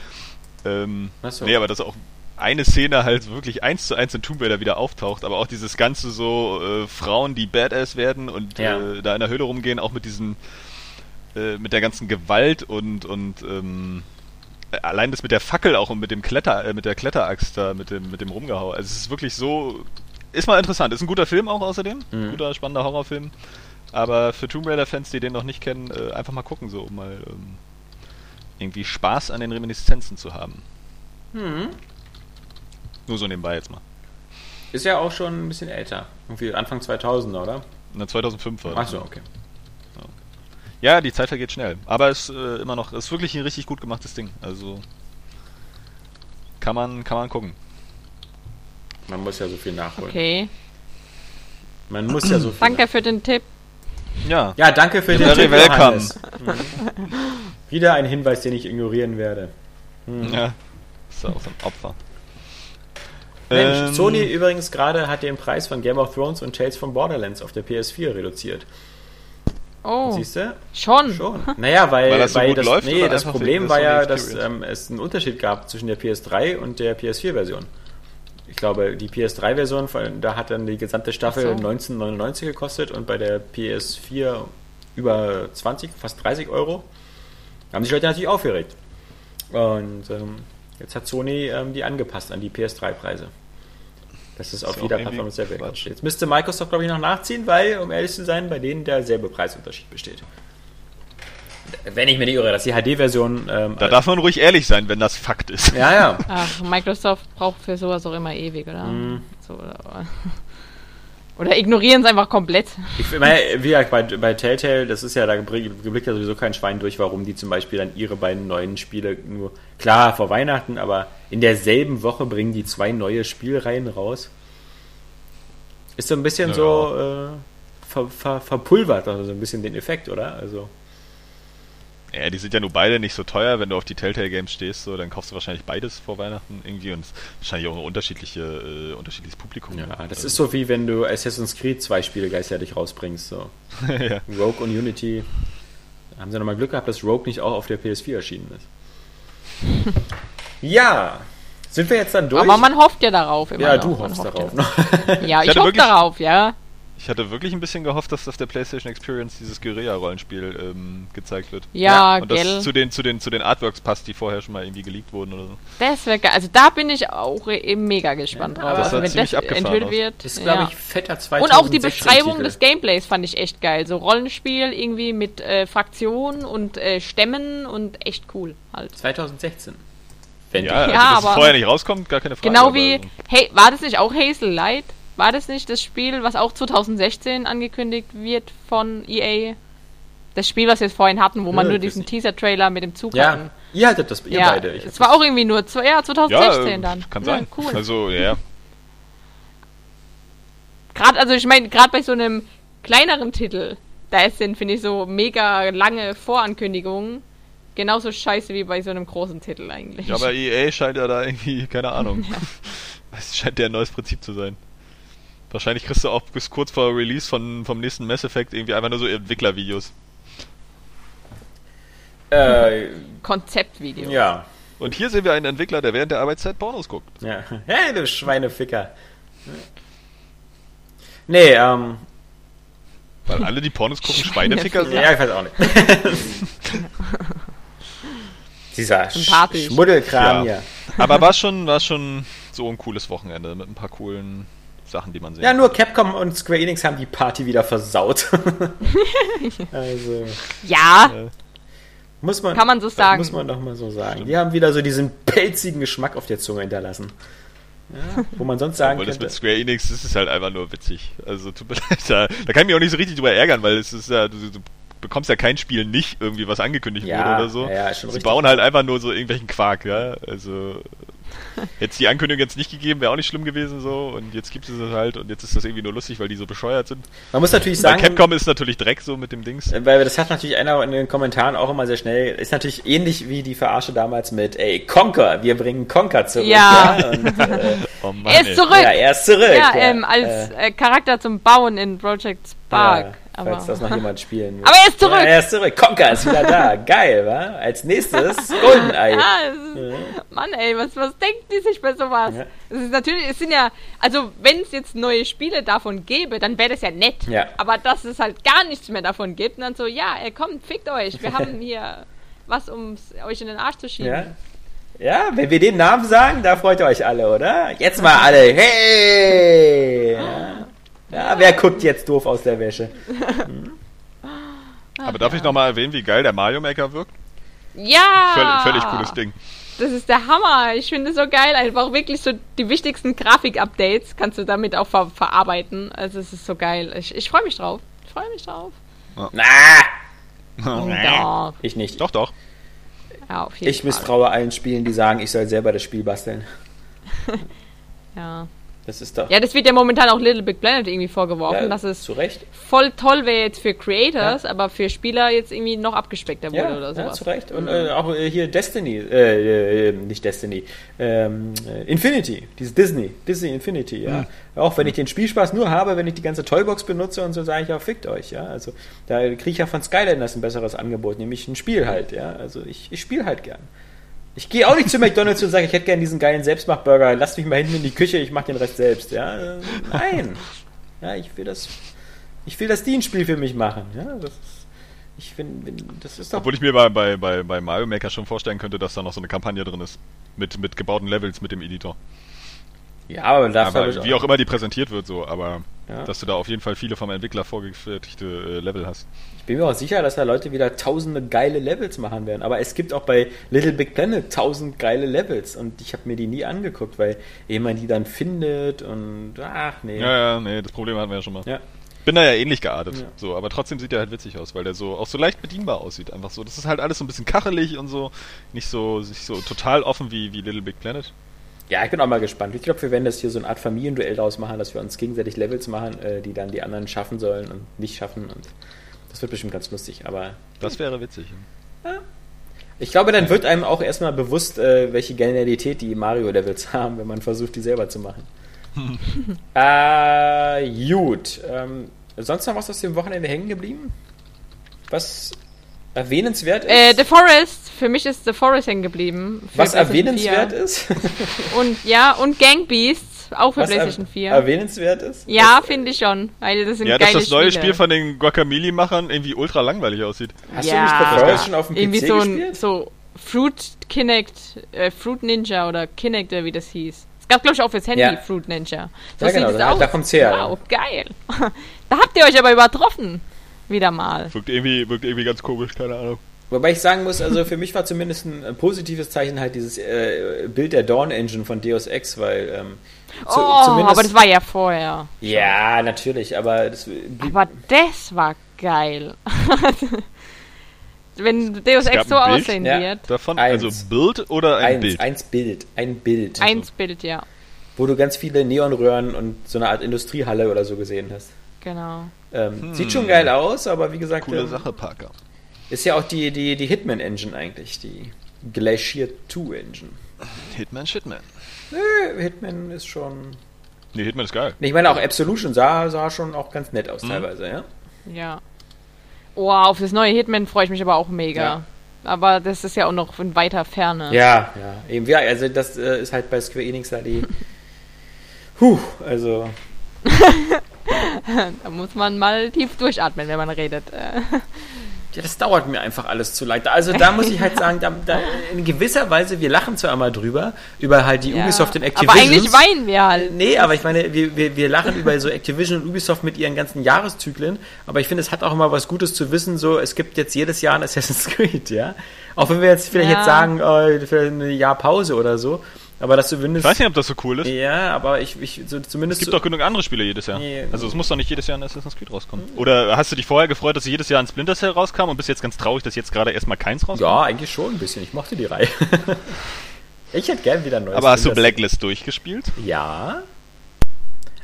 Ähm, so. Nee, aber dass auch eine Szene halt wirklich eins zu eins in Tomb Raider wieder auftaucht, aber auch dieses ganze so äh, Frauen, die Badass werden und ja. äh, da in der Höhle rumgehen, auch mit diesen äh, mit der ganzen Gewalt und und ähm, allein das mit der Fackel auch und mit dem Kletter äh, mit der Kletteraxt da mit dem mit dem Rumgehau. Also es ist wirklich so ist mal interessant. Ist ein guter Film auch außerdem, mhm. guter spannender Horrorfilm. Aber für Tomb Raider Fans, die den noch nicht kennen, äh, einfach mal gucken so, um mal ähm, irgendwie Spaß an den Reminiszenzen zu haben. Mhm. Nur so nebenbei jetzt mal. Ist ja auch schon ein bisschen älter. Irgendwie Anfang 2000er, oder? Na, 2005 war das. Achso, okay. Ja, die Zeit vergeht schnell. Aber es ist äh, immer noch, ist wirklich ein richtig gut gemachtes Ding. Also Kann man, kann man gucken. Man muss ja so viel nachholen. Okay. Man muss ja so viel. Danke für den Tipp. Ja. Ja, danke für den Tipp, welcome. Mhm. Wieder ein Hinweis, den ich ignorieren werde. Ja. Ist auch so ein Opfer. Mensch, Ähm, Sony übrigens gerade hat den Preis von Game of Thrones und Tales from Borderlands auf der PS4 reduziert. Oh, Siehst du? schon. Schon. Naja, weil, Weil das so weil gut das, läuft nee, das Problem war ja, dass ähm, es einen Unterschied gab zwischen der PS3 und der PS4-Version. Ich glaube, die PS3-Version, von- da hat dann die gesamte Staffel so. 19,99 gekostet und bei der PS4 über 20, fast 30 Euro. Da haben sich Leute natürlich aufgeregt. Und ähm, jetzt hat Sony ähm, die angepasst an die PS3-Preise. Dass es auf ja jeder Plattform dasselbe. Jetzt müsste Microsoft, glaube ich, noch nachziehen, weil, um ehrlich zu sein, bei denen derselbe Preisunterschied besteht. Wenn ich mir nicht irre, dass die HD-Version. Ähm, Da darf man ruhig ehrlich sein, wenn das Fakt ist. ja, ja. Ach, Microsoft braucht für sowas auch immer ewig, oder? Mhm. So, oder, oder ignorieren es einfach komplett. Ich meine, wie gesagt, bei, bei Telltale, das ist ja, da geblickt ja sowieso kein Schwein durch, warum die zum Beispiel dann ihre beiden neuen Spiele nur, klar, vor Weihnachten, aber in derselben Woche bringen die zwei neue Spielreihen raus. Ist so ein bisschen Ja. so äh, ver, ver, verpulvert, also so ein bisschen den Effekt, oder? Also. Ja, die sind ja nur beide nicht so teuer. Wenn du auf die Telltale Games stehst, so, dann kaufst du wahrscheinlich beides vor Weihnachten irgendwie und es ist wahrscheinlich auch ein unterschiedliche, äh, unterschiedliches Publikum. Ja, das ist so wie wenn du Assassin's Creed zwei Spiele gleichzeitig rausbringst. So. ja. Rogue und Unity. Haben sie nochmal Glück gehabt, dass Rogue nicht auch auf der PS4 erschienen ist. ja, sind wir jetzt dann durch? Aber man hofft ja darauf immer ja, noch. du hoffst hofft darauf. Ja, Ich ich, hoffe wirklich- darauf, ja. Ich hatte wirklich ein bisschen gehofft, dass auf der PlayStation Experience dieses Guerilla-Rollenspiel ähm, gezeigt wird. Ja, Und das gell. zu den, zu, den, zu den Artworks passt, die vorher schon mal irgendwie geleakt wurden oder so. Das wäre geil. Also da bin ich auch eben mega gespannt Ja, drauf. das Also wenn ziemlich das enthüllt aus. wird. Das ist, glaube ja. ich, fetter Und 2016 auch die Beschreibung Titel. des Gameplays fand ich echt geil. So Rollenspiel irgendwie mit äh, Fraktionen und äh, Stämmen und echt cool halt. 2016. Wenn Ja, also, Ja, dass es aber- vorher nicht rauskommt, gar keine Frage. Genau wie, also- hey, war das nicht auch Hazel Light? War das nicht das Spiel, was auch 2016 angekündigt wird von EA? Das Spiel, was wir jetzt vorhin hatten, wo man Ja, nur diesen Teaser-Trailer mit dem Zug ja, hatten. ihr hattet das, ihr Ja, beide. Ich es war auch irgendwie nur, zwei- ja, Ja, 2016 äh, dann. kann ja, sein. Cool. Also, ja. Gerade, also ich meine, gerade bei so einem kleineren Titel, da ist sind, finde ich, so mega lange Vorankündigungen genauso scheiße wie bei so einem großen Titel eigentlich. ja, aber EA scheint ja da irgendwie, keine Ahnung. Es scheint ja ein neues Prinzip zu sein. Wahrscheinlich kriegst du auch bis kurz vor Release von, vom nächsten Mass Effect irgendwie einfach nur so Entwicklervideos. äh, Konzeptvideo. ja. Und hier sehen wir einen Entwickler, der während der Arbeitszeit Pornos guckt. ja. Hey, du Schweineficker. Nee, ähm, Weil alle, die Pornos gucken, Schweineficker sind. ja, ich weiß auch nicht. Dieser Sympathisch. Sch Schmuddelkram Ja. hier. Aber war schon, war schon so ein cooles Wochenende mit ein paar coolen Sachen, die man sehen Ja, nur Capcom und Square Enix haben die Party wieder versaut. also, Ja, muss man, Kann man so sagen. Muss man doch mal so sagen. Die haben wieder so diesen pelzigen Geschmack auf der Zunge hinterlassen. Ja, wo man sonst sagen Weil das mit könnte. Square Enix, das ist halt einfach nur witzig. Also tut mir leid, da, da kann ich mich auch nicht so richtig drüber ärgern, weil es ist ja, du, du bekommst ja kein Spiel nicht irgendwie, was angekündigt Ja, wurde oder so. ja, ja, schon Sie richtig. bauen halt einfach nur so irgendwelchen Quark, ja. Also hätte es die Ankündigung jetzt nicht gegeben, wäre auch nicht schlimm gewesen so. Und jetzt gibt es es halt und jetzt ist das irgendwie nur lustig, weil die so bescheuert sind. Man muss natürlich Bei sagen, Capcom ist natürlich Dreck so mit dem Dings. äh, weil das hat natürlich einer in den Kommentaren auch immer sehr schnell, ist natürlich ähnlich wie die Verarsche damals mit, ey, Conker, wir bringen Conker zurück. Ja. Und, äh, Oh Mann, er ist ey. zurück. ja, er ist zurück. Ja, ja. ähm, als Äh, äh, Charakter zum Bauen in Project Spark. ja, aber, falls das noch jemand spielen will. Aber er ist zurück. Ja, er ist zurück. Conker ist wieder da. Geil, wa? Als nächstes Goldeneye. ja, ist, Mann, ey, was, was denken die sich bei sowas? Ja. Es ist natürlich, es sind ja, also wenn es jetzt neue Spiele davon gäbe, dann wäre das ja nett. Ja. Aber dass es halt gar nichts mehr davon gibt und dann so, ja, ey, kommt, fickt euch, wir haben hier was, um euch in den Arsch zu schieben. Ja. Ja, wenn wir den Namen sagen, da freut ihr euch alle, oder? Jetzt mal alle. Hey! Ja, ja wer guckt jetzt doof aus der Wäsche? Aber darf ich nochmal erwähnen, wie geil der Mario Maker wirkt? Ja! Völlig, völlig cooles Ding. Das ist der Hammer. Ich finde es so geil. Einfach wirklich so die wichtigsten Grafik-Updates kannst du damit auch ver verarbeiten. Also es ist so geil. Ich, ich freue mich drauf. Ich freue mich drauf. Na! Doch. Ich nicht. Doch, doch. Ja, auf jeden Ich misstraue allen Spielen, die sagen, ich soll selber das Spiel basteln. Ja. Das ist doch. ja, das wird ja momentan auch Little Big Planet irgendwie vorgeworfen, Ja, dass es zu Recht. voll toll wäre jetzt für Creators, aber für Spieler jetzt irgendwie noch abgespeckter wurde Ja, oder ja, sowas. zu Recht. Und äh, auch äh, hier Destiny, äh, äh, nicht Destiny, ähm, äh, Infinity, dieses Disney, Disney Infinity, ja. Auch wenn ich den Spielspaß nur habe, wenn ich die ganze Toybox benutze und so, sage ich ja, fickt euch, ja. Also da kriege ich ja von Skylanders ein besseres Angebot, nämlich ein Spiel halt, ja. Also ich, ich spiele halt gern. Ich gehe auch nicht zu McDonalds und sage, ich hätte gern diesen geilen Selbstmachburger, lasst mich mal hinten in die Küche, ich mache den Rest selbst, ja. Nein. Ja, ich will das, ich will, dass die ein Spiel für mich machen, ja. Das ist, ich finde, das ist doch Obwohl ich mir bei, bei, bei, bei Mario Maker schon vorstellen könnte, dass da noch so eine Kampagne drin ist. Mit, mit gebauten Levels mit dem Editor. Ja, aber Aber wie auch immer die präsentiert wird, so, aber Ja. dass du da auf jeden Fall viele vom Entwickler vorgefertigte äh, Level hast. Ich bin mir auch sicher, dass da Leute wieder tausende geile Levels machen werden. Aber es gibt auch bei Little Big Planet tausend geile Levels und ich habe mir die nie angeguckt, weil ehe man die dann findet und ach nee. Ja, ja, nee, das Problem hatten wir ja schon mal. Ja. Bin da ja ähnlich geartet, Ja. so, aber trotzdem sieht der halt witzig aus, weil der so auch so leicht bedienbar aussieht, einfach so. Das ist halt alles so ein bisschen kachelig und so, nicht so, nicht so total offen wie, wie Little Big Planet. Ja, ich bin auch mal gespannt. Ich glaube, wir werden das hier so eine Art Familienduell draus machen, dass wir uns gegenseitig Levels machen, äh, die dann die anderen schaffen sollen und nicht schaffen. Und das wird bestimmt ganz lustig. Aber Das wäre witzig. ich glaube, dann wird einem auch erstmal bewusst, äh, welche Genialität die Mario-Levels haben, wenn man versucht, die selber zu machen. äh, gut. Ähm, sonst noch was aus dem Wochenende hängen geblieben? Was erwähnenswert ist? Äh, The Forest, für mich ist The Forest hängen geblieben. was erwähnenswert 4. ist? Und ja, und Gang Beasts, auch für was PlayStation er 4. erwähnenswert ist? Ja, finde ich schon, weil das sind Ja, dass das neue Spiele. Spiel von den Guacamole-Machern irgendwie ultra langweilig aussieht. Hast ja, du nicht The Forest schon auf dem PC irgendwie so ein gespielt? so Fruit Kinect, äh, Fruit Ninja oder Kinect, oder wie das hieß. Es gab, glaube ich, auch fürs Handy Ja. Fruit Ninja. Ja, genau, sieht es da- aus. da kommt's her, Wow, geil. da habt ihr euch aber übertroffen. Wieder mal. Wirkt irgendwie, wirkt irgendwie ganz komisch, keine Ahnung. Wobei ich sagen muss, also für mich war zumindest ein äh, positives Zeichen halt dieses äh, Bild der Dawn Engine von Deus Ex, weil ähm, zu, oh, zumindest aber das war ja vorher. ja natürlich, aber das Aber das war geil. Wenn Deus Ex so aussehen Ja. wird. Davon, Eins. also Bild oder ein eins, Bild? eins Bild, ein Bild, Eins Bild, ja. wo du ganz viele Neonröhren und so eine Art Industriehalle oder so gesehen hast. Genau. Ähm, Sieht schon geil aus, aber wie gesagt, Coole ähm, Sache, Parker. Ist ja auch die, die, die Hitman Engine eigentlich, die Glacier 2 Engine. Hitman, Shitman. Nö, Hitman ist schon. Nee, Hitman ist geil. Nee, Ich meine, auch Absolution sah, sah schon auch ganz nett Mhm. aus teilweise, ja. Ja. Oh, auf das neue Hitman freue ich mich aber auch mega. Ja. Aber das ist ja auch noch in weiter Ferne. Ja, ja, eben, ja, also das äh, ist halt bei Square Enix da die. Huh, also. Da muss man mal tief durchatmen, wenn man redet. Ja, das dauert mir einfach alles zu leid. Also da muss ich halt sagen, da, da, in gewisser Weise, wir lachen zwar einmal drüber, über halt die ja. Ubisoft und Aber Activision. eigentlich weinen wir halt. Nee, aber ich meine, wir, wir, wir lachen über so Activision und Ubisoft mit ihren ganzen Jahreszyklen, aber ich finde, es hat auch immer was Gutes zu wissen, so, es gibt jetzt jedes Jahr ein Assassin's Creed, ja. Auch wenn wir jetzt vielleicht Ja. jetzt sagen, äh, für ein Jahr Pause oder so, aber das Ich zumindest. weiß nicht, ob das so cool ist. Ja, aber ich, ich so, zumindest. Es gibt doch genug andere Spiele jedes Jahr. Nee. Also es muss doch nicht jedes Jahr ein Assassin's Creed rauskommen. Oder hast du dich vorher gefreut, dass jedes Jahr ein Splinter Cell rauskam und bist jetzt ganz traurig, dass jetzt gerade erstmal keins rauskommt? ja, eigentlich schon ein bisschen. Ich mochte die Reihe. ich hätte gern wieder ein neues. Aber hast du. Blacklist durchgespielt? Ja.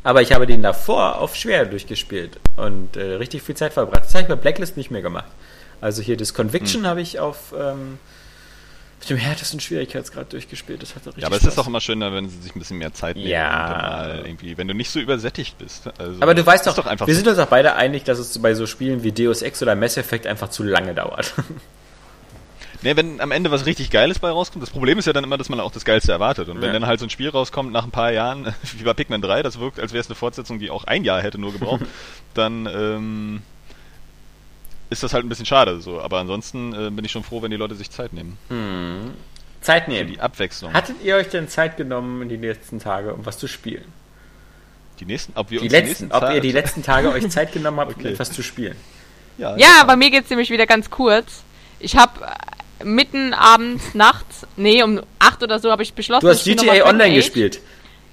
Aber ich habe den davor auf schwer durchgespielt und äh, richtig viel Zeit verbracht. Das habe ich bei Blacklist nicht mehr gemacht. Also hier das Conviction Hm. habe ich auf, ähm, auf dem härtesten Schwierigkeitsgrad durchgespielt. Das hat richtig Ja, aber es Spaß. ist auch immer schöner, wenn sie sich ein bisschen mehr Zeit nehmen. Ja. irgendwie, wenn du nicht so übersättigt bist. Also, Aber du weißt doch, doch einfach wir so. sind uns auch beide einig, dass es bei so Spielen wie Deus Ex oder Mass Effect einfach zu lange dauert. Nee, wenn am Ende was richtig Geiles bei rauskommt, das Problem ist ja dann immer, dass man auch das Geilste erwartet. Und wenn Ja. dann halt so ein Spiel rauskommt nach ein paar Jahren, wie bei Pikmin 3, das wirkt, als wäre es eine Fortsetzung, die auch ein Jahr hätte nur gebraucht, dann ähm, ist das halt ein bisschen schade so. Aber ansonsten äh, bin ich schon froh, wenn die Leute sich Zeit nehmen. Zeit Für nehmen. die Abwechslung. Hattet ihr euch denn Zeit genommen in die letzten Tage, um was zu spielen? die nächsten, ob wir Die uns letzten, ob Tage- ihr die letzten Tage euch Zeit genommen habt, um Okay. etwas zu spielen? ja, Ja, bei mir geht's nämlich wieder ganz kurz. Ich habe mitten abends, nachts, nee, um 8 oder so habe ich beschlossen, Du hast GTA Online Age. gespielt.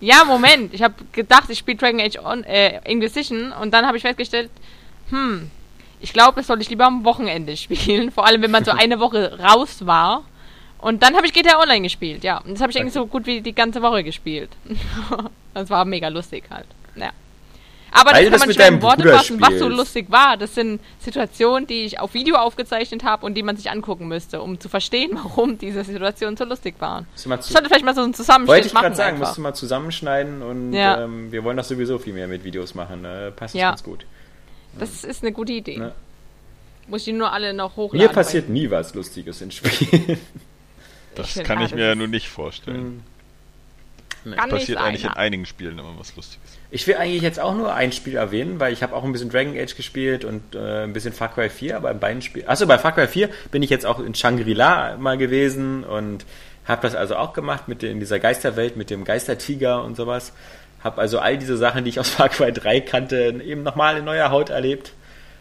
Ja, Moment. Ich habe gedacht, ich spiele Dragon Age on, äh, Inquisition und dann habe ich festgestellt, hm, ich glaube, das soll ich lieber am Wochenende spielen. Vor allem, wenn man so eine Woche raus war Und dann habe ich GTA Online gespielt, ja. Und das habe ich okay. eigentlich so gut wie die ganze Woche gespielt. das war mega lustig halt. Ja. Aber das Weil kann man nicht in Worte fassen, was so lustig war. Das sind Situationen, die ich auf Video aufgezeichnet habe und die man sich angucken müsste, um zu verstehen, warum diese Situationen so lustig waren. Ich sollte vielleicht mal so einen Zusammenschnitt Wollte ich gerade sagen, einfach. musst du mal zusammenschneiden und ja. ähm, wir wollen das sowieso viel mehr mit Videos machen. Ne? Passt ja. ganz gut. Das ist eine gute Idee. Ne? Muss ich die nur alle noch hochladen. Mir passiert nie was Lustiges in Spielen. Das kann ich mir ja nur nicht vorstellen. Hm. Kann passiert eigentlich ja. in einigen Spielen immer was Lustiges. Ich will eigentlich jetzt auch nur ein Spiel erwähnen, weil ich habe auch ein bisschen Dragon Age gespielt und äh, ein bisschen Far Cry 4, aber in beiden Spielen. Achso, bei Far Cry 4 bin ich jetzt auch in Shangri-La mal gewesen und habe das also auch gemacht mit in dieser Geisterwelt, mit dem Geistertiger und sowas. Habe also all diese Sachen, die ich aus Far Cry 3 kannte, eben nochmal in neuer Haut erlebt.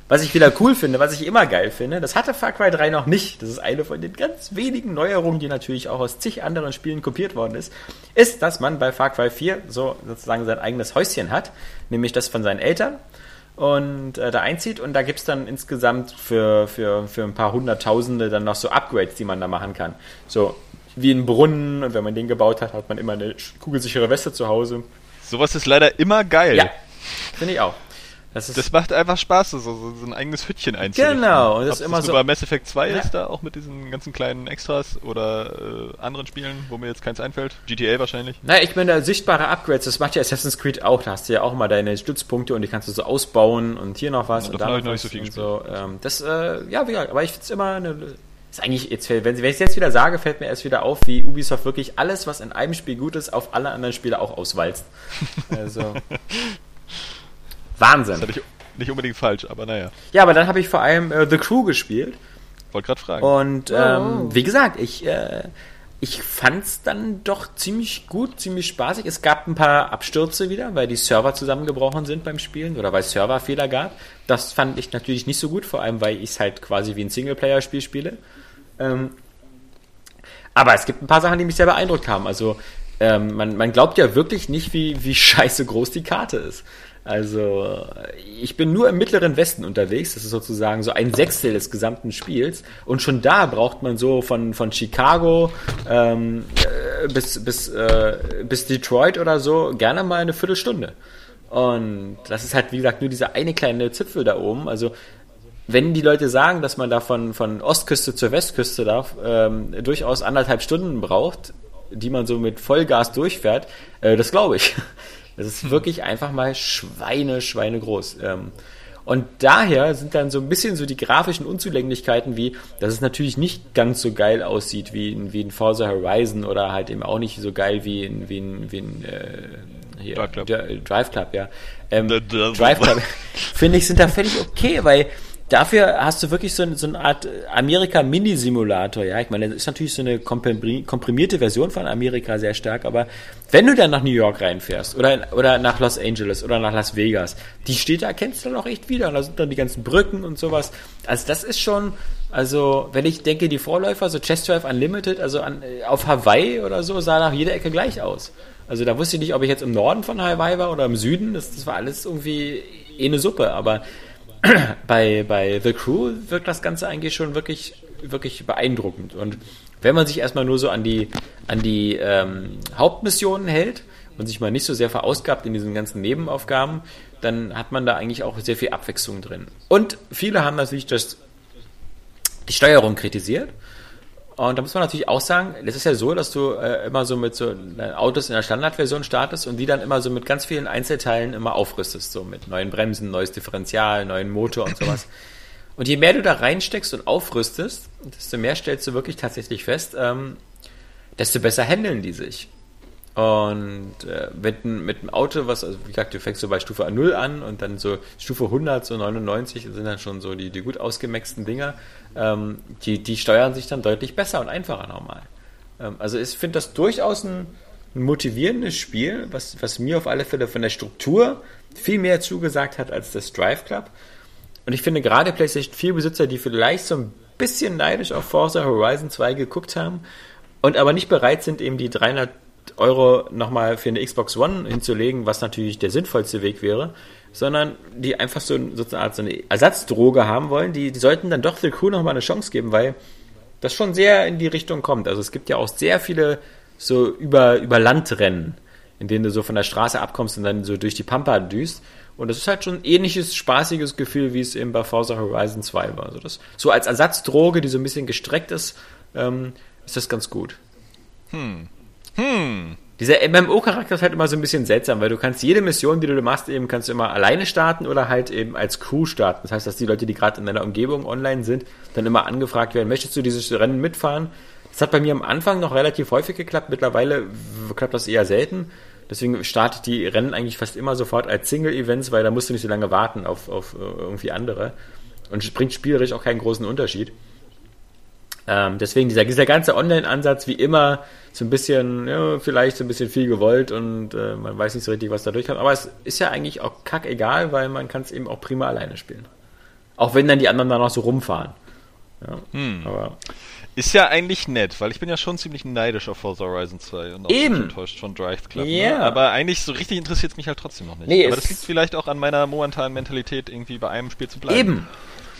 Was ich wieder cool finde, was ich immer geil finde, das hatte Far Cry 3 noch nicht. Das ist eine von den ganz wenigen Neuerungen, die natürlich auch aus zig anderen Spielen kopiert worden ist, ist, dass man bei Far Cry 4 so sozusagen sein eigenes Häuschen hat, nämlich das von seinen Eltern und äh, da einzieht und da gibt es dann insgesamt für, für, für ein paar Hunderttausende dann noch so Upgrades, die man da machen kann. So wie ein Brunnen und wenn man den gebaut hat, hat man immer eine kugelsichere Weste zu Hause. Sowas ist leider immer geil. Ja, finde ich auch. Das, das, macht einfach Spaß, so, so, ein eigenes Hütchen einzurichten. Genau. Und das ist immer das so. Bei Mass Effect 2 ja. ist da auch mit diesen ganzen kleinen Extras oder äh, anderen Spielen, wo mir jetzt keins einfällt. GTA wahrscheinlich. Naja, ich meine, sichtbare Upgrades, das macht ja Assassin's Creed auch. Da hast du ja auch mal deine Stützpunkte und die kannst du so ausbauen und hier noch was ja, und da noch, noch was. So viel so. Ähm, das, äh, ja, wie gesagt, aber ich finde es immer eine. Ist eigentlich, jetzt, wenn, wenn ich es jetzt wieder sage, fällt mir erst wieder auf, wie Ubisoft wirklich alles, was in einem Spiel gut ist, auf alle anderen Spiele auch auswalzt. Also. Wahnsinn. Das hatte ich nicht unbedingt falsch, aber naja. Ja, aber dann habe ich vor allem äh, The Crew gespielt. Wollte gerade fragen. Und ähm, oh. wie gesagt, ich, äh, ich fand es dann doch ziemlich gut, ziemlich spaßig. Es gab ein paar Abstürze wieder, weil die Server zusammengebrochen sind beim Spielen oder weil es Serverfehler gab. Das fand ich natürlich nicht so gut, vor allem weil ich es halt quasi wie ein Singleplayer-Spiel spiele. Ähm, aber es gibt ein paar Sachen, die mich sehr beeindruckt haben. Also ähm, man, man glaubt ja wirklich nicht, wie, wie scheiße groß die Karte ist. Also, ich bin nur im mittleren Westen unterwegs. Das ist sozusagen so ein Sechstel des gesamten Spiels. Und schon da braucht man so von, von Chicago ähm, äh, bis, bis, äh, bis Detroit oder so gerne mal eine Viertelstunde. Und das ist halt, wie gesagt, nur dieser eine kleine Zipfel da oben. Also, wenn die Leute sagen, dass man da von, von Ostküste zur Westküste darf, ähm, durchaus anderthalb Stunden braucht, die man so mit Vollgas durchfährt, äh, das glaube ich. Das ist wirklich einfach mal Schweine, Schweine groß. Ähm, und daher sind dann so ein bisschen so die grafischen Unzulänglichkeiten wie, dass es natürlich nicht ganz so geil aussieht wie in, wie in Forza Horizon oder halt eben auch nicht so geil wie in, wie in, wie in äh, hier, Drive Club. Drive Club, ja. Ähm, Drive Club, finde ich, sind da völlig okay, weil dafür hast du wirklich so, so eine Art Amerika-Mini-Simulator, ja. Ich meine, das ist natürlich so eine komprimierte Version von Amerika sehr stark, aber wenn du dann nach New York reinfährst oder, oder nach Los Angeles oder nach Las Vegas, die Städte erkennst du dann auch echt wieder. Und da sind dann die ganzen Brücken und sowas. Also das ist schon, also wenn ich denke, die Vorläufer, so Chest Drive Unlimited, also an, auf Hawaii oder so, sah nach jeder Ecke gleich aus. Also da wusste ich nicht, ob ich jetzt im Norden von Hawaii war oder im Süden. Das, das war alles irgendwie eh eine Suppe, aber bei, bei The Crew wirkt das Ganze eigentlich schon wirklich, wirklich beeindruckend. Und wenn man sich erstmal nur so an die, an die ähm, Hauptmissionen hält und sich mal nicht so sehr verausgabt in diesen ganzen Nebenaufgaben, dann hat man da eigentlich auch sehr viel Abwechslung drin. Und viele haben natürlich das, die Steuerung kritisiert. Und da muss man natürlich auch sagen, es ist ja so, dass du äh, immer so mit so äh, Autos in der Standardversion startest und die dann immer so mit ganz vielen Einzelteilen immer aufrüstest, so mit neuen Bremsen, neues Differential, neuen Motor und sowas. Und je mehr du da reinsteckst und aufrüstest, desto mehr stellst du wirklich tatsächlich fest, ähm, desto besser handeln die sich. Und äh, mit, mit einem Auto, was, also wie gesagt, du fängst so bei Stufe 0 an und dann so Stufe 100, so 99 sind dann schon so die, die gut ausgemaxten Dinger, ähm, die, die steuern sich dann deutlich besser und einfacher nochmal. Ähm, also ich finde das durchaus ein, ein motivierendes Spiel, was, was mir auf alle Fälle von der Struktur viel mehr zugesagt hat als das Drive Club. Und ich finde gerade PlayStation 4 Besitzer, die vielleicht so ein bisschen neidisch auf Forza Horizon 2 geguckt haben und aber nicht bereit sind, eben die 300 Euro nochmal für eine Xbox One hinzulegen, was natürlich der sinnvollste Weg wäre, sondern die einfach so, so eine Art so eine Ersatzdroge haben wollen, die, die sollten dann doch The Crew nochmal eine Chance geben, weil das schon sehr in die Richtung kommt. Also es gibt ja auch sehr viele so über, über Landrennen, in denen du so von der Straße abkommst und dann so durch die Pampa düst. Und das ist halt schon ein ähnliches spaßiges Gefühl, wie es eben bei Forza Horizon 2 war. Also das, so als Ersatzdroge, die so ein bisschen gestreckt ist, ähm, ist das ganz gut. Hm. Hm. Dieser MMO-Charakter ist halt immer so ein bisschen seltsam, weil du kannst jede Mission, die du machst, eben kannst du immer alleine starten oder halt eben als Crew starten. Das heißt, dass die Leute, die gerade in deiner Umgebung online sind, dann immer angefragt werden, möchtest du dieses Rennen mitfahren? Das hat bei mir am Anfang noch relativ häufig geklappt, mittlerweile klappt das eher selten. Deswegen startet die Rennen eigentlich fast immer sofort als Single-Events, weil da musst du nicht so lange warten auf, auf äh, irgendwie andere. Und es bringt spielerisch auch keinen großen Unterschied. Ähm, deswegen dieser, dieser ganze Online-Ansatz, wie immer, so ein bisschen, ja, vielleicht so ein bisschen viel gewollt und äh, man weiß nicht so richtig, was da durchkommt. Aber es ist ja eigentlich auch kackegal, weil man kann es eben auch prima alleine spielen. Auch wenn dann die anderen da noch so rumfahren. Ja, hm. aber ist ja eigentlich nett, weil ich bin ja schon ziemlich neidisch auf Forza Horizon 2 und auch Eben. enttäuscht von Drive Club. Yeah. Ne? Aber eigentlich so richtig interessiert es mich halt trotzdem noch nicht. Nee, Aber das liegt vielleicht auch an meiner momentanen Mentalität, irgendwie bei einem Spiel zu bleiben. Eben.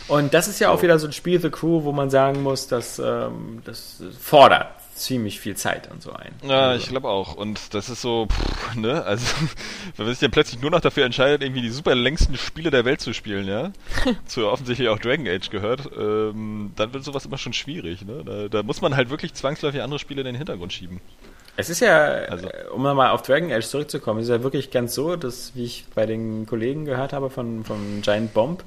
Und das ist ja so. auch wieder so ein Spiel The Crew, wo man sagen muss, dass ähm, das fordert ziemlich viel Zeit und so ein. Ja, also. ich glaube auch. Und das ist so, pff, ne, also wenn man sich dann plötzlich nur noch dafür entscheidet, irgendwie die super längsten Spiele der Welt zu spielen, ja, zu offensichtlich auch Dragon Age gehört, ähm, dann wird sowas immer schon schwierig, ne? Da, da, muss man halt wirklich zwangsläufig andere Spiele in den Hintergrund schieben. Es ist ja, also. Äh, um nochmal auf Dragon Age zurückzukommen, ist ja wirklich ganz so, dass, wie ich bei den Kollegen gehört habe von, von Giant Bomb,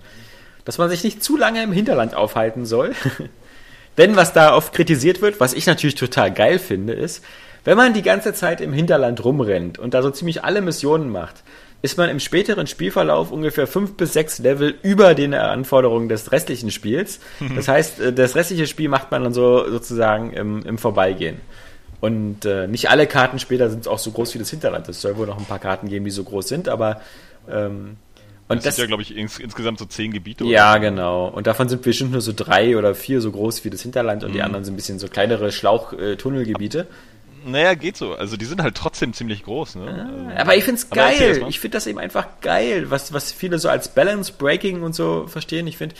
dass man sich nicht zu lange im Hinterland aufhalten soll. Denn was da oft kritisiert wird, was ich natürlich total geil finde, ist, wenn man die ganze Zeit im Hinterland rumrennt und da so ziemlich alle Missionen macht, ist man im späteren Spielverlauf ungefähr fünf bis sechs Level über den Anforderungen des restlichen Spiels. Das heißt, äh, das restliche Spiel macht man dann so sozusagen im, im Vorbeigehen. Und äh, nicht alle Karten später sind auch so groß wie das Hinterland. Es soll wohl noch ein paar Karten geben, die so groß sind, aber ähm, und das, das sind ja, glaube ich, ins, insgesamt so zehn Gebiete. Ja, so. genau. Und davon sind bestimmt nur so drei oder vier so groß wie das Hinterland und mhm. die anderen sind ein bisschen so kleinere Schlauchtunnelgebiete. Naja, geht so. Also die sind halt trotzdem ziemlich groß. Ne? Ah, aber ich find's geil. Ich finde das eben einfach geil, was, was viele so als Balance Breaking und so verstehen. Ich finde,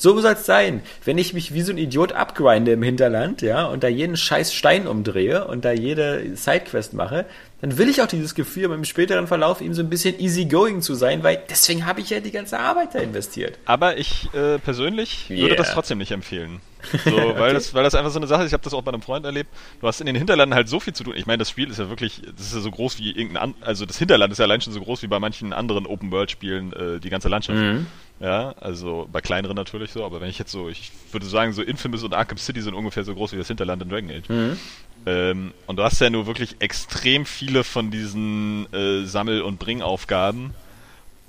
so soll es sein. Wenn ich mich wie so ein Idiot abgrinde im Hinterland, ja, und da jeden scheiß Stein umdrehe und da jede Sidequest mache, dann will ich auch dieses Gefühl, im späteren Verlauf eben so ein bisschen easygoing zu sein, weil deswegen habe ich ja die ganze Arbeit da investiert. Aber ich äh, persönlich yeah. würde das trotzdem nicht empfehlen. So, okay. weil, das, weil das einfach so eine Sache ist, ich habe das auch bei einem Freund erlebt, du hast in den Hinterlanden halt so viel zu tun. Ich meine, das Spiel ist ja wirklich, das ist ja so groß wie irgendein, also das Hinterland ist ja allein schon so groß wie bei manchen anderen Open-World-Spielen äh, die ganze Landschaft. Mhm. Ja, also bei kleineren natürlich so, aber wenn ich jetzt so, ich würde sagen, so Infamous und Arkham City sind ungefähr so groß wie das Hinterland in Dragon Age. Mhm. Ähm, und du hast ja nur wirklich extrem viele von diesen äh, Sammel- und Bringaufgaben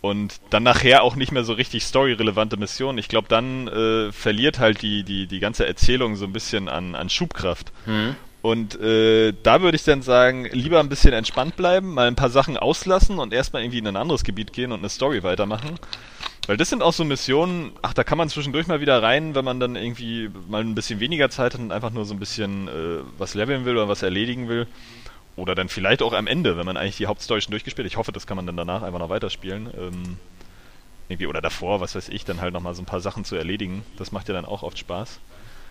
und dann nachher auch nicht mehr so richtig storyrelevante Missionen. Ich glaube, dann äh, verliert halt die, die, die ganze Erzählung so ein bisschen an, an Schubkraft. Mhm. Und äh, da würde ich dann sagen, lieber ein bisschen entspannt bleiben, mal ein paar Sachen auslassen und erstmal irgendwie in ein anderes Gebiet gehen und eine Story weitermachen. Weil das sind auch so Missionen, ach, da kann man zwischendurch mal wieder rein, wenn man dann irgendwie mal ein bisschen weniger Zeit hat und einfach nur so ein bisschen äh, was leveln will oder was erledigen will. Oder dann vielleicht auch am Ende, wenn man eigentlich die Hauptstory schon durchgespielt hat. Ich hoffe, das kann man dann danach einfach noch weiterspielen. Ähm, irgendwie, oder davor, was weiß ich, dann halt nochmal so ein paar Sachen zu erledigen. Das macht ja dann auch oft Spaß.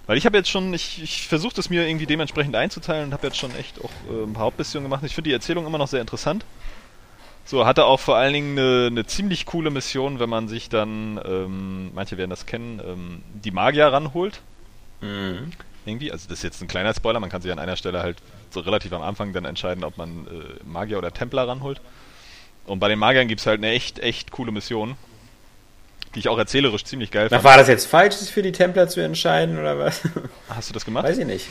Weil ich habe jetzt schon, ich, ich versuche das mir irgendwie dementsprechend einzuteilen und habe jetzt schon echt auch äh, ein paar Hauptmissionen gemacht. Ich finde die Erzählung immer noch sehr interessant. So, hatte auch vor allen Dingen eine, eine ziemlich coole Mission, wenn man sich dann, ähm, manche werden das kennen, ähm, die Magier ranholt. Mhm. Irgendwie, also das ist jetzt ein kleiner Spoiler, man kann sich an einer Stelle halt so relativ am Anfang dann entscheiden, ob man äh, Magier oder Templer ranholt. Und bei den Magiern gibt es halt eine echt, echt coole Mission, die ich auch erzählerisch ziemlich geil fand. War das jetzt falsch, sich für die Templer zu entscheiden oder was? Hast du das gemacht? Weiß ich nicht.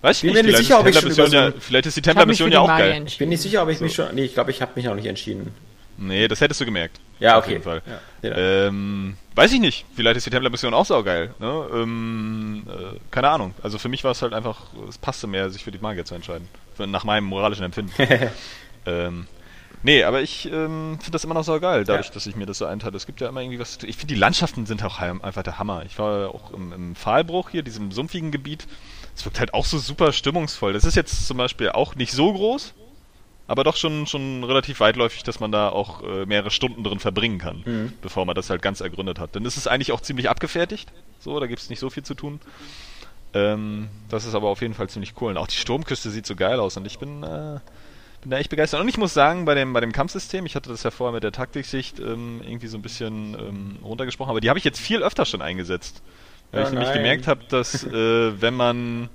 Weiß ich bin nicht, mir nicht sicher, ob ich schon so ja, Vielleicht ist die Templar-Mission ja auch geil. Ich bin nicht sicher, ob ich so. mich schon. Nee, ich glaube, ich habe mich noch nicht entschieden. Nee, das hättest du gemerkt. Ja, okay. Auf jeden Fall. Ja, ähm, weiß ich nicht. Vielleicht ist die Templar-Mission auch saugeil. Ne? Ähm, äh, keine Ahnung. Also für mich war es halt einfach, es passte mehr, sich für die Magier zu entscheiden. Nach meinem moralischen Empfinden. ähm, nee, aber ich ähm, finde das immer noch so geil, dadurch, ja. dass ich mir das so einteile. Es gibt ja immer irgendwie was. Ich finde, die Landschaften sind auch einfach der Hammer. Ich war auch im, im Pfahlbruch hier, diesem sumpfigen Gebiet es wirkt halt auch so super stimmungsvoll. Das ist jetzt zum Beispiel auch nicht so groß, aber doch schon, schon relativ weitläufig, dass man da auch äh, mehrere Stunden drin verbringen kann, mhm. bevor man das halt ganz ergründet hat. Denn es ist eigentlich auch ziemlich abgefertigt. So, da gibt es nicht so viel zu tun. Ähm, das ist aber auf jeden Fall ziemlich cool. Und auch die Sturmküste sieht so geil aus und ich bin, äh, bin da echt begeistert. Und ich muss sagen, bei dem, bei dem Kampfsystem, ich hatte das ja vorher mit der Taktiksicht ähm, irgendwie so ein bisschen ähm, runtergesprochen, aber die habe ich jetzt viel öfter schon eingesetzt. Weil ja, ich nämlich gemerkt habe, dass äh, wenn man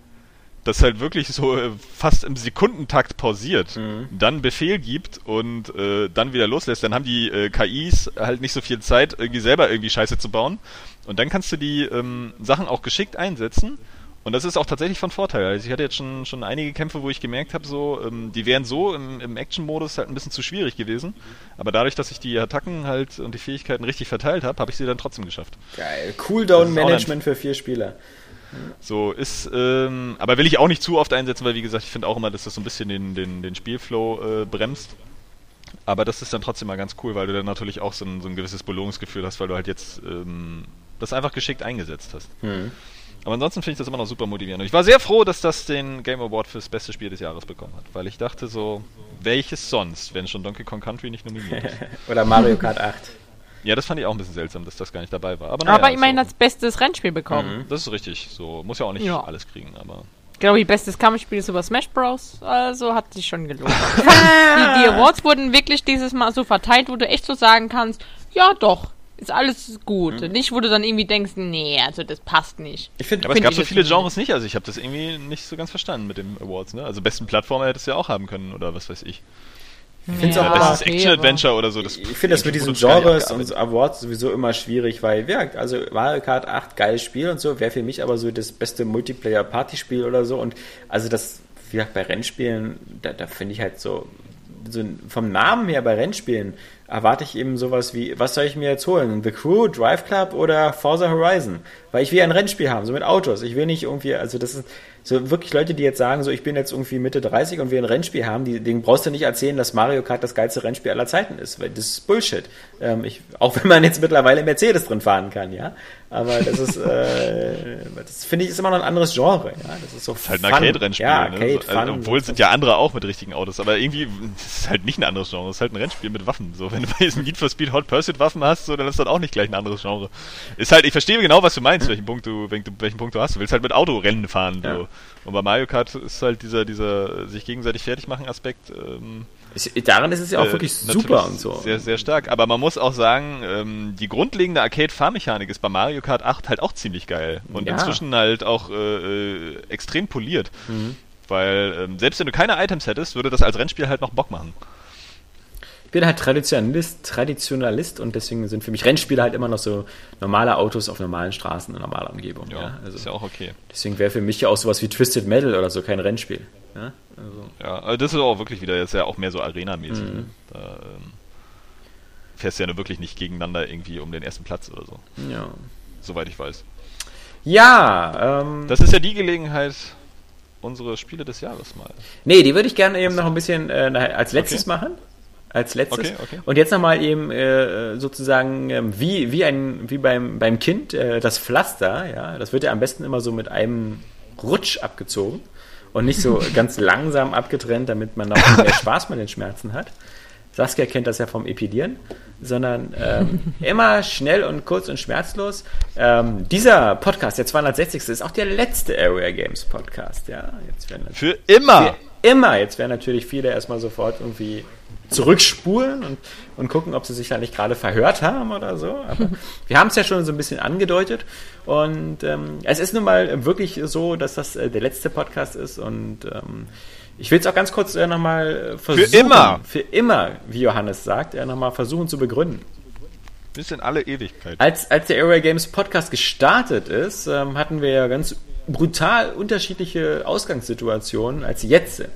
das halt wirklich so äh, fast im Sekundentakt pausiert, mhm. dann Befehl gibt und äh, dann wieder loslässt, dann haben die äh, KIs halt nicht so viel Zeit, irgendwie selber irgendwie Scheiße zu bauen. Und dann kannst du die ähm, Sachen auch geschickt einsetzen. Und das ist auch tatsächlich von Vorteil. Also ich hatte jetzt schon, schon einige Kämpfe, wo ich gemerkt habe, so, ähm, die wären so im, im Action-Modus halt ein bisschen zu schwierig gewesen. Aber dadurch, dass ich die Attacken halt und die Fähigkeiten richtig verteilt habe, habe ich sie dann trotzdem geschafft. Geil. Cooldown-Management für vier Spieler. So ist, ähm, aber will ich auch nicht zu oft einsetzen, weil wie gesagt, ich finde auch immer, dass das so ein bisschen den, den, den Spielflow äh, bremst. Aber das ist dann trotzdem mal ganz cool, weil du dann natürlich auch so ein, so ein gewisses Belohnungsgefühl hast, weil du halt jetzt ähm, das einfach geschickt eingesetzt hast. Mhm. Aber ansonsten finde ich das immer noch super motivierend. Und ich war sehr froh, dass das den Game Award fürs beste Spiel des Jahres bekommen hat, weil ich dachte so, welches sonst, wenn schon Donkey Kong Country nicht nominiert ist? Oder Mario Kart 8. Ja, das fand ich auch ein bisschen seltsam, dass das gar nicht dabei war. Aber, naja, aber immerhin so. als bestes Rennspiel bekommen. Mhm, das ist richtig. So muss ja auch nicht ja. alles kriegen, aber. Genau, wie bestes Kampfspiel ist über Smash Bros. Also hat sich schon gelohnt. die, die Awards wurden wirklich dieses Mal so verteilt, wo du echt so sagen kannst, ja doch, ist alles gut. Mhm. Nicht, wo du dann irgendwie denkst, nee, also das passt nicht. Ich finde, aber find es gab so viele Genres nicht. Also ich habe das irgendwie nicht so ganz verstanden mit dem Awards. Ne? Also besten Plattformer hättest du ja auch haben können oder was weiß ich. Ich finde ja, auch das ist Action-Adventure oder so. Das ich finde das mit diesen Genres und Awards sowieso immer schwierig, weil, ja, also Mario Kart 8, geiles Spiel und so, wäre für mich aber so das beste Multiplayer-Partyspiel oder so. Und also das, wie gesagt, bei Rennspielen, da, da finde ich halt so, so vom Namen her bei Rennspielen erwarte ich eben sowas wie, was soll ich mir jetzt holen? The Crew, Drive Club oder Forza Horizon? Weil ich will ein Rennspiel haben, so mit Autos. Ich will nicht irgendwie, also das ist, so wirklich Leute, die jetzt sagen, so ich bin jetzt irgendwie Mitte 30 und wir ein Rennspiel haben, die, denen brauchst du nicht erzählen, dass Mario Kart das geilste Rennspiel aller Zeiten ist, weil das ist Bullshit. Ähm, ich, auch wenn man jetzt mittlerweile Mercedes drin fahren kann, ja. Aber das ist, äh, das finde ich ist immer noch ein anderes Genre, ja. Das ist so ist halt ein Arcade-Rennspiel. Ja, ne? Arcade, ne? also, obwohl es sind ja andere auch mit richtigen Autos, aber irgendwie das ist halt nicht ein anderes Genre, es ist halt ein Rennspiel mit Waffen. So, wenn du bei diesem Need for Speed Hot Pursuit Waffen hast, so, dann ist das auch nicht gleich ein anderes Genre. Ist halt, ich verstehe genau, was du meinst, welchen Punkt du, welchen Punkt du hast. Du willst halt mit Autorennen fahren, so. Ja. Und bei Mario Kart ist halt dieser, dieser sich gegenseitig fertig machen Aspekt. Ähm, Daran ist es ja auch äh, wirklich super und so. Sehr, sehr stark. Aber man muss auch sagen, ähm, die grundlegende Arcade-Fahrmechanik ist bei Mario Kart 8 halt auch ziemlich geil. Und ja. inzwischen halt auch äh, äh, extrem poliert. Mhm. Weil ähm, selbst wenn du keine Items hättest, würde das als Rennspiel halt noch Bock machen bin halt Traditionalist, Traditionalist und deswegen sind für mich Rennspiele halt immer noch so normale Autos auf normalen Straßen in normaler Umgebung. Ja, ja. Also ist ja auch okay. Deswegen wäre für mich ja auch sowas wie Twisted Metal oder so kein Rennspiel. Ja, also. ja also das ist auch wirklich wieder jetzt ja auch mehr so Arena-mäßig. Mhm. Ne? Da ähm, fährst du ja nur wirklich nicht gegeneinander irgendwie um den ersten Platz oder so. Ja. Soweit ich weiß. Ja, ähm, Das ist ja die Gelegenheit, unsere Spiele des Jahres mal. Nee, die würde ich gerne eben noch ein bisschen äh, als letztes okay. machen als letztes. Okay, okay. Und jetzt nochmal eben äh, sozusagen äh, wie, wie, ein, wie beim, beim Kind äh, das Pflaster, ja, das wird ja am besten immer so mit einem Rutsch abgezogen und nicht so ganz langsam abgetrennt, damit man noch mehr Spaß mit den Schmerzen hat. Saskia kennt das ja vom Epidieren, sondern ähm, immer schnell und kurz und schmerzlos. Ähm, dieser Podcast, der 260. ist auch der letzte Area Games Podcast. Ja, jetzt werden für immer. Für immer. Jetzt werden natürlich viele erstmal sofort irgendwie zurückspulen und, und gucken, ob sie sich da nicht gerade verhört haben oder so. Aber wir haben es ja schon so ein bisschen angedeutet. Und ähm, es ist nun mal wirklich so, dass das äh, der letzte Podcast ist. Und ähm, ich will es auch ganz kurz äh, nochmal versuchen. Für immer! Für immer, wie Johannes sagt, äh, nochmal versuchen zu begründen. Bis in alle Ewigkeit. Als, als der Area Games Podcast gestartet ist, ähm, hatten wir ja ganz brutal unterschiedliche Ausgangssituationen, als sie jetzt sind.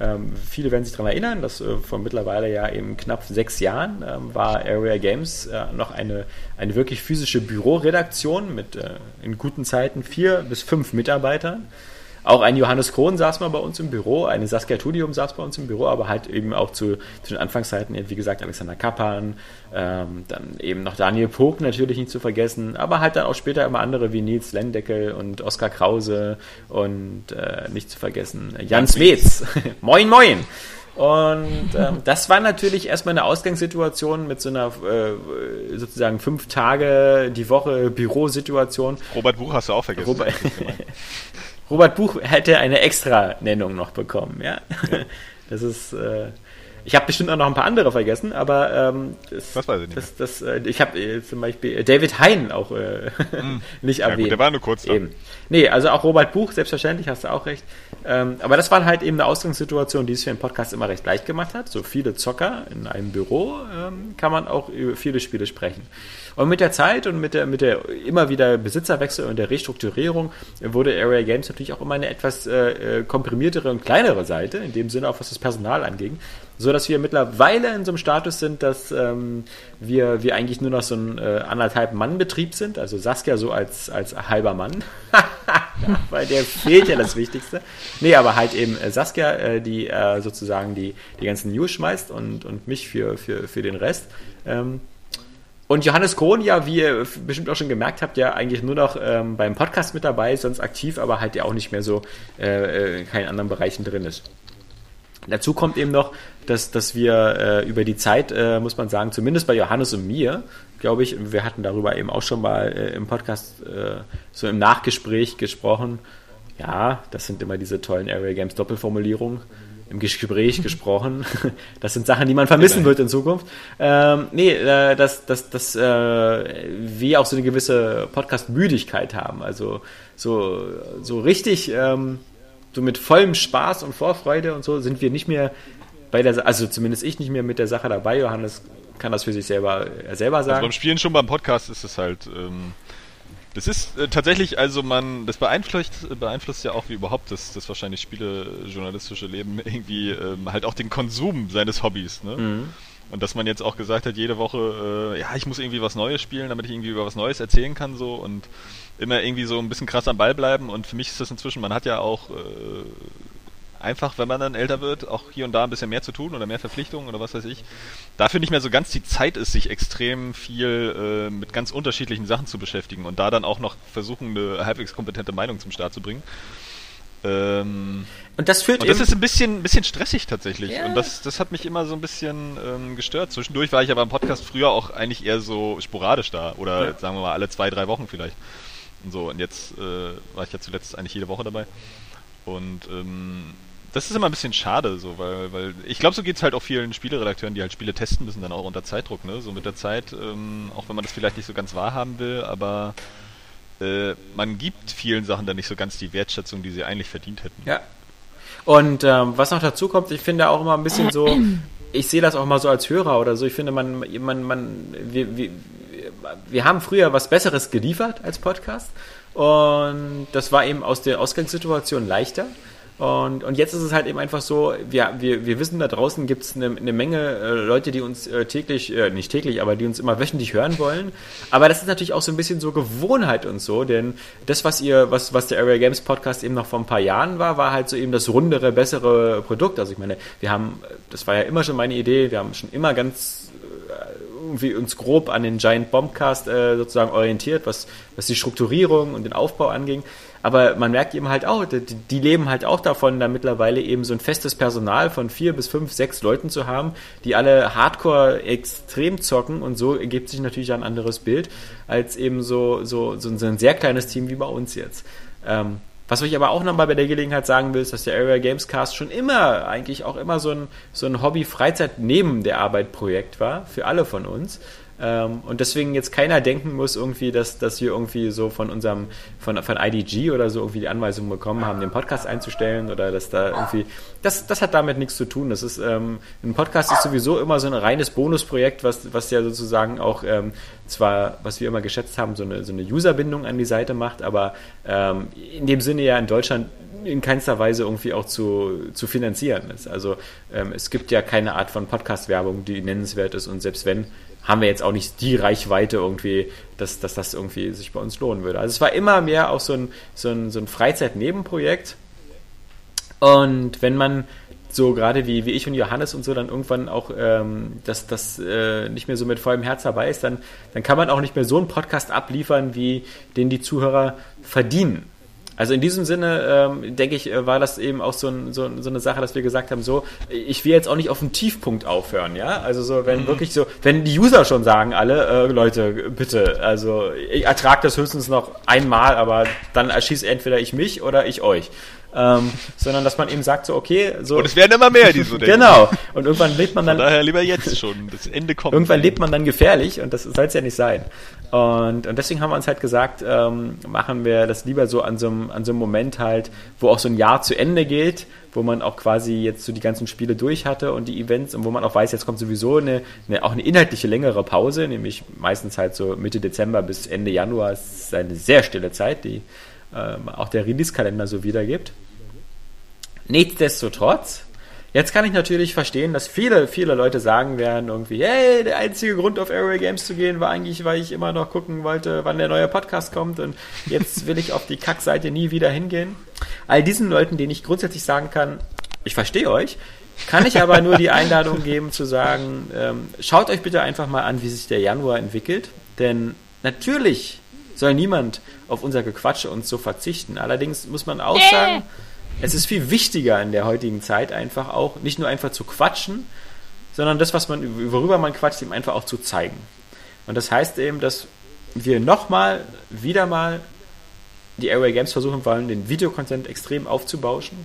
Ähm, viele werden sich daran erinnern, dass äh, vor mittlerweile ja eben knapp sechs Jahren ähm, war Area Games äh, noch eine, eine wirklich physische Büroredaktion mit äh, in guten Zeiten vier bis fünf Mitarbeitern. Auch ein Johannes Krohn saß mal bei uns im Büro, eine Saskia Tudium saß bei uns im Büro, aber halt eben auch zu, zu den Anfangszeiten, wie gesagt, Alexander Kappan, ähm, dann eben noch Daniel Pog natürlich nicht zu vergessen, aber halt dann auch später immer andere wie Nils Lendeckel und Oskar Krause und äh, nicht zu vergessen Jan Smets. moin, moin! Und ähm, das war natürlich erstmal eine Ausgangssituation mit so einer äh, sozusagen fünf Tage die Woche Bürosituation. Robert Buch hast du auch vergessen. Robert, Robert Buch hätte eine Extra-Nennung noch bekommen, ja. ja. Das ist. Äh, ich habe bestimmt auch noch ein paar andere vergessen, aber ähm, das, das weiß ich nicht. Das, das, äh, ich habe äh, zum Beispiel David Hein auch äh, mm. nicht ja, erwähnt. Gut, der war nur kurz da. Eben. Nee, also auch Robert Buch, selbstverständlich, hast du auch recht. Ähm, aber das war halt eben eine Ausgangssituation, die es für den Podcast immer recht leicht gemacht hat. So viele Zocker in einem Büro ähm, kann man auch über viele Spiele sprechen. Und mit der Zeit und mit der, mit der immer wieder Besitzerwechsel und der Restrukturierung wurde Area Games natürlich auch immer eine etwas äh, komprimiertere und kleinere Seite, in dem Sinne auch was das Personal anging so dass wir mittlerweile in so einem Status sind, dass ähm, wir, wir eigentlich nur noch so ein äh, anderthalb Mann-Betrieb sind, also Saskia so als, als halber Mann, weil der fehlt ja das Wichtigste. Nee, aber halt eben äh, Saskia, äh, die äh, sozusagen die, die ganzen News schmeißt und, und mich für, für, für den Rest. Ähm, und Johannes Kohn, ja, wie ihr bestimmt auch schon gemerkt habt, ja eigentlich nur noch ähm, beim Podcast mit dabei, sonst aktiv, aber halt ja auch nicht mehr so äh, in äh, keinen anderen Bereichen drin ist. Dazu kommt eben noch, dass, dass wir äh, über die Zeit, äh, muss man sagen, zumindest bei Johannes und mir, glaube ich, wir hatten darüber eben auch schon mal äh, im Podcast äh, so im Nachgespräch gesprochen. Ja, das sind immer diese tollen Area Games Doppelformulierungen. Im Gespräch gesprochen. Das sind Sachen, die man vermissen wird in Zukunft. Ähm, nee, äh, dass, dass, dass äh, wir auch so eine gewisse Podcast-Müdigkeit haben. Also so, so richtig ähm, so mit vollem Spaß und Vorfreude und so sind wir nicht mehr bei der, also zumindest ich nicht mehr mit der Sache dabei. Johannes kann das für sich selber, äh, selber also sagen. Also beim Spielen schon beim Podcast ist es halt, ähm, das ist äh, tatsächlich, also man, das beeinflusst, beeinflusst ja auch wie überhaupt das, das wahrscheinlich spielejournalistische Leben irgendwie ähm, halt auch den Konsum seines Hobbys, ne? Mhm. Und dass man jetzt auch gesagt hat, jede Woche, äh, ja, ich muss irgendwie was Neues spielen, damit ich irgendwie über was Neues erzählen kann, so und immer irgendwie so ein bisschen krass am Ball bleiben. Und für mich ist das inzwischen, man hat ja auch äh, einfach, wenn man dann älter wird, auch hier und da ein bisschen mehr zu tun oder mehr Verpflichtungen oder was weiß ich. Dafür nicht mehr so ganz die Zeit ist, sich extrem viel äh, mit ganz unterschiedlichen Sachen zu beschäftigen und da dann auch noch versuchen, eine halbwegs kompetente Meinung zum Start zu bringen. Ähm, und das führt und das ist ein bisschen, ein bisschen stressig tatsächlich. Ja. Und das, das hat mich immer so ein bisschen ähm, gestört. Zwischendurch war ich aber im Podcast früher auch eigentlich eher so sporadisch da. Oder ja. sagen wir mal alle zwei, drei Wochen vielleicht. Und so, und jetzt äh, war ich ja zuletzt eigentlich jede Woche dabei. Und ähm, das ist immer ein bisschen schade, so, weil, weil ich glaube, so geht es halt auch vielen Spieleredakteuren, die halt Spiele testen müssen, dann auch unter Zeitdruck, ne? So mit der Zeit, ähm, auch wenn man das vielleicht nicht so ganz wahrhaben will, aber äh, man gibt vielen Sachen dann nicht so ganz die Wertschätzung, die sie eigentlich verdient hätten. Ja. Und ähm, was noch dazu kommt, ich finde auch immer ein bisschen so, ich sehe das auch mal so als Hörer oder so, ich finde, man, man, man, wir, wir, wir haben früher was Besseres geliefert als Podcast und das war eben aus der Ausgangssituation leichter. Und, und jetzt ist es halt eben einfach so, wir, wir, wir wissen, da draußen gibt es eine, eine Menge äh, Leute, die uns äh, täglich, äh, nicht täglich, aber die uns immer wöchentlich hören wollen. Aber das ist natürlich auch so ein bisschen so Gewohnheit und so, denn das, was ihr, was, was der Area Games Podcast eben noch vor ein paar Jahren war, war halt so eben das rundere, bessere Produkt. Also ich meine, wir haben, das war ja immer schon meine Idee, wir haben schon immer ganz äh, irgendwie uns grob an den Giant Bombcast äh, sozusagen orientiert, was, was die Strukturierung und den Aufbau anging. Aber man merkt eben halt auch, die, die leben halt auch davon, da mittlerweile eben so ein festes Personal von vier bis fünf, sechs Leuten zu haben, die alle hardcore extrem zocken und so ergibt sich natürlich ein anderes Bild als eben so, so, so ein sehr kleines Team wie bei uns jetzt. Ähm, was ich aber auch nochmal bei der Gelegenheit sagen will, ist, dass der Area Games Cast schon immer, eigentlich auch immer so ein, so ein Hobby-Freizeit neben der Arbeit Projekt war, für alle von uns. Ähm, und deswegen jetzt keiner denken muss irgendwie, dass, dass wir irgendwie so von unserem, von, von IDG oder so irgendwie die Anweisung bekommen haben, den Podcast einzustellen oder dass da irgendwie, das, das hat damit nichts zu tun. Das ist, ähm, ein Podcast ist sowieso immer so ein reines Bonusprojekt, was, was ja sozusagen auch ähm, zwar, was wir immer geschätzt haben, so eine, so eine Userbindung an die Seite macht, aber ähm, in dem Sinne ja in Deutschland in keinster Weise irgendwie auch zu, zu finanzieren ist. Also ähm, es gibt ja keine Art von Podcast-Werbung, die nennenswert ist und selbst wenn, haben wir jetzt auch nicht die Reichweite irgendwie, dass, dass das irgendwie sich bei uns lohnen würde. Also es war immer mehr auch so ein, so ein, so ein Freizeit-Nebenprojekt. Und wenn man so gerade wie, wie ich und Johannes und so dann irgendwann auch ähm, das, das äh, nicht mehr so mit vollem Herz dabei ist, dann, dann kann man auch nicht mehr so einen Podcast abliefern, wie den die Zuhörer verdienen. Also in diesem Sinne, ähm, denke ich, äh, war das eben auch so, ein, so, so, eine Sache, dass wir gesagt haben, so, ich will jetzt auch nicht auf den Tiefpunkt aufhören, ja. Also so, wenn mhm. wirklich so, wenn die User schon sagen, alle, äh, Leute, bitte, also ich ertrage das höchstens noch einmal, aber dann erschießt entweder ich mich oder ich euch. Ähm, sondern dass man eben sagt so, okay, so. Und es werden immer mehr, die so denken. Genau. Und irgendwann lebt man dann. Von daher lieber jetzt schon. Das Ende kommt. Irgendwann lebt man dann gefährlich und das soll es ja nicht sein. Und, und deswegen haben wir uns halt gesagt, ähm, machen wir das lieber so an so, einem, an so einem Moment halt, wo auch so ein Jahr zu Ende geht, wo man auch quasi jetzt so die ganzen Spiele durch hatte und die Events und wo man auch weiß, jetzt kommt sowieso eine, eine auch eine inhaltliche längere Pause, nämlich meistens halt so Mitte Dezember bis Ende Januar ist eine sehr stille Zeit, die ähm, auch der Release-Kalender so wiedergibt. Nichtsdestotrotz, jetzt kann ich natürlich verstehen, dass viele, viele Leute sagen werden irgendwie, hey, der einzige Grund auf Airway Games zu gehen war eigentlich, weil ich immer noch gucken wollte, wann der neue Podcast kommt und jetzt will ich auf die Kackseite nie wieder hingehen. All diesen Leuten, denen ich grundsätzlich sagen kann, ich verstehe euch, kann ich aber nur die Einladung geben zu sagen, ähm, schaut euch bitte einfach mal an, wie sich der Januar entwickelt, denn natürlich soll niemand auf unser Gequatsche uns so verzichten. Allerdings muss man auch sagen, es ist viel wichtiger in der heutigen Zeit einfach auch, nicht nur einfach zu quatschen, sondern das, was man, worüber man quatscht, eben einfach auch zu zeigen. Und das heißt eben, dass wir nochmal, wieder mal die Airway Games versuchen wollen, den Videocontent extrem aufzubauschen.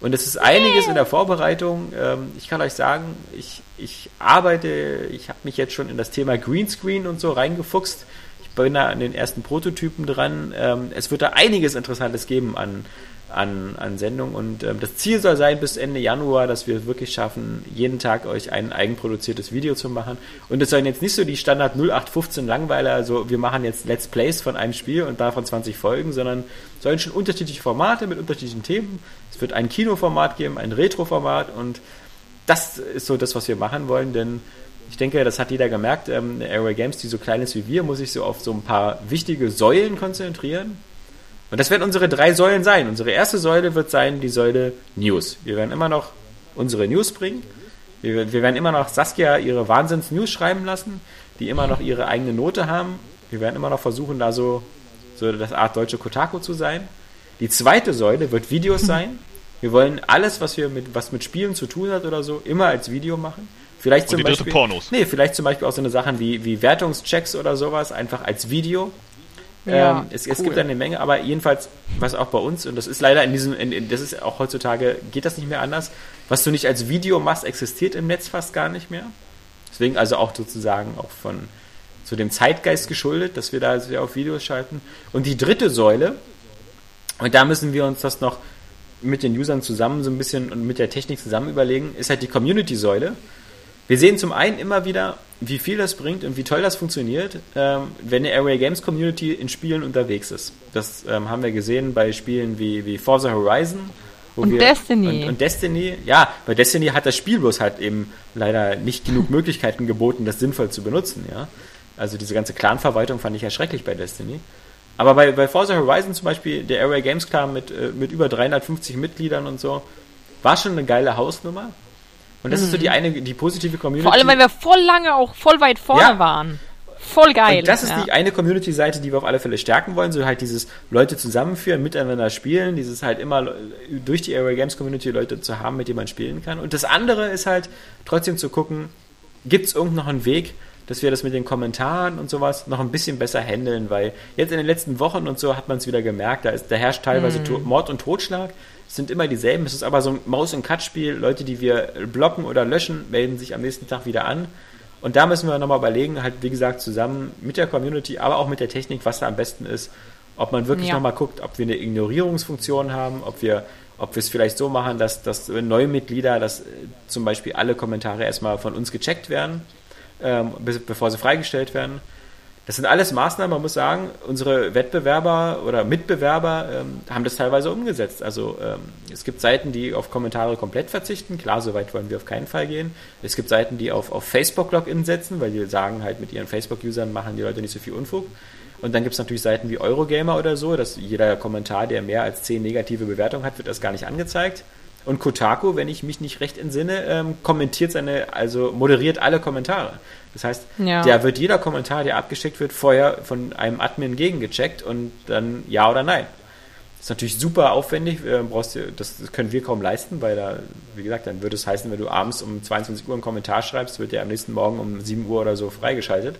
Und es ist einiges in der Vorbereitung. Ähm, ich kann euch sagen, ich, ich arbeite, ich habe mich jetzt schon in das Thema Greenscreen und so reingefuchst bin da an den ersten Prototypen dran. Ähm, es wird da einiges Interessantes geben an, an, an Sendungen und ähm, das Ziel soll sein, bis Ende Januar, dass wir wirklich schaffen, jeden Tag euch ein eigenproduziertes Video zu machen. Und es sollen jetzt nicht so die Standard 0815 Langweiler, also wir machen jetzt Let's Plays von einem Spiel und davon 20 Folgen, sondern sollen schon unterschiedliche Formate mit unterschiedlichen Themen. Es wird ein Kinoformat geben, ein Retro-Format und das ist so das, was wir machen wollen, denn ich denke, das hat jeder gemerkt. Ähm, Airway Games, die so klein ist wie wir, muss sich so auf so ein paar wichtige Säulen konzentrieren. Und das werden unsere drei Säulen sein. Unsere erste Säule wird sein die Säule News. Wir werden immer noch unsere News bringen. Wir, wir werden immer noch Saskia ihre Wahnsinns-News schreiben lassen, die immer noch ihre eigene Note haben. Wir werden immer noch versuchen, da so, so das Art deutsche Kotaku zu sein. Die zweite Säule wird Videos sein. Wir wollen alles, was wir mit, was mit Spielen zu tun hat oder so, immer als Video machen. Vielleicht zum Beispiel. Pornos. Nee, vielleicht zum Beispiel auch so eine Sachen wie, wie Wertungschecks oder sowas, einfach als Video. Ja, ähm, es, cool. es, gibt eine Menge, aber jedenfalls, was auch bei uns, und das ist leider in diesem, in, in, das ist auch heutzutage, geht das nicht mehr anders. Was du nicht als Video machst, existiert im Netz fast gar nicht mehr. Deswegen also auch sozusagen auch von zu dem Zeitgeist geschuldet, dass wir da sehr auf Videos schalten. Und die dritte Säule, und da müssen wir uns das noch mit den Usern zusammen so ein bisschen und mit der Technik zusammen überlegen, ist halt die Community-Säule. Wir sehen zum einen immer wieder, wie viel das bringt und wie toll das funktioniert, ähm, wenn eine Area Games Community in Spielen unterwegs ist. Das ähm, haben wir gesehen bei Spielen wie, wie Forza Horizon. und wir, Destiny. Und, und, Destiny, ja, bei Destiny hat das Spiel bloß halt eben leider nicht genug Möglichkeiten geboten, das sinnvoll zu benutzen, ja. Also diese ganze Clan-Verwaltung fand ich ja schrecklich bei Destiny. Aber bei, bei Forza Horizon zum Beispiel, der Area Games Clan mit, äh, mit über 350 Mitgliedern und so, war schon eine geile Hausnummer. Und das mhm. ist so die mhm. eine, die positive Community. Vor allem, weil wir voll lange auch voll weit vorne ja. waren. Voll geil. Und das ist ja. die eine Community-Seite, die wir auf alle Fälle stärken wollen. So halt dieses Leute zusammenführen, miteinander spielen, dieses halt immer durch die Area Games Community Leute zu haben, mit denen man spielen kann. Und das andere ist halt trotzdem zu gucken, gibt es irgend noch einen Weg, dass wir das mit den Kommentaren und sowas noch ein bisschen besser handeln, weil jetzt in den letzten Wochen und so hat man es wieder gemerkt, da, ist, da herrscht teilweise mm. Mord und Totschlag. Es sind immer dieselben. Es ist aber so ein Maus- und Cut-Spiel. Leute, die wir blocken oder löschen, melden sich am nächsten Tag wieder an. Und da müssen wir nochmal überlegen, halt wie gesagt, zusammen mit der Community, aber auch mit der Technik, was da am besten ist. Ob man wirklich ja. nochmal guckt, ob wir eine Ignorierungsfunktion haben, ob wir ob wir es vielleicht so machen, dass, dass neue Mitglieder, dass äh, zum Beispiel alle Kommentare erstmal von uns gecheckt werden ähm, bevor sie freigestellt werden. Das sind alles Maßnahmen, man muss sagen, unsere Wettbewerber oder Mitbewerber ähm, haben das teilweise umgesetzt. Also ähm, es gibt Seiten, die auf Kommentare komplett verzichten. Klar, so weit wollen wir auf keinen Fall gehen. Es gibt Seiten, die auf, auf Facebook-Login setzen, weil die sagen halt, mit ihren Facebook-Usern machen die Leute nicht so viel Unfug. Und dann gibt es natürlich Seiten wie Eurogamer oder so, dass jeder Kommentar, der mehr als zehn negative Bewertungen hat, wird erst gar nicht angezeigt. Und Kotaku, wenn ich mich nicht recht entsinne, ähm, kommentiert seine, also moderiert alle Kommentare. Das heißt, ja. da wird jeder Kommentar, der abgeschickt wird, vorher von einem Admin gegengecheckt und dann ja oder nein. ist natürlich super aufwendig, äh, brauchst du, das können wir kaum leisten, weil da, wie gesagt, dann würde es heißen, wenn du abends um 22 Uhr einen Kommentar schreibst, wird der am nächsten Morgen um 7 Uhr oder so freigeschaltet.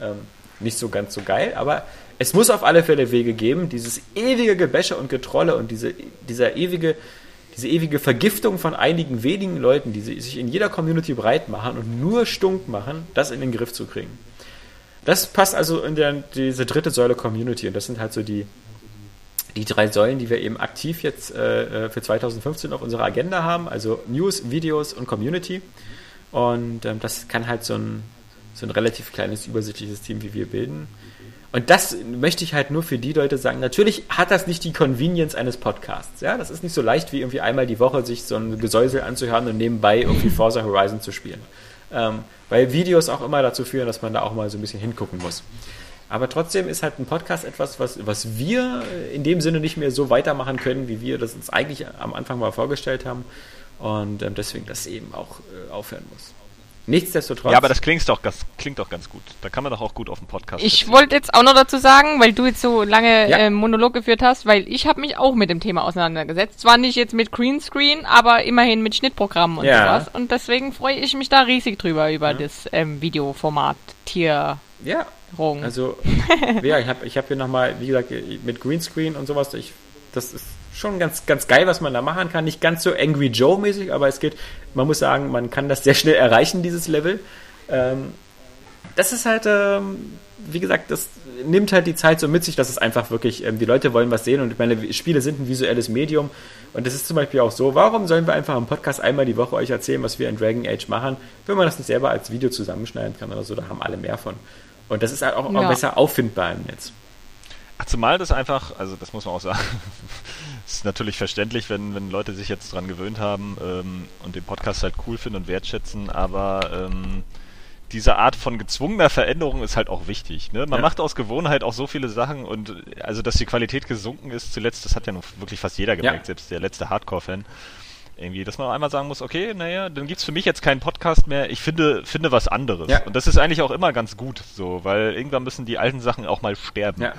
Ähm, nicht so ganz so geil, aber es muss auf alle Fälle Wege geben, dieses ewige Gebäsche und Getrolle und diese, dieser ewige, diese ewige Vergiftung von einigen wenigen Leuten, die sich in jeder Community breit machen und nur stunk machen, das in den Griff zu kriegen. Das passt also in der, diese dritte Säule Community und das sind halt so die, die drei Säulen, die wir eben aktiv jetzt äh, äh für 2015 auf unserer Agenda haben, also News, Videos und Community. Und ähm, das kann halt so ein, so ein relativ kleines, übersichtliches Team wie wir bilden. Und das möchte ich halt nur für die Leute sagen. Natürlich hat das nicht die Convenience eines Podcasts. Ja, das ist nicht so leicht wie irgendwie einmal die Woche sich so ein Gesäusel anzuhören und nebenbei irgendwie Forza Horizon zu spielen. Ähm, weil Videos auch immer dazu führen, dass man da auch mal so ein bisschen hingucken muss. Aber trotzdem ist halt ein Podcast etwas, was, was wir in dem Sinne nicht mehr so weitermachen können, wie wir das uns eigentlich am Anfang mal vorgestellt haben. Und ähm, deswegen das eben auch äh, aufhören muss. Nichtsdestotrotz. Ja, aber das klingt doch, das klingt doch ganz gut. Da kann man doch auch gut auf dem Podcast. Ich wollte jetzt auch noch dazu sagen, weil du jetzt so lange ja. äh, Monolog geführt hast, weil ich habe mich auch mit dem Thema auseinandergesetzt. Zwar nicht jetzt mit Greenscreen, aber immerhin mit Schnittprogrammen und ja. sowas. Und deswegen freue ich mich da riesig drüber über ja. das ähm, Videoformat Tier. Ja. Also, ja, ich habe ich hab hier nochmal, wie gesagt, mit Greenscreen und sowas, ich, das ist schon ganz, ganz geil, was man da machen kann. Nicht ganz so Angry Joe-mäßig, aber es geht, man muss sagen, man kann das sehr schnell erreichen, dieses Level. Ähm, das ist halt, ähm, wie gesagt, das nimmt halt die Zeit so mit sich, dass es einfach wirklich, ähm, die Leute wollen was sehen und ich meine, Spiele sind ein visuelles Medium und das ist zum Beispiel auch so, warum sollen wir einfach im Podcast einmal die Woche euch erzählen, was wir in Dragon Age machen, wenn man das nicht selber als Video zusammenschneiden kann oder so, da haben alle mehr von. Und das ist halt auch, ja. auch besser auffindbar im Netz. Ach, zumal das einfach, also das muss man auch sagen, ist natürlich verständlich, wenn, wenn Leute sich jetzt dran gewöhnt haben ähm, und den Podcast halt cool finden und wertschätzen, aber ähm, diese Art von gezwungener Veränderung ist halt auch wichtig. Ne? Man ja. macht aus Gewohnheit auch so viele Sachen und also, dass die Qualität gesunken ist zuletzt, das hat ja noch wirklich fast jeder gemerkt, ja. selbst der letzte Hardcore-Fan. Irgendwie, dass man einmal sagen muss, okay, naja, dann gibt's für mich jetzt keinen Podcast mehr, ich finde, finde was anderes. Ja. Und das ist eigentlich auch immer ganz gut so, weil irgendwann müssen die alten Sachen auch mal sterben. Ja.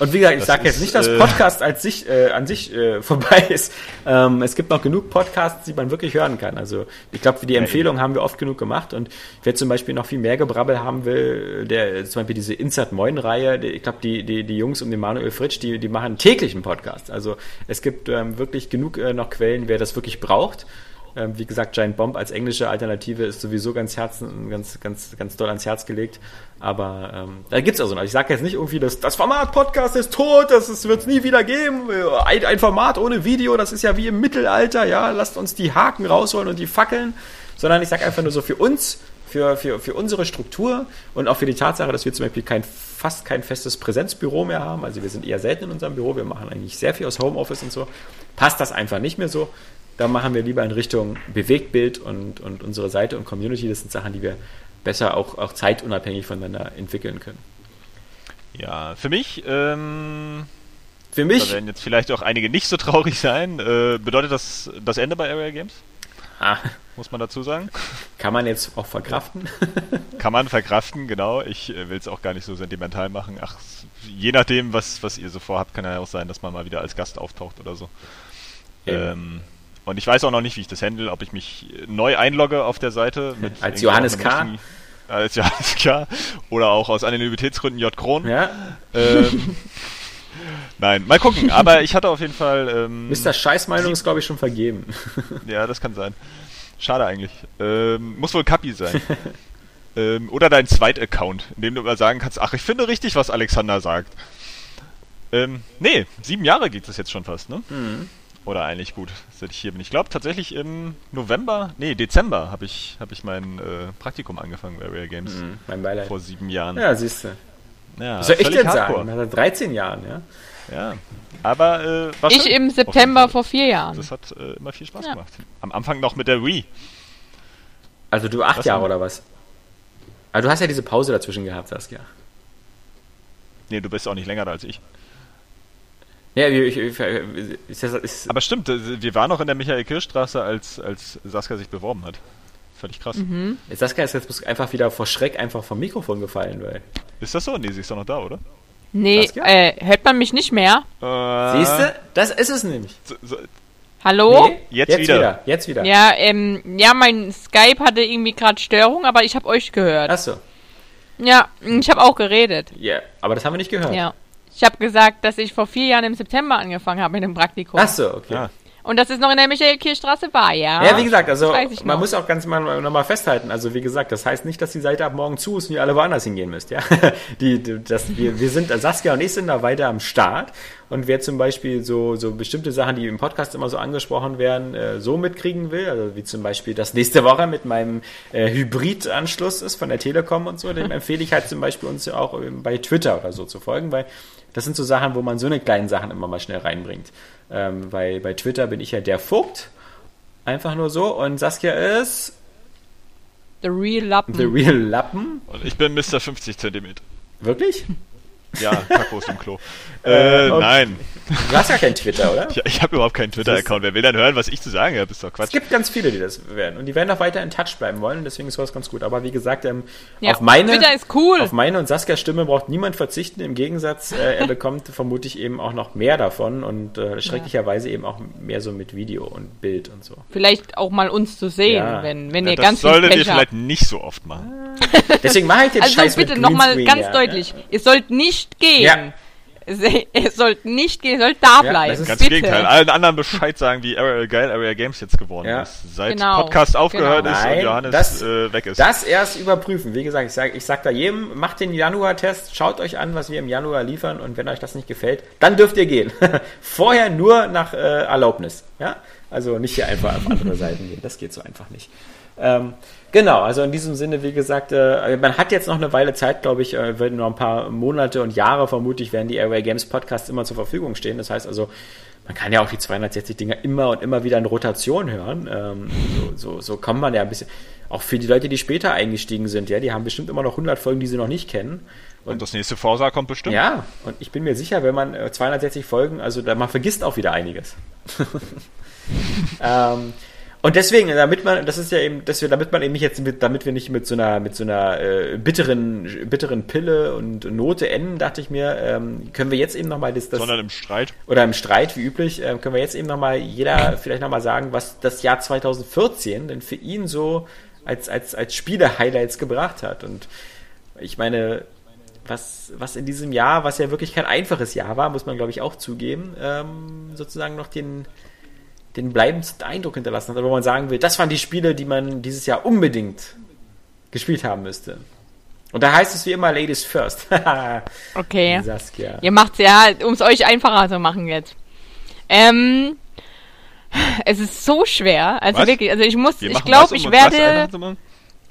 Und wie gesagt, ich sage jetzt nicht, dass äh, Podcast als sich, äh, an sich äh, vorbei ist. Ähm, es gibt noch genug Podcasts, die man wirklich hören kann. Also ich glaube, die Empfehlung haben wir oft genug gemacht. Und wer zum Beispiel noch viel mehr Gebrabbel haben will, der zum Beispiel diese Insert Moin Reihe, ich glaube, die, die, die Jungs um den Manuel Fritsch, die, die machen täglich einen Podcast. Also es gibt ähm, wirklich genug äh, noch Quellen, wer das wirklich braucht. Ähm, wie gesagt, Giant Bomb als englische Alternative ist sowieso ganz Herzen, ganz, ganz, ganz doll ans Herz gelegt. Aber ähm, da gibt's also noch. Ich sage jetzt nicht irgendwie, dass das Format Podcast ist tot, das wird es nie wieder geben. Ein, ein Format ohne Video, das ist ja wie im Mittelalter, ja, lasst uns die Haken rausholen und die Fackeln. Sondern ich sage einfach nur so für uns, für, für, für unsere Struktur und auch für die Tatsache, dass wir zum Beispiel kein, fast kein festes Präsenzbüro mehr haben. Also wir sind eher selten in unserem Büro, wir machen eigentlich sehr viel aus Homeoffice und so. Passt das einfach nicht mehr so. Da machen wir lieber in Richtung Bewegtbild und, und unsere Seite und Community. Das sind Sachen, die wir besser auch, auch zeitunabhängig voneinander entwickeln können. Ja, für mich, ähm, für mich, da werden jetzt vielleicht auch einige nicht so traurig sein. Äh, bedeutet das das Ende bei Area Games? Ah. Muss man dazu sagen. Kann man jetzt auch verkraften? Kann man verkraften, genau. Ich äh, will es auch gar nicht so sentimental machen. Ach, je nachdem, was, was ihr so vorhabt, kann ja auch sein, dass man mal wieder als Gast auftaucht oder so. Ähm, und ich weiß auch noch nicht, wie ich das handle, ob ich mich neu einlogge auf der Seite. als Johannes K. als Johannes K. Oder auch aus Anonymitätsgründen J. Kron. Ja. Ähm, Nein, mal gucken. Aber ich hatte auf jeden Fall. Ähm, Mr. Scheißmeinung ist, glaube ich, schon vergeben. ja, das kann sein. Schade eigentlich. Ähm, muss wohl Kapi sein. ähm, oder dein Zweit-Account, in dem du mal sagen kannst: Ach, ich finde richtig, was Alexander sagt. Ähm, nee, sieben Jahre geht es jetzt schon fast, ne? Mhm. Oder eigentlich gut, seit ich hier bin. Ich glaube tatsächlich im November, nee, Dezember habe ich, hab ich mein äh, Praktikum angefangen bei Rare Games. Mhm, mein Beileid. Vor sieben Jahren. Ja, siehst du. Ja, Was soll ich denn hardcore. sagen? Nach 13 Jahren, ja. Ja, aber äh, war Ich im September vor vier Jahren. Das hat äh, immer viel Spaß ja. gemacht. Am Anfang noch mit der Wii. Also du acht was Jahre oder was? Aber du hast ja diese Pause dazwischen gehabt, Saskia. Nee, du bist auch nicht länger da als ich. Ja, ich, ich, ich, ist Aber stimmt, äh, wir waren noch in der Michael-Kirsch-Straße, als, als Saskia sich beworben hat. Völlig krass. Mhm. Saskia ist jetzt einfach wieder vor Schreck einfach vom Mikrofon gefallen, weil. Ist das so? Nee, sie ist doch noch da, oder? Nee, äh, hört man mich nicht mehr? Äh, Siehst du? Das ist es nämlich. So, so, Hallo? Nee, Jetzt wieder. Jetzt wieder. Ja, ähm, ja, mein Skype hatte irgendwie gerade Störung, aber ich habe euch gehört. Achso. Ja, ich habe auch geredet. Ja, aber das haben wir nicht gehört. Ja. Ich habe gesagt, dass ich vor vier Jahren im September angefangen habe mit dem Praktikum. Achso, okay. Ja. Und das ist noch in der Michael-Kirchstraße war, ja. Ja, wie gesagt, also man muss auch ganz mal nochmal festhalten. Also wie gesagt, das heißt nicht, dass die Seite ab morgen zu ist und ihr alle woanders hingehen müsst. Ja, die, die, das, wir, wir sind Saskia und ich sind da weiter am Start und wer zum Beispiel so so bestimmte Sachen, die im Podcast immer so angesprochen werden, äh, so mitkriegen will, also wie zum Beispiel das nächste Woche mit meinem äh, Hybrid-Anschluss ist von der Telekom und so, dem empfehle ich halt zum Beispiel uns ja auch ähm, bei Twitter oder so zu folgen, weil das sind so Sachen, wo man so eine kleinen Sachen immer mal schnell reinbringt. Ähm, weil bei Twitter bin ich ja der Vogt. Einfach nur so. Und Saskia ist The Real Lappen. The Real Lappen. Und ich bin Mr. 50 Zentimeter. Wirklich? Ja, Kakos im Klo. Äh, Äh, okay. nein. Du hast ja kein Twitter, oder? Ich, ich habe überhaupt keinen Twitter-Account. Wer will dann hören, was ich zu sagen habe? Ist doch Es Quatsch. gibt ganz viele, die das werden. Und die werden auch weiter in Touch bleiben wollen. Deswegen ist das ganz gut. Aber wie gesagt, ähm, Ja, auf meine... Twitter ist cool. Auf meine und Saskias Stimme braucht niemand verzichten. Im Gegensatz, äh, er bekommt vermutlich eben auch noch mehr davon und äh, schrecklicherweise eben auch mehr so mit Video und Bild und so. Vielleicht auch mal uns zu sehen, Ja. wenn, wenn Ja, ihr das ganz viel solltet ihr vielleicht nicht so oft machen. Deswegen mache ich den Also Scheiß bitte nochmal ganz ja. deutlich. Ihr sollt nicht gehen. Ihr sollt nicht gehen, ihr sollt da Ja, bleiben. das ist- Ganz bitte. im Gegenteil. Allen anderen Bescheid sagen, wie Area, geil Area Games jetzt geworden Ja. ist. Seit Genau, Podcast aufgehört genau. ist Nein, und Johannes das- äh, weg ist. Das erst überprüfen. Wie gesagt, ich sage ich sag da jedem, macht den Januar-Test, schaut euch an, was wir im Januar liefern und wenn euch das nicht gefällt, dann dürft ihr gehen. Vorher nur nach äh, Erlaubnis. Ja? Also nicht hier einfach auf andere Seiten gehen. Das geht so einfach nicht. Ähm, genau, also in diesem Sinne, wie gesagt, äh, man hat jetzt noch eine Weile Zeit, glaube ich, äh, werden noch ein paar Monate und Jahre vermutlich werden die Airway Games Podcasts immer zur Verfügung stehen. Das heißt also, man kann ja auch die 260 Dinger immer und immer wieder in Rotation hören. Ähm, so, so, so kommt man ja ein bisschen, auch für die Leute, die später eingestiegen sind, ja, die haben bestimmt immer noch 100 Folgen, die sie noch nicht kennen. und das nächste Forsa kommt bestimmt. Ja, und ich bin mir sicher, wenn man äh, 260 Folgen, also da, man vergisst auch wieder einiges. ähm, und deswegen, damit man, das ist ja eben, dass wir, damit man eben nicht jetzt mit, damit wir nicht mit so einer, mit so einer äh, bitteren, bitteren Pille und Note enden, dachte ich mir, ähm, können wir jetzt eben nochmal das, das Sondern im Streit. oder im Streit wie üblich, äh, können wir jetzt eben nochmal jeder vielleicht nochmal sagen, was das Jahr 2014 denn für ihn so als, als, als Spiele-Highlights gebracht hat. Und ich meine, was, was in diesem Jahr, was ja wirklich kein einfaches Jahr war, muss man glaube ich auch zugeben, ähm, sozusagen noch den, den bleibendsten Eindruck hinterlassen hat, oder wo man sagen will, das waren die Spiele, die man dieses Jahr unbedingt gespielt haben müsste. Und da heißt es wie immer Ladies first. Okay. Saskia. Ihr macht's ja, um es euch einfacher zu machen jetzt. Ähm, es ist so schwer. Also Was? wirklich, also ich muss, Wir ich glaube, um ich werde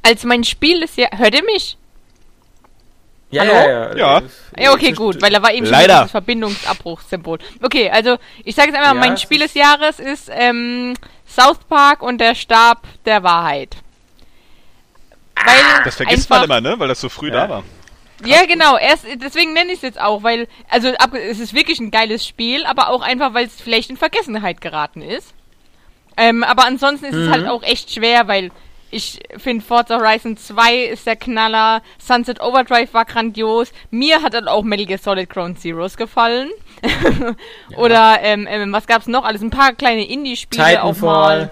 als mein Spiel des Jahres. Hört ihr mich? Ja, Hallo? ja, ja. Ja. Ja, okay, gut, weil da war eben schon Leider. dieses Verbindungsabbruchssymbol. Okay, also ich sage jetzt einmal, Ja, mein Spiel des Jahres ist ähm, South Park und der Stab der Wahrheit. Weil Das vergisst einfach, man immer, ne? Weil das so früh Ja. da war. Ja, genau. Erst, deswegen nenne ich es jetzt auch, weil, also ab, es ist wirklich ein geiles Spiel, aber auch einfach, weil es vielleicht in Vergessenheit geraten ist. Ähm, aber ansonsten ist es halt auch echt schwer, weil ich finde Forza Horizon 2 ist der Knaller, Sunset Overdrive war grandios, mir hat dann auch Metal Gear Solid Ground Zeroes gefallen. Oder ähm, ähm, was gab's noch? Alles ein paar kleine Indie-Spiele auch mal.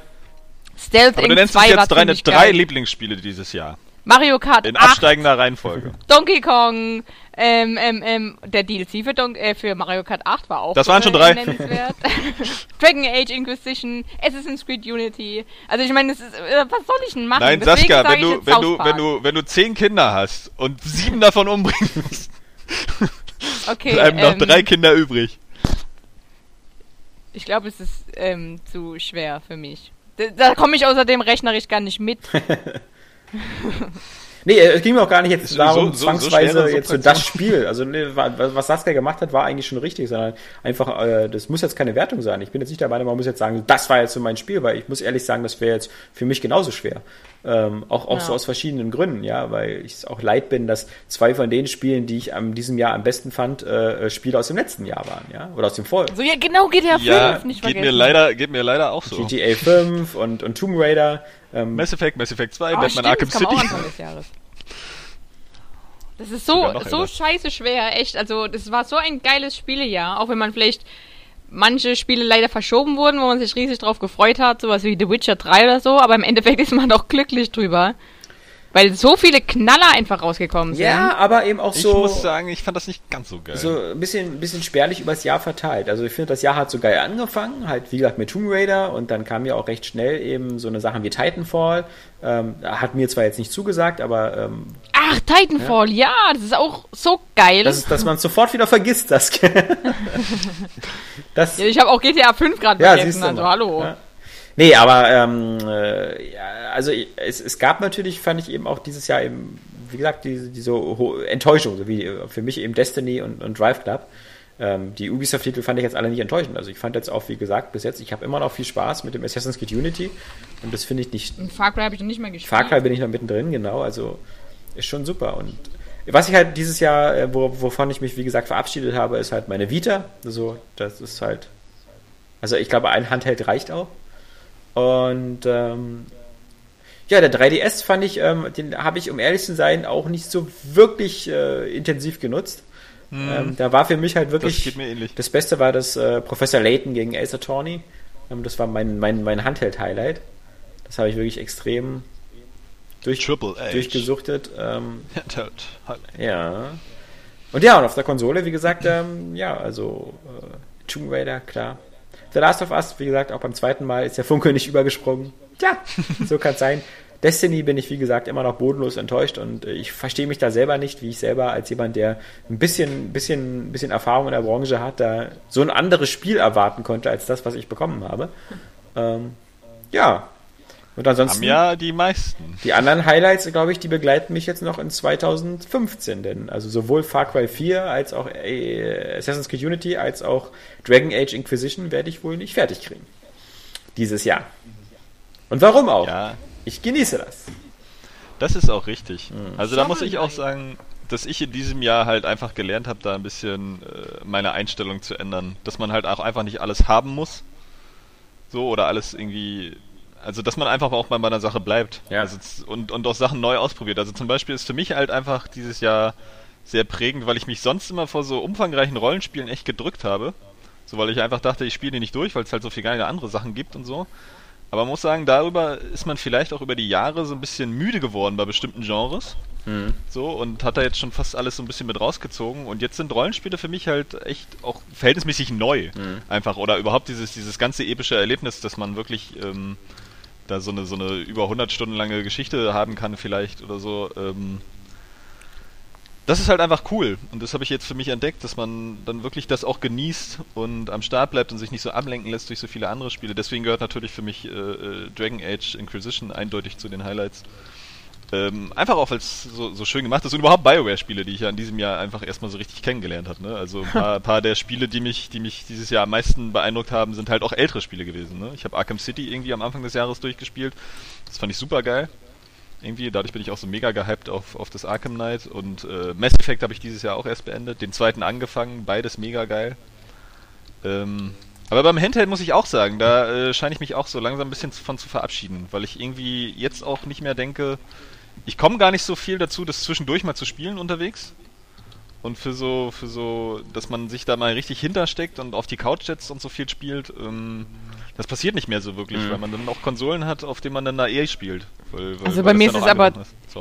Stealth Aber du Inc. nennst 2 uns war jetzt drei, ziemlich drei geil. Lieblingsspiele dieses Jahr. Mario Kart In 8, absteigender Reihenfolge. Donkey Kong, ähm, ähm, ähm, der DLC für, Don äh, für Mario Kart 8 war auch Das waren schon äh, drei. nennenswert. Dragon Age Inquisition, Assassin's Creed Unity. Also ich meine, äh, was soll ich denn machen? Nein, Deswegen Saskia, wenn du, wenn du, wenn du, wenn du zehn Kinder hast und sieben davon umbringst, okay, bleiben noch ähm, drei Kinder übrig. Ich glaube, es ist ähm, zu schwer für mich. Da, da komme ich außerdem rechnerisch gar nicht mit. Nee, es ging mir auch gar nicht jetzt darum, so- so- so zwangsweise schwere jetzt so das Spiel. Also nee, was Saskia gemacht hat, war eigentlich schon richtig, sondern einfach, äh, das muss jetzt keine Wertung sein. Ich bin jetzt nicht der Meinung, man muss jetzt sagen, das war jetzt so mein Spiel, weil ich muss ehrlich sagen, das wäre jetzt für mich genauso schwer. Ähm, auch auch Ja. so aus verschiedenen Gründen, ja, weil ich es auch leid bin, dass zwei von den Spielen, die ich am diesem Jahr am besten fand, äh, Spiele aus dem letzten Jahr waren, ja, oder aus dem Vor. So, ja, genau, GTA 5, Ja, nicht geht vergessen. mir leider, geht mir leider auch so. GTA 5 und, und Tomb Raider. Ähm, Mass Effect, Mass Effect 2, Oh, Batman stimmt, Arkham das kam auch City. Anfang des Jahres. Das ist so, so scheiße schwer, echt. Also, das war so ein geiles Spielejahr, auch wenn man vielleicht manche Spiele leider verschoben wurden, wo man sich riesig drauf gefreut hat, sowas wie The Witcher 3 oder so, aber im Endeffekt ist man doch glücklich drüber. Weil so viele Knaller einfach rausgekommen sind. Ja, aber eben auch so. Ich muss sagen, ich fand das nicht ganz so geil. So ein bisschen, bisschen spärlich übers Jahr verteilt. Also ich finde, das Jahr hat so geil angefangen, halt wie gesagt mit Tomb Raider und dann kam ja auch recht schnell eben so eine Sachen wie Titanfall. Ähm, hat mir zwar jetzt nicht zugesagt, aber. Ähm, Ach, Titanfall, ja. ja. das ist auch so geil. Das ist, dass man sofort wieder vergisst, das. das ja, ich habe auch GTA 5 gerade ja, vergessen, also hallo. Ja. Nee, aber ähm, äh, ja, also es, es gab natürlich, fand ich eben auch dieses Jahr eben, wie gesagt, diese, diese Enttäuschung, so wie äh, für mich eben Destiny und, und Drive Club. Ähm, die Ubisoft-Titel fand ich jetzt alle nicht enttäuschend. Also ich fand jetzt auch, wie gesagt, bis jetzt, ich habe immer noch viel Spaß mit dem Assassin's Creed Unity und das finde ich nicht. Und Far Cry habe ich noch nicht mehr gespielt. Far Cry bin ich noch mittendrin, genau. Also ist schon super. Und was ich halt dieses Jahr, äh, wo, wovon ich mich, wie gesagt, verabschiedet habe, ist halt meine Vita. Also das ist halt. Also ich glaube, ein Handheld reicht auch. Und ähm, ja, der 3DS fand ich, ähm, den habe ich, um ehrlich zu sein, auch nicht so wirklich äh, intensiv genutzt. Hm. Ähm, da war für mich halt wirklich das, das Beste war das äh, Professor Layton gegen Ace Attorney. Ähm, das war mein, mein, mein Handheld-Highlight. Das habe ich wirklich extrem durch, durchgesuchtet. Ähm, ja. Und ja, und auf der Konsole, wie gesagt, ähm, ja, also äh, Tomb Raider, klar. The Last of Us, wie gesagt, auch beim zweiten Mal ist der Funke nicht übergesprungen. Tja, so kann es sein. Destiny bin ich, wie gesagt, immer noch bodenlos enttäuscht und äh, ich verstehe mich da selber nicht, wie ich selber als jemand, der ein bisschen, bisschen, bisschen Erfahrung in der Branche hat, da so ein anderes Spiel erwarten konnte als das, was ich bekommen habe. Ähm, ja, und ansonsten. Haben ja die meisten. Die anderen Highlights, glaube ich, die begleiten mich jetzt noch in 2015, denn also sowohl Far Cry 4 als auch äh, Assassin's Creed Unity als auch Dragon Age Inquisition werde ich wohl nicht fertig kriegen. Dieses Jahr. Und warum auch? Ja. Ich genieße das. Das ist auch richtig. Mhm. Also da muss ich auch sagen, dass ich in diesem Jahr halt einfach gelernt habe, da ein bisschen äh, meine Einstellung zu ändern. Dass man halt auch einfach nicht alles haben muss. So, oder alles irgendwie also, dass man einfach auch bei meiner Sache bleibt. Ja. Also, und, und auch Sachen neu ausprobiert. Also zum Beispiel ist für mich halt einfach dieses Jahr sehr prägend, weil ich mich sonst immer vor so umfangreichen Rollenspielen echt gedrückt habe. So, weil ich einfach dachte, ich spiele die nicht durch, weil es halt so viel geile andere Sachen gibt und so. Aber man muss sagen, darüber ist man vielleicht auch über die Jahre so ein bisschen müde geworden bei bestimmten Genres. Mhm. So, und hat da jetzt schon fast alles so ein bisschen mit rausgezogen. Und jetzt sind Rollenspiele für mich halt echt auch verhältnismäßig neu. Mhm. Einfach. Oder überhaupt dieses, dieses ganze epische Erlebnis, dass man wirklich ähm, da so eine, so eine über 100 Stunden lange Geschichte haben kann vielleicht oder so. Ähm, das ist halt einfach cool und das habe ich jetzt für mich entdeckt, dass man dann wirklich das auch genießt und am Start bleibt und sich nicht so ablenken lässt durch so viele andere Spiele. Deswegen gehört natürlich für mich äh, äh Dragon Age Inquisition eindeutig zu den Highlights. Ähm, einfach auch, weil es so, so schön gemacht ist und überhaupt Bioware-Spiele, die ich ja in diesem Jahr einfach erstmal so richtig kennengelernt habe. Ne? Also ein paar, paar, der Spiele, die mich, die mich dieses Jahr am meisten beeindruckt haben, sind halt auch ältere Spiele gewesen. Ne? Ich habe Arkham City irgendwie am Anfang des Jahres durchgespielt. Das fand ich super geil. Irgendwie, dadurch bin ich auch so mega gehypt auf, auf das Arkham Knight und äh, Mass Effect habe ich dieses Jahr auch erst beendet, den zweiten angefangen, beides mega geil. Ähm, aber beim Handheld muss ich auch sagen, da äh, scheine ich mich auch so langsam ein bisschen von zu verabschieden, weil ich irgendwie jetzt auch nicht mehr denke, ich komme gar nicht so viel dazu, das zwischendurch mal zu spielen unterwegs. Und für so, für so, dass man sich da mal richtig hintersteckt und auf die Couch setzt und so viel spielt, ähm, das passiert nicht mehr so wirklich, mhm. weil man dann auch Konsolen hat, auf denen man dann da eh spielt. Weil, weil, also bei mir ist es aber,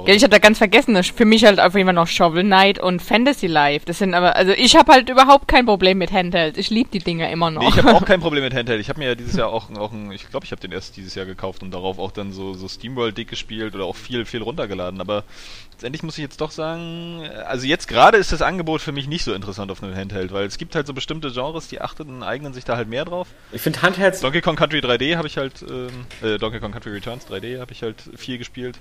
ja, ich habe da ganz vergessen, dass für mich halt auf jeden Fall noch Shovel Knight und Fantasy Life. Das sind aber, also ich habe halt überhaupt kein Problem mit Handheld. Ich liebe die Dinger immer noch. Nee, ich habe auch kein Problem mit Handheld. Ich habe mir ja dieses Jahr auch, auch ein, ich glaube, ich habe den erst dieses Jahr gekauft und darauf auch dann so, so SteamWorld Dick gespielt oder auch viel, viel runtergeladen. Aber letztendlich muss ich jetzt doch sagen, also jetzt gerade ist das Angebot für mich nicht so interessant auf einem Handheld, weil es gibt halt so bestimmte Genres, die achten, eignen sich da halt mehr drauf. Ich finde Handhelds. Donkey Kong Country 3D habe ich halt, ähm, äh, Donkey Kong Country Returns 3D habe ich halt viel gespielt.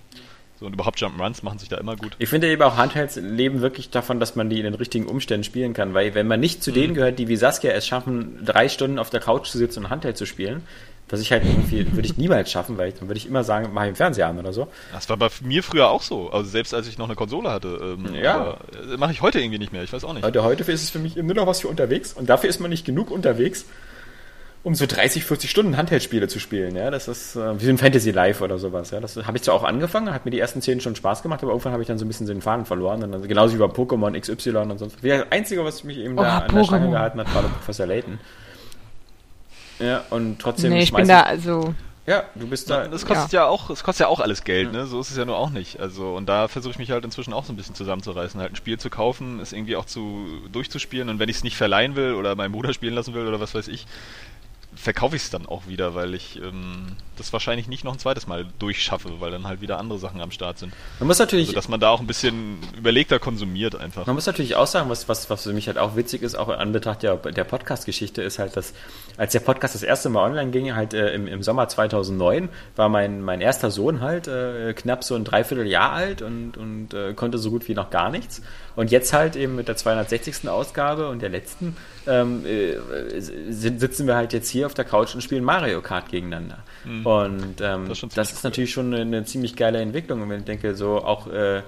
So, und überhaupt Jump'n'Runs machen sich da immer gut. Ich finde eben auch Handhelds leben wirklich davon, dass man die in den richtigen Umständen spielen kann, weil wenn man nicht zu mhm. denen gehört, die wie Saskia es schaffen, drei Stunden auf der Couch zu sitzen und Handheld zu spielen, was ich halt irgendwie, würde ich niemals schaffen, weil ich, dann würde ich immer sagen, mach ich im Fernseher an oder so. Das war bei mir früher auch so. Also selbst als ich noch eine Konsole hatte. Ähm, ja. Äh, mache ich heute irgendwie nicht mehr, ich weiß auch nicht. Heute, heute ist es für mich nur noch was für unterwegs und dafür ist man nicht genug unterwegs, um so 30, 40 Stunden Handheldspiele zu spielen. Ja, das ist äh, wie ein Fantasy Life oder sowas. Ja, das habe ich zwar auch angefangen, hat mir die ersten 10 schon Spaß gemacht, aber irgendwann habe ich dann so ein bisschen den Faden verloren. Und dann, genauso wie bei Pokémon XY und sonst. Das Einzige, was mich eben oh, da an Pokémon. der Stange gehalten hat, war der Professor Layton. Ja, und trotzdem. Nee, ich bin da also. Ja, du bist da. Das kostet ja, ja auch, es kostet ja auch alles Geld, ne? So ist es ja nur auch nicht. Also und da versuche ich mich halt inzwischen auch so ein bisschen zusammenzureißen, halt ein Spiel zu kaufen, es irgendwie auch zu durchzuspielen und wenn ich es nicht verleihen will oder meinen Bruder spielen lassen will oder was weiß ich, verkaufe ich es dann auch wieder, weil ich ähm, das wahrscheinlich nicht noch ein zweites Mal durchschaffe, weil dann halt wieder andere Sachen am Start sind. Man muss natürlich, also, dass man da auch ein bisschen überlegter konsumiert einfach. Man muss natürlich auch sagen, was, was, was für mich halt auch witzig ist, auch in Anbetracht der, der Podcast-Geschichte, ist halt, dass als der Podcast das erste Mal online ging, halt äh, im, im Sommer 2009, war mein, mein erster Sohn halt äh, knapp so ein Dreivierteljahr alt und, und äh, konnte so gut wie noch gar nichts. Und jetzt halt eben mit der 260. Ausgabe und der letzten ähm, äh, sitzen wir halt jetzt hier auf der Couch und spielen Mario Kart gegeneinander. Mhm. Und ähm, das, ist, das ist natürlich schon eine, eine, ziemlich geile Entwicklung. Und wenn ich denke, so auch, äh,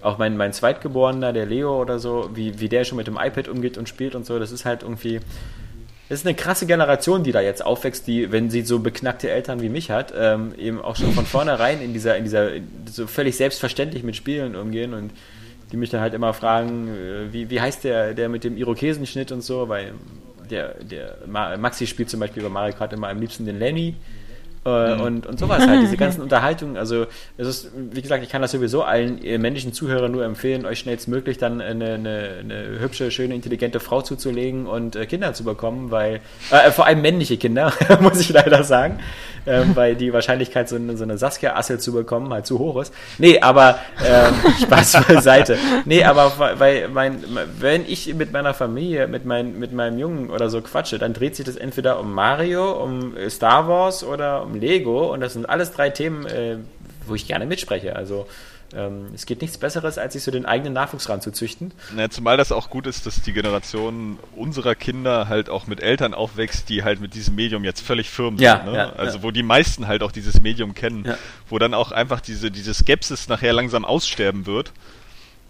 auch mein, mein Zweitgeborener, der Leo oder so, wie, wie der schon mit dem iPad umgeht und spielt und so, das ist halt irgendwie. Das ist eine krasse Generation, die da jetzt aufwächst, die, wenn sie so beknackte Eltern wie mich hat, ähm, eben auch schon von vornherein in dieser, in dieser, so völlig selbstverständlich mit Spielen umgehen und die mich dann halt immer fragen, äh, wie, wie heißt der, der mit dem Irokesenschnitt und so, weil der, der Maxi spielt zum Beispiel bei Mario Kart immer am liebsten den Lenny äh, mhm. und, und sowas halt, diese ganzen Unterhaltungen. Also, es ist, wie gesagt, ich kann das sowieso allen männlichen Zuhörern nur empfehlen, euch schnellstmöglich dann eine, eine, eine hübsche, schöne, intelligente Frau zuzulegen und äh, Kinder zu bekommen, weil, äh, vor allem männliche Kinder, muss ich leider sagen, äh, weil die Wahrscheinlichkeit, so eine, so eine Saskia-Assel zu bekommen, halt zu hoch ist. Nee, aber, ähm, Spaß beiseite. Nee, aber, weil, mein, wenn ich mit meiner Familie, mit, mein, mit meinem Jungen oder so quatsche, dann dreht sich das entweder um Mario, um Star Wars oder um Lego und das sind alles drei Themen, äh, wo ich gerne mitspreche. Also ähm, es geht nichts Besseres, als sich so den eigenen Nachwuchs ranzuzüchten. Ja, zumal das auch gut ist, dass die Generation unserer Kinder halt auch mit Eltern aufwächst, die halt mit diesem Medium jetzt völlig firm sind. Ja, ne? ja, also wo die meisten halt auch dieses Medium kennen, wo dann auch einfach diese, diese Skepsis nachher langsam aussterben wird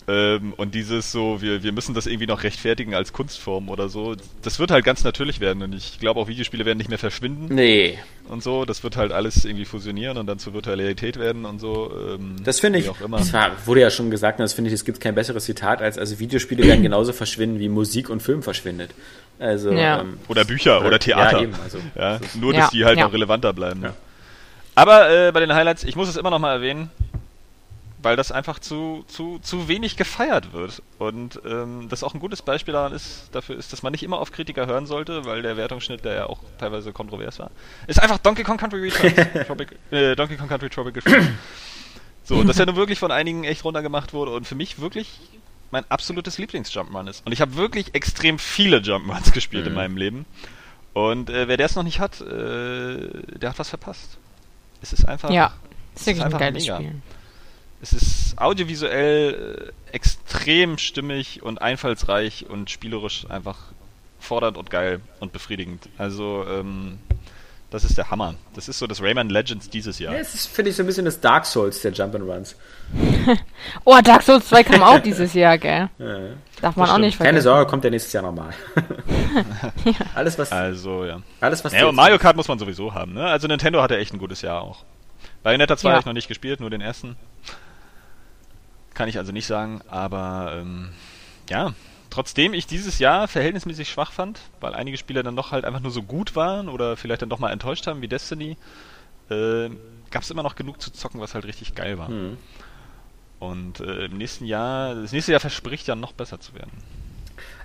ähm, und dieses so, wir, wir müssen das irgendwie noch rechtfertigen als Kunstform oder so, das wird halt ganz natürlich werden. Und ich glaube auch Videospiele werden nicht mehr verschwinden. Nee. Und so, das wird halt alles irgendwie fusionieren und dann zur Virtualität werden und so. Ähm, das finde ich, auch immer. das war, wurde ja schon gesagt, und das finde ich, es gibt kein besseres Zitat als, also Videospiele werden genauso verschwinden, wie Musik und Film verschwindet. Also, ja. ähm, oder Bücher oder, oder Theater. Ja, eben, also, ja, nur, dass ja, die halt ja. noch relevanter bleiben. Aber äh, bei den Highlights, ich muss es immer noch mal erwähnen, weil das einfach zu, zu, zu wenig gefeiert wird. Und ähm, das auch ein gutes Beispiel daran ist, dafür ist, dass man nicht immer auf Kritiker hören sollte, weil der Wertungsschnitt, der ja auch teilweise kontrovers war, ist einfach Donkey Kong Country Returns. Tropic, äh, Donkey Kong Country Tropical Freeze. So, dass er nun wirklich von einigen echt runtergemacht wurde und für mich wirklich mein absolutes Lieblings-Jumpman ist. Und ich habe wirklich extrem viele Jumpmans gespielt mhm. in meinem Leben. Und äh, wer das noch nicht hat, äh, der hat was verpasst. Es ist einfach. Ja, ist wirklich ein geiles mega. Spiel. Es ist audiovisuell äh, extrem stimmig und einfallsreich und spielerisch einfach fordernd und geil und befriedigend. Also, ähm, das ist der Hammer. Das ist so das Rayman Legends dieses Jahr. Ja, das ist, finde ich, so ein bisschen das Dark Souls der Jump'n'Runs. oh, Dark Souls 2 kam auch dieses Jahr, gell? Ja, Darf man auch nicht vergessen. Keine Sorge, kommt der nächstes Jahr nochmal. ja. Alles, was. Also, ja. Alles, was. Ja, Mario Kart muss man sowieso haben, ne? Also, Nintendo hatte echt ein gutes Jahr auch. Bayonetta 2 ja. habe ich noch nicht gespielt, nur den ersten. Kann ich also nicht sagen, aber ähm, ja, trotzdem ich dieses Jahr verhältnismäßig schwach fand, weil einige Spiele dann doch halt einfach nur so gut waren oder vielleicht dann doch mal enttäuscht haben wie Destiny, äh, gab es immer noch genug zu zocken, was halt richtig geil war. Mhm. Und äh, im nächsten Jahr, das nächste Jahr verspricht ja noch besser zu werden.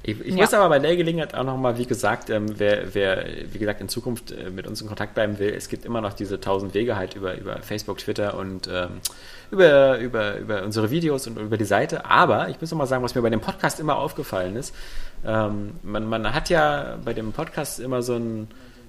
Ich, ich ja. muss aber bei der Gelegenheit auch nochmal, wie gesagt, ähm, wer, wer, wie gesagt, in Zukunft äh, mit uns in Kontakt bleiben will, es gibt immer noch diese tausend Wege halt über, über Facebook, Twitter und ähm, über, über, über unsere Videos und über die Seite. Aber ich muss nochmal sagen, was mir bei dem Podcast immer aufgefallen ist, ähm, man, man hat ja bei dem Podcast immer so ein,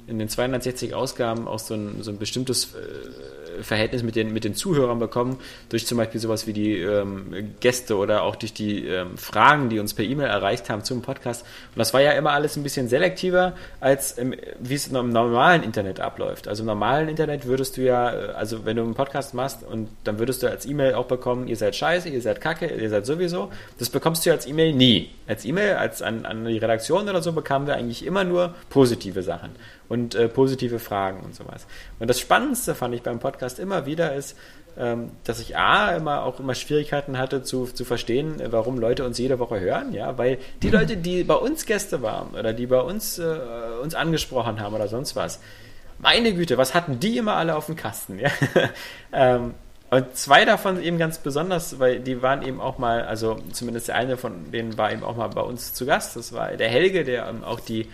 in den 260 Ausgaben auch so ein, so ein bestimmtes äh, Verhältnis mit den, mit den Zuhörern bekommen, durch zum Beispiel sowas wie die ähm, Gäste oder auch durch die ähm, Fragen, die uns per E-Mail erreicht haben zum Podcast. Und das war ja immer alles ein bisschen selektiver, als im, wie es im normalen Internet abläuft. Also im normalen Internet würdest du ja, äh, also wenn du einen Podcast machst und dann würdest du als E-Mail auch bekommen, ihr seid scheiße, ihr seid kacke, ihr seid sowieso. Das bekommst du als E-Mail nie. Als E-Mail, als an, an die Redaktion oder so bekamen wir eigentlich immer nur positive Sachen. Und äh, positive Fragen und sowas. Und das Spannendste fand ich beim Podcast immer wieder ist, ähm, dass ich A, immer auch immer Schwierigkeiten hatte zu, zu verstehen, warum Leute uns jede Woche hören, ja, weil die Leute, die bei uns Gäste waren oder die bei uns äh, uns angesprochen haben oder sonst was, meine Güte, was hatten die immer alle auf dem Kasten, ja. ähm, und zwei davon eben ganz besonders, weil die waren eben auch mal, also zumindest der eine von denen war eben auch mal bei uns zu Gast. Das war der Helge, der ähm, auch die,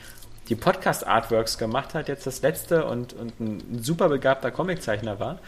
die Podcast-Artworks gemacht hat, jetzt das letzte und, und ein super begabter Comiczeichner war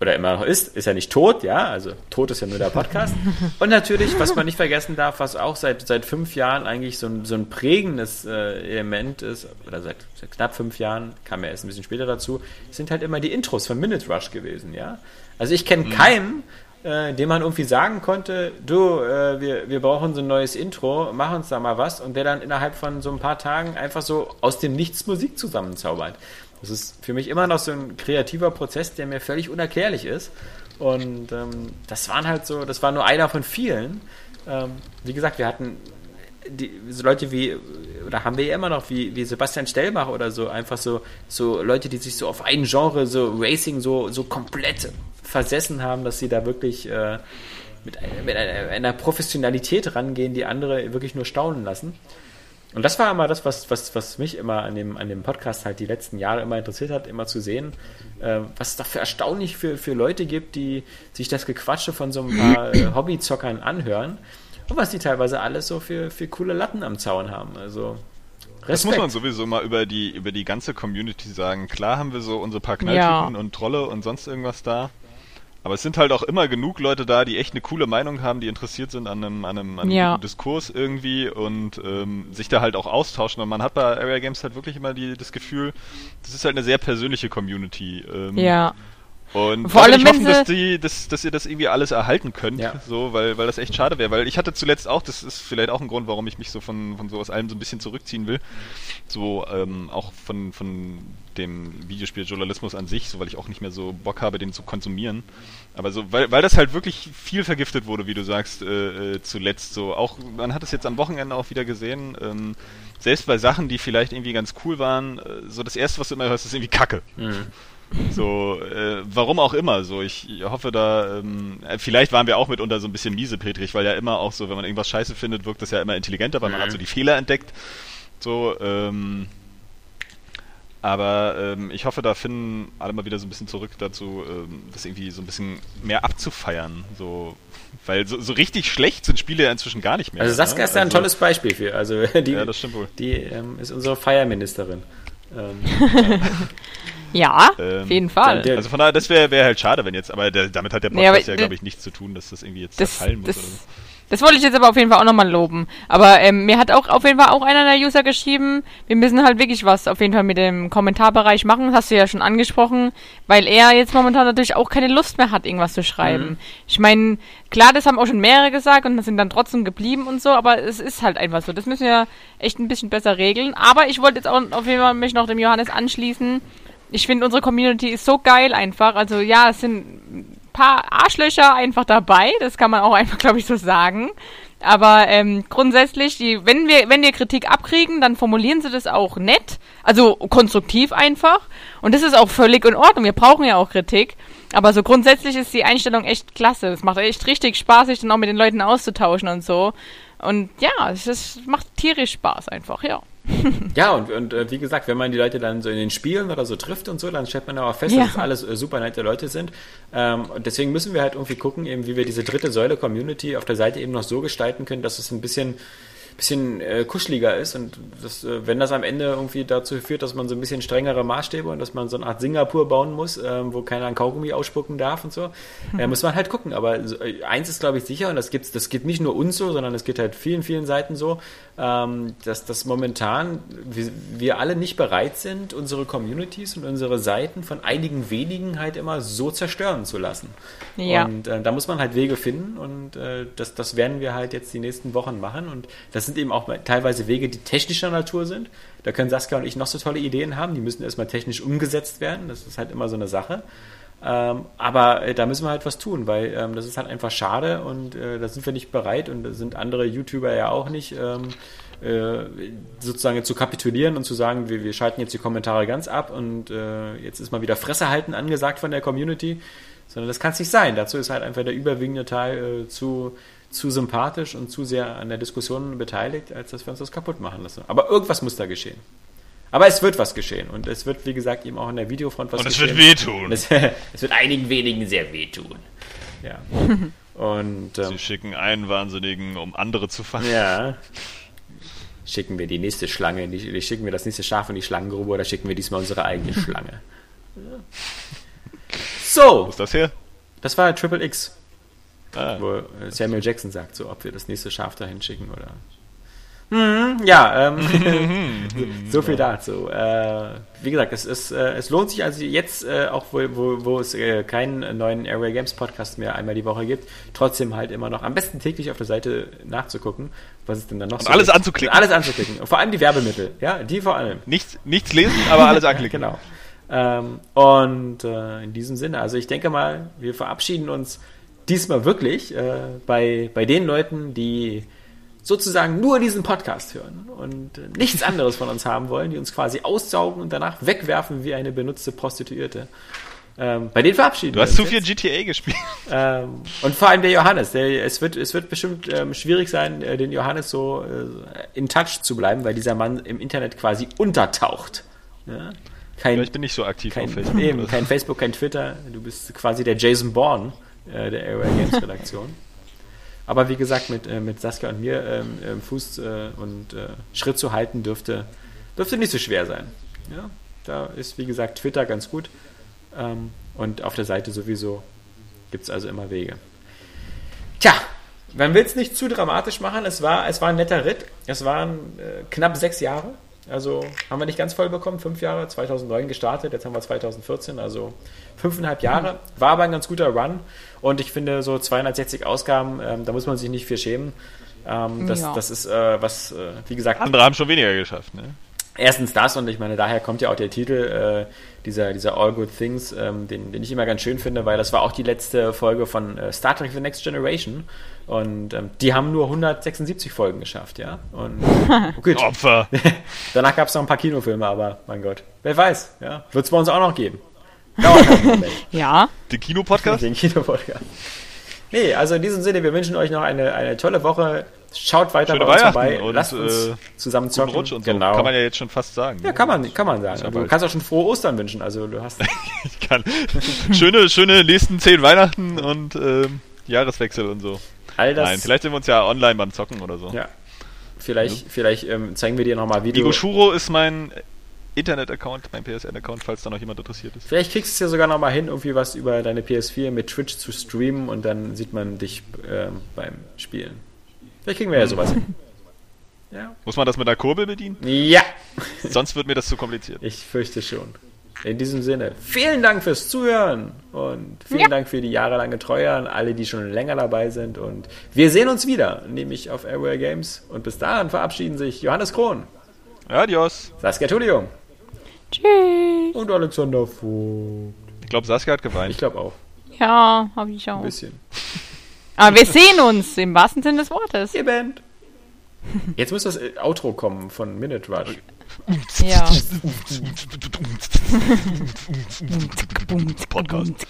oder immer noch ist, ist ja nicht tot, ja, also tot ist ja nur der Podcast. Und natürlich, was man nicht vergessen darf, was auch seit, seit fünf Jahren eigentlich so ein, so ein prägendes äh, Element ist, oder seit, seit, knapp fünf Jahren, kam ja erst ein bisschen später dazu, sind halt immer die Intros von Minute Rush gewesen, ja. Also ich kenne mhm. keinen, äh, dem man irgendwie sagen konnte, du, äh, wir, wir brauchen so ein neues Intro, mach uns da mal was und der dann innerhalb von so ein paar Tagen einfach so aus dem Nichts Musik zusammenzaubert. Das ist für mich immer noch so ein kreativer Prozess, der mir völlig unerklärlich ist. Und ähm, das waren halt so, das war nur einer von vielen. Ähm, wie gesagt, wir hatten die, so Leute wie, oder haben wir ja immer noch, wie, wie Sebastian Stellbach oder so, einfach so, so Leute, die sich so auf ein Genre, so Racing, so, so komplett versessen haben, dass sie da wirklich äh, mit, mit einer, einer Professionalität rangehen, die andere wirklich nur staunen lassen. Und das war immer das, was, was, was mich immer an dem, an dem Podcast halt die letzten Jahre immer interessiert hat, immer zu sehen, äh, was es da für erstaunlich für, für Leute gibt, die sich das Gequatsche von so ein paar äh, Hobbyzockern anhören und was die teilweise alles so für, für coole Latten am Zaun haben. Also Respekt. Das muss man sowieso mal über die, über die ganze Community sagen. Klar haben wir so unsere paar Knalltypen ja. und Trolle und sonst irgendwas da. Aber es sind halt auch immer genug Leute da, die echt eine coole Meinung haben, die interessiert sind an einem, an einem, an einem ja. Diskurs irgendwie und ähm, sich da halt auch austauschen. Und man hat bei Area Games halt wirklich immer die, das Gefühl, das ist halt eine sehr persönliche Community. Ähm, ja. Und vor allem ich hoffen, dass, die, dass, dass ihr das irgendwie alles erhalten könnt, ja. so, weil, weil das echt schade wäre. Weil ich hatte zuletzt auch, das ist vielleicht auch ein Grund, warum ich mich so von, von so aus allem so ein bisschen zurückziehen will. So, ähm, auch von, von dem Videospieljournalismus an sich, so weil ich auch nicht mehr so Bock habe, den zu konsumieren. Aber so, weil, weil das halt wirklich viel vergiftet wurde, wie du sagst, äh, äh, zuletzt. So, auch, man hat es jetzt am Wochenende auch wieder gesehen, ähm, selbst bei Sachen, die vielleicht irgendwie ganz cool waren, äh, so das erste, was du immer hörst, ist irgendwie Kacke. Mhm. So, äh, warum auch immer. So, ich hoffe da, ähm, äh, vielleicht waren wir auch mitunter so ein bisschen miese, Petrich, weil ja immer auch so, wenn man irgendwas scheiße findet, wirkt das ja immer intelligenter, weil mhm. man hat so die Fehler entdeckt. So, ähm, aber ähm, ich hoffe, da finden alle mal wieder so ein bisschen zurück dazu, ähm, das irgendwie so ein bisschen mehr abzufeiern. So, weil so, so richtig schlecht sind Spiele ja inzwischen gar nicht mehr. Also Saskia ne? ist da ein also, tolles Beispiel für. Also die, ja, das stimmt wohl. die ähm, ist unsere Feierministerin. Ähm, Ja, ähm, auf jeden Fall. Der, also von daher, das wäre wär halt schade, wenn jetzt, aber der, damit hat der Podcast nee, ja, glaube ich, nichts zu tun, dass das irgendwie jetzt das, zerfallen muss das, oder so. Das wollte ich jetzt aber auf jeden Fall auch nochmal loben. Aber ähm, mir hat auch auf jeden Fall auch einer der User geschrieben, wir müssen halt wirklich was auf jeden Fall mit dem Kommentarbereich machen. Das hast du ja schon angesprochen, weil er jetzt momentan natürlich auch keine Lust mehr hat, irgendwas zu schreiben. Mhm. Ich meine, klar, das haben auch schon mehrere gesagt und das sind dann trotzdem geblieben und so, aber es ist halt einfach so. Das müssen wir echt ein bisschen besser regeln. Aber ich wollte jetzt auch auf jeden Fall mich noch dem Johannes anschließen ich finde, unsere Community ist so geil einfach. Also ja, es sind ein paar Arschlöcher einfach dabei. Das kann man auch einfach, glaube ich, so sagen. Aber ähm, grundsätzlich, die, wenn wir, wenn wir Kritik abkriegen, dann formulieren sie das auch nett, also konstruktiv einfach. Und das ist auch völlig in Ordnung. Wir brauchen ja auch Kritik. Aber so grundsätzlich ist die Einstellung echt klasse. Es macht echt richtig Spaß, sich dann auch mit den Leuten auszutauschen und so. Und ja, es macht tierisch Spaß einfach, ja. Ja, und, und äh, wie gesagt, wenn man die Leute dann so in den Spielen oder so trifft und so, dann stellt man auch fest, ja. dass das alles äh, super nette Leute sind. Ähm, und deswegen müssen wir halt irgendwie gucken, eben, wie wir diese dritte Säule Community auf der Seite eben noch so gestalten können, dass es ein bisschen bisschen äh, kuscheliger ist und das, äh, wenn das am Ende irgendwie dazu führt, dass man so ein bisschen strengere Maßstäbe und dass man so eine Art Singapur bauen muss, äh, wo keiner ein Kaugummi ausspucken darf und so, äh, muss man halt gucken. Aber äh, eins ist, glaube ich, sicher und das gibt's, das gibt nicht nur uns so, sondern es geht halt vielen, vielen Seiten so, ähm, dass das momentan wir, wir alle nicht bereit sind, unsere Communities und unsere Seiten von einigen wenigen halt immer so zerstören zu lassen. Ja. Und äh, da muss man halt Wege finden und äh, das, das werden wir halt jetzt die nächsten Wochen machen und das sind eben auch teilweise Wege, die technischer Natur sind. Da können Saskia und ich noch so tolle Ideen haben. Die müssen erstmal technisch umgesetzt werden. Das ist halt immer so eine Sache. Ähm, aber äh, da müssen wir halt was tun, weil ähm, das ist halt einfach schade und äh, da sind wir nicht bereit und da sind andere YouTuber ja auch nicht. Ähm, äh, sozusagen zu kapitulieren und zu sagen, wir, wir schalten jetzt die Kommentare ganz ab und äh, jetzt ist mal wieder Fresse halten angesagt von der Community, sondern das kann es nicht sein. Dazu ist halt einfach der überwiegende Teil äh, zu, zu sympathisch und zu sehr an der Diskussion beteiligt, als dass wir uns das kaputt machen lassen. Aber irgendwas muss da geschehen. Aber es wird was geschehen und es wird, wie gesagt, eben auch in der Videofront was Und es geschehen. wird wehtun. Es, es wird einigen wenigen sehr wehtun. Ja. Und ähm, Sie schicken einen Wahnsinnigen, um andere zu fangen. ja. Schicken wir die nächste Schlange, in die, schicken wir das nächste Schaf in die Schlangengrube oder schicken wir diesmal unsere eigene Schlange? So, Wo ist das her? das war Triple X, Ah, wo Samuel Jackson sagt, so, ob wir das nächste Schaf dahin schicken oder. Hm, ja, ähm, so viel dazu. Äh, wie gesagt, es, ist, äh, es lohnt sich also jetzt, äh, auch wo, wo, wo es äh, keinen neuen Airway Games Podcast mehr einmal die Woche gibt, trotzdem halt immer noch am besten täglich auf der Seite nachzugucken, was es denn dann noch Und alles gibt. anzuklicken. Und alles anzuklicken. Und vor allem die Werbemittel, ja, die vor allem. nichts, nichts lesen, aber alles anklicken. Genau. Ähm, und äh, in diesem Sinne, also ich denke mal, wir verabschieden uns diesmal wirklich äh, bei, bei den Leuten, die sozusagen nur diesen Podcast hören und nichts anderes von uns haben wollen, die uns quasi aussaugen und danach wegwerfen wie eine benutzte Prostituierte. Ähm, bei denen verabschieden Du hast zu jetzt. viel GTA gespielt. Ähm, und vor allem der Johannes. Der, es, wird, es wird bestimmt ähm, schwierig sein, äh, den Johannes so äh, in Touch zu bleiben, weil dieser Mann im Internet quasi untertaucht. Ja? Kein, Ich bin nicht so aktiv kein, auf Facebook. Eben, kein Facebook, kein Twitter. Du bist quasi der Jason Bourne äh, der Airway Games Redaktion. Aber wie gesagt, mit, äh, mit Saskia und mir ähm, ähm, Fuß äh, und äh, Schritt zu halten dürfte, dürfte nicht so schwer sein. Ja? Da ist, wie gesagt, Twitter ganz gut. Ähm, und auf der Seite sowieso gibt es also immer Wege. Tja, man will es nicht zu dramatisch machen. Es war, es war ein netter Ritt. Es waren äh, knapp sechs Jahre. Also haben wir nicht ganz voll bekommen. Fünf Jahre, 2009 gestartet. Jetzt haben wir 2014, also fünfeinhalb Jahre. War aber ein ganz guter Run. Und ich finde, so 260 Ausgaben, ähm, da muss man sich nicht für schämen. Ähm, das, Ja. das ist äh, was, äh, wie gesagt, Andere haben schon weniger geschafft, ne? Erstens das und ich meine, daher kommt ja auch der Titel, äh, dieser, dieser All Good Things, ähm, den, den ich immer ganz schön finde, weil das war auch die letzte Folge von äh, Star Trek The Next Generation und ähm, die haben nur 176 Folgen geschafft, ja. Und gut, Opfer. danach gab es noch ein paar Kinofilme, aber mein Gott, wer weiß, ja. Wird es bei uns auch noch geben. Ja. Den Kinopodcast? Den Kinopodcast. Nee, also in diesem Sinne, wir wünschen euch noch eine, eine tolle Woche. Schaut weiter Schöne bei uns vorbei. und, Lasst uns äh, zusammen zocken. Rutsch und so. Genau. Kann man ja jetzt schon fast sagen. Ja, kann man, kann man sagen. ja du kannst auch schon frohe Ostern wünschen. Also du hast. Ich kann. schöne, schöne nächsten zehn Weihnachten und ähm, Jahreswechsel und so. All das. Nein, vielleicht sehen wir uns ja online beim Zocken oder so. Ja. Vielleicht, vielleicht ähm, zeigen wir dir nochmal Video. Vigo Shuro ist mein Internet-Account, mein PSN-Account, falls da noch jemand interessiert ist. Vielleicht kriegst du es ja sogar nochmal hin, irgendwie was über deine PS4 mit Twitch zu streamen und dann sieht man dich ähm, beim Spielen. Vielleicht kriegen wir ja sowas hin. Ja. Muss man das mit einer Kurbel bedienen? Ja, Sonst wird mir das zu kompliziert. ich fürchte schon. In diesem Sinne, vielen Dank fürs Zuhören und vielen Ja. Dank für die jahrelange Treue an alle, die schon länger dabei sind. Und wir sehen uns wieder, nämlich auf Airway Games. Und bis dahin verabschieden sich Johannes Krohn, Adios. Saskia Tullium Tschüss. und Alexander Vogt. Ich glaube, Saskia hat geweint. Ich glaube auch. Ja, hab ich Ein auch. bisschen. Aber wir sehen uns im wahrsten Sinne des Wortes. Ihr Band. Jetzt muss das äh, Outro kommen von Minute Rush. Ja. Podcast.